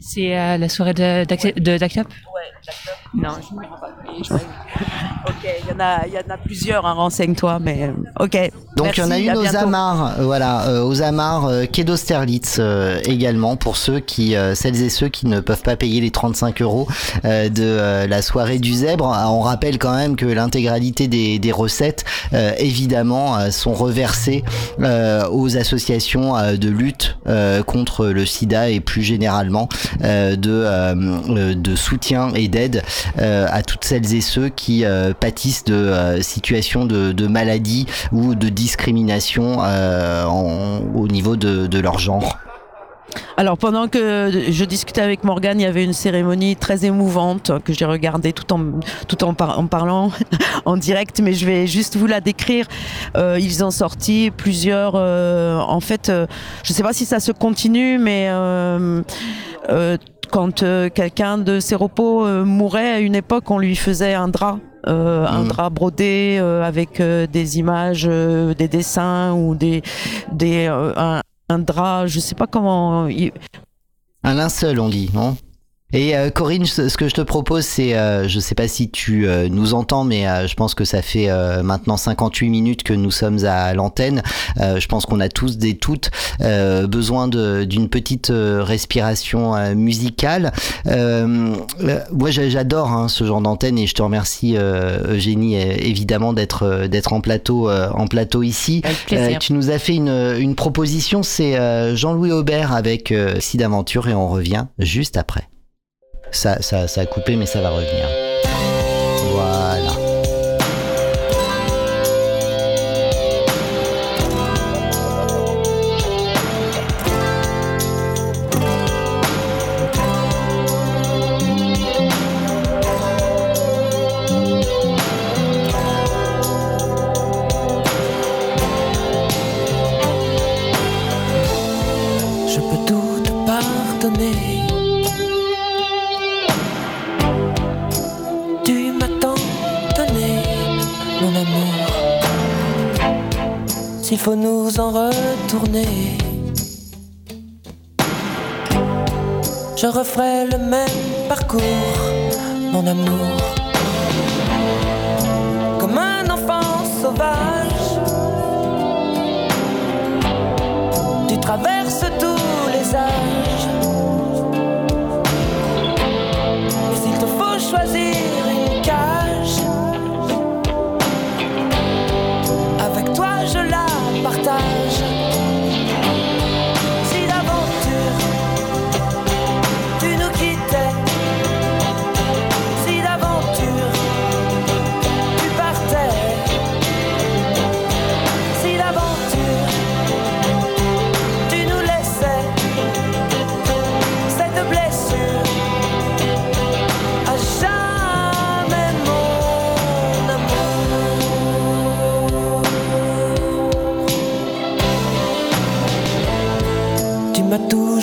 C'est à la soirée de- de d'ACTAP Non, je ne me rends pas. Ok, il y, en a- il y en a plusieurs, hein, renseigne-toi, mais euh, ok. Donc il y en a une aux amarres, euh, voilà, euh, aux amarres euh, quai d'Austerlitz euh, également pour ceux qui, euh, celles et ceux qui ne peuvent pas payer les 35 euros euh, de euh, la soirée du zèbre. Ah, On rappelle quand même que l'intégralité des, des recettes, euh, évidemment, euh, sont reversées euh, aux associations euh, de lutte euh, contre le SIDA et plus généralement euh, de, euh, euh, de soutien et d'aide euh, à toutes celles et ceux qui euh, pâtissent de euh, situations de, maladie ou de discrimination euh, au niveau de, leur genre. Alors pendant que je discutais avec Morgane, il y avait une cérémonie très émouvante que j'ai regardée tout en tout en, par- en parlant en direct, mais je vais juste vous la décrire. Euh, ils ont sorti plusieurs. euh, en fait, euh, je ne sais pas si ça se continue, mais euh, euh, quand euh, quelqu'un de ces repos euh, mourait à une époque, on lui faisait un drap. euh, un Mhm. drap brodé euh, avec euh, des images, euh, des dessins ou des, des euh, un, un drap, je sais pas comment. Un linceul, on dit, non? Et euh, Corinne, ce ce que je te propose, c'est, euh, je sais pas si tu euh, nous entends, mais euh, je pense que ça fait euh, maintenant 58 minutes que nous sommes à l'antenne. Euh, je pense qu'on a tous et toutes euh, besoin de- d'une petite euh, respiration euh, musicale. Moi, j'a- j'adore hein, ce genre d'antenne et je te remercie, euh, Eugénie, évidemment d'être d'être en plateau euh, en plateau ici. Euh, tu nous as fait une, une proposition, c'est euh, Jean-Louis Aubert avec euh, Sid Aventure et on revient juste après. Ça, ça, a coupé, mais ça va revenir. Voilà. S'il faut nous en retourner, je referai le même parcours, mon amour. Comme un enfant sauvage. Tu traverses tous les âges.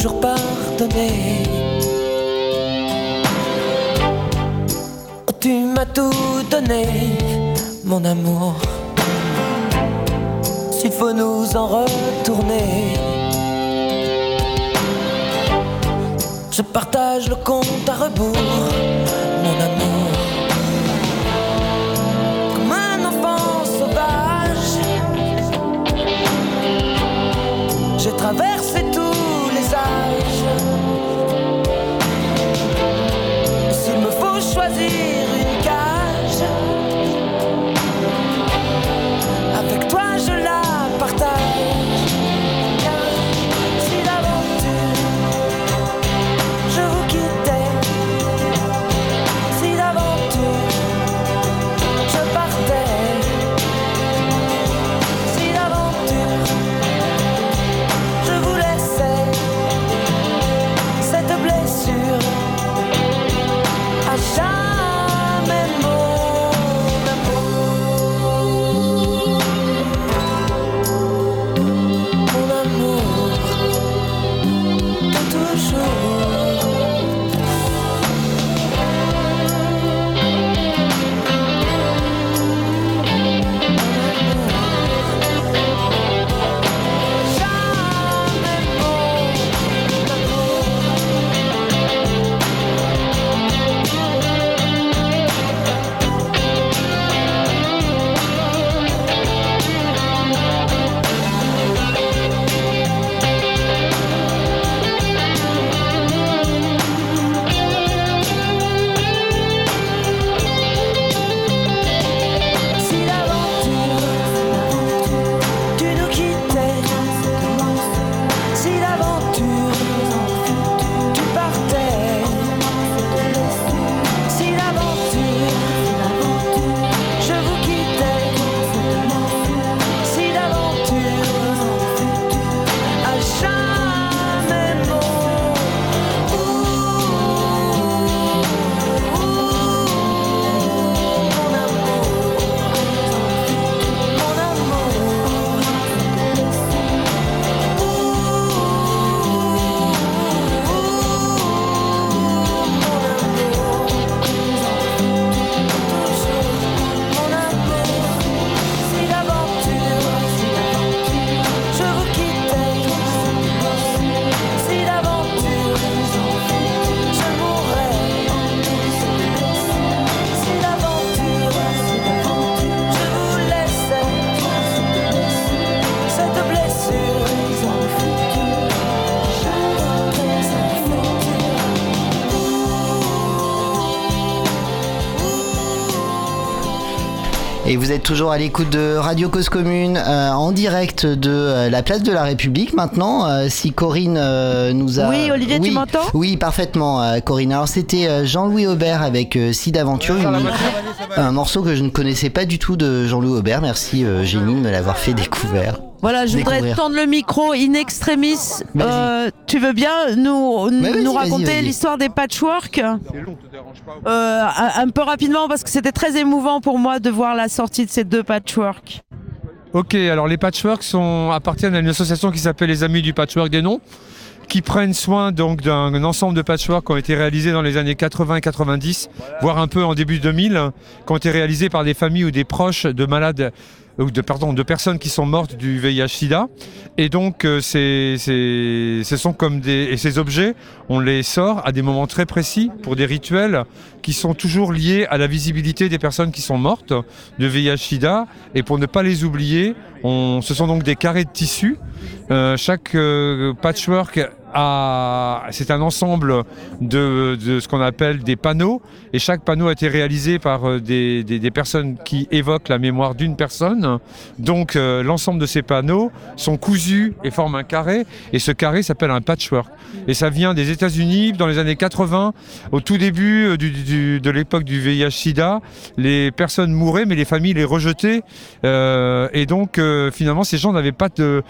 Toujours pardonné. Oh, tu m'as tout donné, mon amour. S'il faut nous en retourner. Je partage le compte à rebours, êtes toujours à l'écoute de Radio Cause Commune euh, en direct de euh, la place de la République maintenant. euh, si Corinne euh, nous a. Oui, Olivier, tu m'entends? Oui, parfaitement, euh, Corinne. Alors c'était euh, Jean-Louis Aubert avec euh, Sid Aventure, une- un morceau que je ne connaissais pas du tout de Jean-Louis Aubert. Merci euh, Génie de me l'avoir fait découvrir. Voilà, je voudrais tendre le micro in extremis. Euh, tu veux bien nous, nous raconter l'histoire des patchwork Euh, un, un peu rapidement parce que c'était très émouvant pour moi de voir la sortie de ces deux patchwork. Ok, alors les patchworks sont, appartiennent à une association qui s'appelle les Amis du Patchwork des Noms, qui prennent soin donc d'un ensemble de patchwork qui ont été réalisés dans les années 80 et 90, voire un peu en début 2000, qui ont été réalisés par des familles ou des proches de malades ou de, pardon, de personnes qui sont mortes du VIH/SIDA. Et donc, euh, ces objets, on les sort à des moments très précis pour des rituels qui sont toujours liés à la visibilité des personnes qui sont mortes de VIH/SIDA. Et pour ne pas les oublier, on, ce sont donc des carrés de tissu. Euh, chaque euh, patchwork a, c'est un ensemble de, ce qu'on appelle des panneaux. Et chaque panneau a été réalisé par euh, des, personnes qui évoquent la mémoire d'une personne. Donc l'ensemble de ces panneaux sont cousus et forment un carré. Et ce carré s'appelle un patchwork. Et ça vient des États-Unis dans les années 80, au tout début de l'époque du VIH/SIDA. Les personnes mouraient, mais les familles les rejetaient. Et donc finalement, ces gens n'avaient pas de-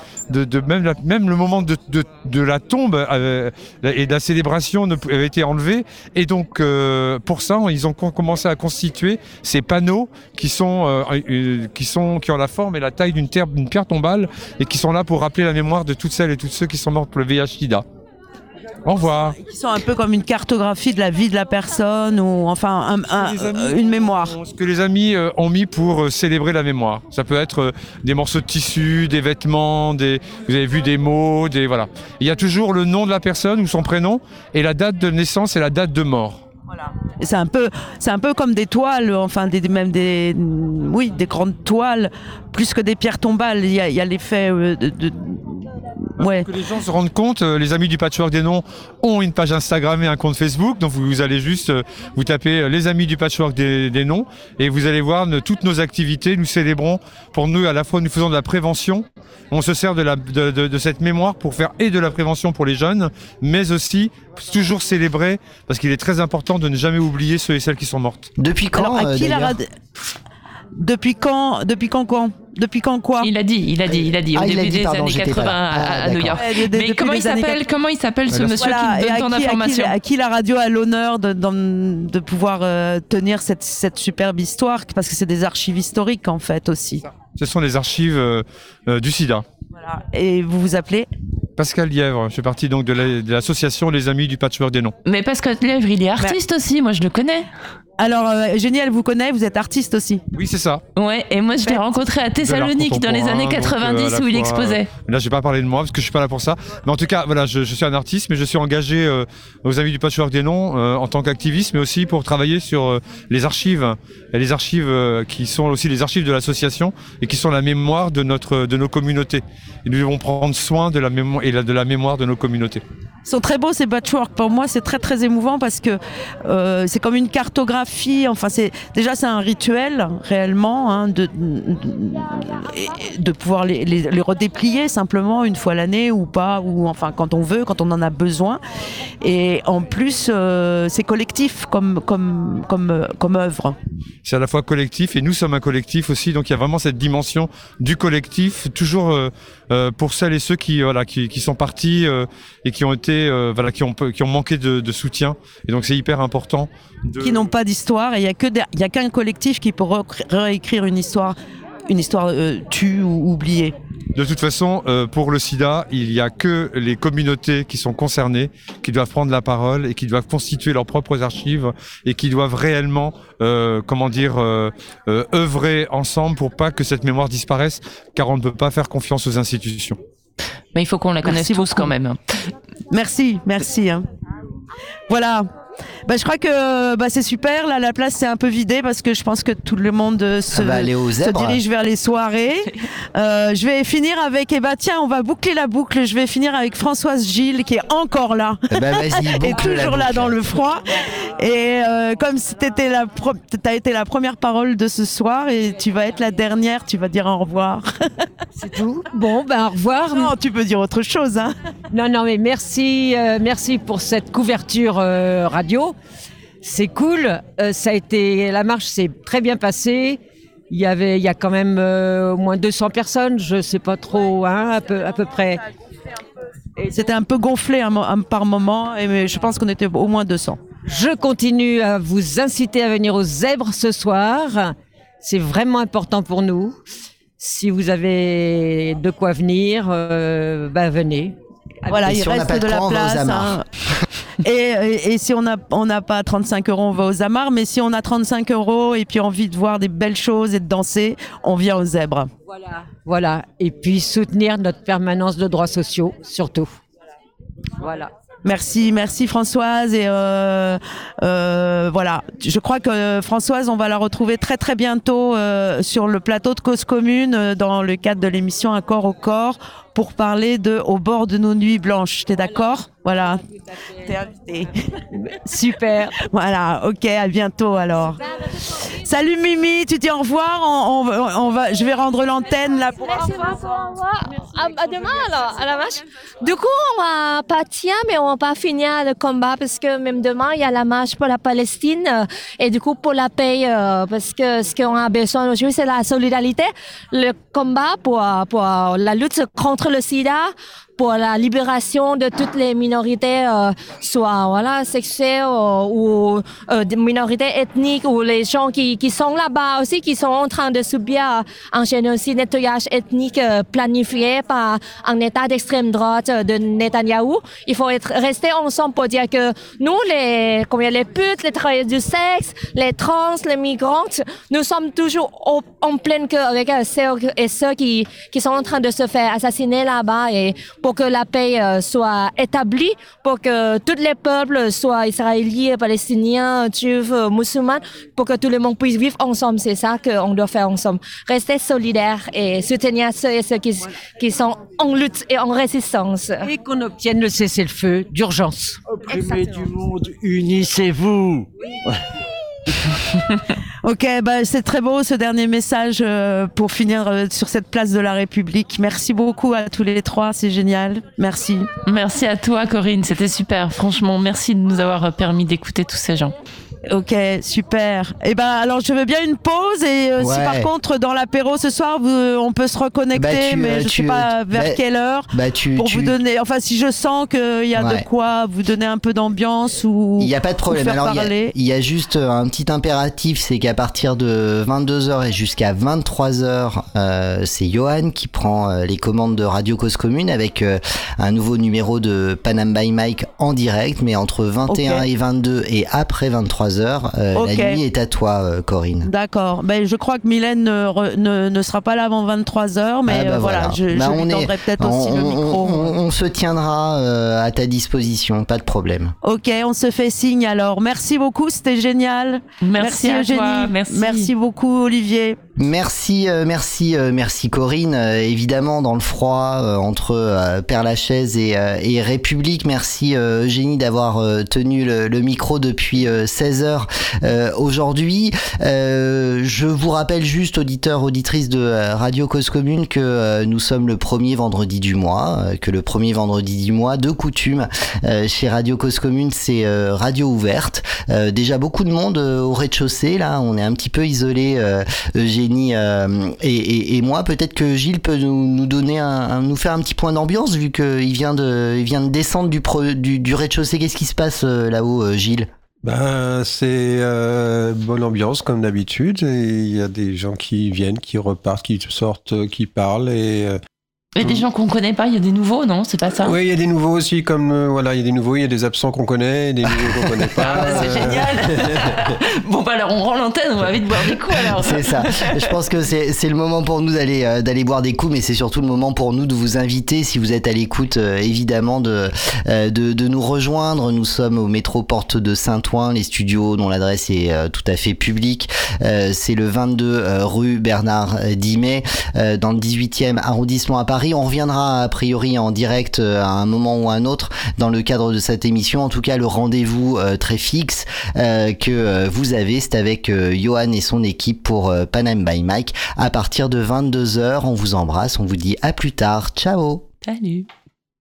même, le moment de, la tombe avait- et de la célébration avait été enlevé. Et donc euh, pour ça, ils ont co- commencé à constituer ces panneaux qui sont, euh, euh, qui sont qui ont la forme et la taille d'une pierre tombale et qui sont là pour rappeler la mémoire de toutes celles et tous ceux qui sont morts pour le VIH/SIDA. Au revoir. Qui sont un peu comme une cartographie de la vie de la personne ou enfin un- un- une mémoire. Ce que les amis euh, ont mis pour euh, célébrer la mémoire? Ça peut être euh, des morceaux de tissu, des vêtements, des, vous avez vu des mots, des voilà. Il y a toujours le nom de la personne ou son prénom et la date de naissance et la date de mort. C'est un peu, c'est un peu comme des toiles, enfin des, même des, oui, des grandes toiles, plus que des pierres tombales. Il y a, il y a l'effet euh, de, de- ouais. Que les gens se rendent compte, euh, les amis du Patchwork des Noms ont une page Instagram et un compte Facebook, donc vous, vous allez juste euh, vous taper euh, les amis du Patchwork des, des Noms et vous allez voir toutes nos activités. Nous célébrons, pour nous à la fois nous faisons de la prévention, on se sert de, la, de, de- de cette mémoire pour faire et de la prévention pour les jeunes, mais aussi toujours célébrer, parce qu'il est très important de ne jamais oublier ceux et celles qui sont mortes. Depuis Alors à qui la rad- Depuis quand Depuis quand quoi? Depuis quand quoi? Il a dit, il a dit, il a dit, au Ah, il a début dit, des pardon, années j'étais pas 80 là. à, Ah, à New. York. Ouais, de- de- Mais comment il s'appelle 80. Comment il s'appelle ce monsieur Voilà, qui donne à tant qui- à qui- d'informations À qui la radio a l'honneur de, de pouvoir euh, tenir cette, cette superbe histoire Parce que c'est des archives historiques en fait aussi. Ce sont les archives euh, euh, du SIDA. Et vous vous appelez? Pascal Lièvre, je fais partie donc de la- de l'association Les Amis du Patchwork des Noms. Mais Pascal Lièvre, il est artiste aussi, moi je le connais. Alors, euh, Génial vous connaît, vous êtes artiste aussi. Oui, c'est ça. Ouais, et moi je l'ai rencontré à Thessalonique dans les années 90 où il exposait. Là, je vais pas parler de moi parce que je suis pas là pour ça. Mais en tout cas, voilà, je, je suis un artiste, mais je suis engagé euh, aux Amis du Patchwork des Noms euh, en tant qu'activiste, mais aussi pour travailler sur euh, les archives, et les archives euh, qui sont aussi les archives de l'association et qui sont la mémoire de notre, de nos communautés. Et nous devons prendre soin de la mémoire et la- de la mémoire de nos communautés. Ils sont très beaux ces patchwork. Pour moi, c'est très très émouvant parce que euh, c'est comme une cartographie. Enfin, c'est déjà c'est un rituel réellement hein, de, de, pouvoir les redéplier simplement une fois l'année ou pas ou enfin quand on veut, quand on en a besoin. Et en plus, euh, c'est collectif comme comme comme euh, comme œuvre. c'est à la fois collectif et nous sommes un collectif aussi. Donc il y a vraiment cette dimension du collectif, toujours euh, euh, pour celles et ceux qui voilà qui, qui sont partis euh, et qui ont été euh, voilà qui ont qui ont manqué de, de soutien. Et donc c'est hyper important. De... qui n'ont pas d'histoire et il y a que il y a qu'un collectif qui peut réécrire une histoire une histoire euh, tue ou oubliée. De toute façon, euh, pour le SIDA, il n'y a que les communautés qui sont concernées, qui doivent prendre la parole et qui doivent constituer leurs propres archives et qui doivent réellement, euh, comment dire, euh, euh, œuvrer ensemble pour pas que cette mémoire disparaisse, car on ne peut pas faire confiance aux institutions. Mais il faut qu'on la connaisse Merci tous quand même. Merci, merci. hein. Voilà. Bah, je crois que bah, c'est super. Là, la place s'est un peu vidée parce que je pense que tout le monde euh, se, aux se zèbres. dirige vers les soirées. Euh, je vais finir avec, eh bah, tiens, on va boucler la boucle. Je vais finir avec Françoise Gilles qui est encore là. Eh vas-y, et toujours là dans le froid. Et euh, comme t'étais la, pro- t'as été la première parole de ce soir et tu vas être la dernière, tu vas dire au revoir. C'est tout. Bon, ben au revoir. Non, tu peux dire autre chose. Hein. Non, non, mais merci, euh, merci pour cette couverture euh, radio. C'est cool. Euh, ça a été, la marche s'est très bien passée. Il y avait, il y a quand même euh, au moins 200 personnes. Je sais pas trop, hein, à peu, à peu près. C'était un peu gonflé un un- par moment, et mais je pense qu'on était au moins 200. Je continue à vous inciter à venir aux zèbres ce soir. C'est vraiment important pour nous. Si vous avez de quoi venir, euh, bah venez. Voilà, Et il si reste de de la quoi, on va aux place. hein. Et, et, et si on n'a on n'a pas 35 euros, on va aux amarres. Mais si on a 35 euros et puis envie de voir des belles choses et de danser, on vient aux zèbres. Voilà. Voilà. Et puis soutenir notre permanence de droits sociaux, surtout. Voilà. Merci, merci Françoise. Et euh, euh, voilà, je crois que euh, Françoise, on va la retrouver très très bientôt euh, sur le plateau de Cause Commune euh, dans le cadre de l'émission Un corps au corps pour parler de Au bord de nos nuits blanches. T'es d'accord Voilà. T'es invité. Super. Voilà. Ok. À bientôt alors. Salut Mimi. Tu dis au revoir. On, on- on va. Je vais rendre l'antenne là pour. Merci beaucoup, au revoir. À, à demain alors, à la marche. Du coup, on va partir, mais on va pas finir le combat parce que même demain, il y a la marche pour la Palestine euh, et du coup pour la paix euh, parce que ce qu'on a besoin aujourd'hui, c'est la solidarité, le combat pour, pour la lutte contre le sida, pour la libération de toutes les minorités, euh, soit voilà sexuelles euh, ou euh, des minorités ethniques ou les gens qui, qui sont là-bas aussi, qui sont en train de subir un génocide nettoyage ethnique euh, planifié par un État d'extrême droite euh, de Netanyahou. Il faut être resté ensemble pour dire que nous, les combien les putes, les travailleurs du sexe, les trans, les migrantes, nous sommes toujours au- en pleine cœur avec euh, ceux et ceux qui, qui sont en train de se faire assassiner là-bas et pour que la paix euh, soit établie, pour que tous les peuples soient israéliens, palestiniens, juifs, euh, musulmans, pour que tout le monde puisse vivre ensemble. C'est ça qu'on doit faire ensemble. Rester solidaires et soutenir ceux et ceux qui, qui sont en lutte et en résistance. Et qu'on obtienne le cessez-le-feu d'urgence. Opprimés du monde, unissez-vous. Ok, bah c'est très beau ce dernier message euh, pour finir euh, sur cette place de la République. Merci beaucoup à tous les trois, c'est génial. Merci. Merci à toi, Corinne. C'était super. Franchement, merci de nous avoir permis d'écouter tous ces gens. Ok, super. Et ben alors je veux bien une pause et euh, si par contre dans l'apéro ce soir vous- on peut se reconnecter, Bah, tu, mais euh, je tu, sais pas euh, vers bah, quelle heure bah, tu- pour vous donner. Enfin si je sens qu'il y a Ouais. de quoi vous donner un peu d'ambiance ou Il n'y a pas de problème. Alors, il y a- y, juste euh, un petit impératif, c'est qu'à partir de 22h et jusqu'à 23h, euh, c'est Johan qui prend euh, les commandes de Radio Cause Commune avec euh, un nouveau numéro de Panam by Mike en direct, mais entre 21 Ok. et 22 et après 23h, euh, Ok. la nuit est à toi, euh, Corinne. D'accord. Ben, je crois que Mylène ne, re- ne, ne sera pas là avant 23h, mais Ah, bah, euh, voilà, je, Bah, je lui on est- tendrai peut-être aussi on- le micro. On, on se tiendra euh, à ta disposition, pas de problème. Ok, on se fait signe alors. Merci beaucoup, c'était génial. Merci à Eugénie. toi, merci. Merci beaucoup Olivier. Merci, euh, merci, euh, merci Corinne. Euh, évidemment, dans le froid entre Père Lachaise et, et République, merci Eugénie d'avoir tenu le, le micro depuis 16 heures aujourd'hui. Je vous rappelle juste, auditeurs, auditrices de Radio Cause Commune, que nous sommes le premier vendredi du mois, que le premier vendredi du mois, de coutume, chez Radio Cause Commune, c'est radio ouverte. Déjà beaucoup de monde au rez-de-chaussée, là, on est un petit peu isolé, Euh, et, et- et moi. Peut-être que Gilles peut nous, donner un, nous faire un petit point d'ambiance vu qu'il vient de, il vient de descendre du, du, du rez-de-chaussée. Qu'est-ce qui se passe euh, là-haut, euh, Gilles? Ben, c'est euh, bonne ambiance comme d'habitude. Il y a des gens qui viennent, qui repartent, qui sortent, qui parlent. Euh, Et des gens qu'on connaît pas, il y a des nouveaux, non? C'est pas ça? Oui, il y a des nouveaux aussi, comme euh, voilà, il y a des nouveaux, il y a des absents qu'on connaît, des nouveaux qu'on connaît pas. Ah, c'est génial Bon, bah alors on rend l'antenne, on va vite boire des coups alors. C'est ça. Je pense que c'est c'est le moment pour nous d'aller euh, d'aller boire des coups, mais c'est surtout le moment pour nous de vous inviter, si vous êtes à l'écoute, euh, évidemment, de, euh, de de nous rejoindre. Nous sommes au métro Porte de Saint-Ouen, les studios dont l'adresse est euh, tout à fait publique. Euh, c'est le 22 euh, rue Bernard Dimet, euh, dans le 18e arrondissement à Paris. On reviendra a priori en direct euh, à un moment ou à un autre dans le cadre de cette émission. En tout cas, le rendez-vous euh, très fixe euh, que vous avez, c'est avec Johan et son équipe pour Panem by Mike à partir de 22h. On vous embrasse, on vous dit à plus tard. Ciao Salut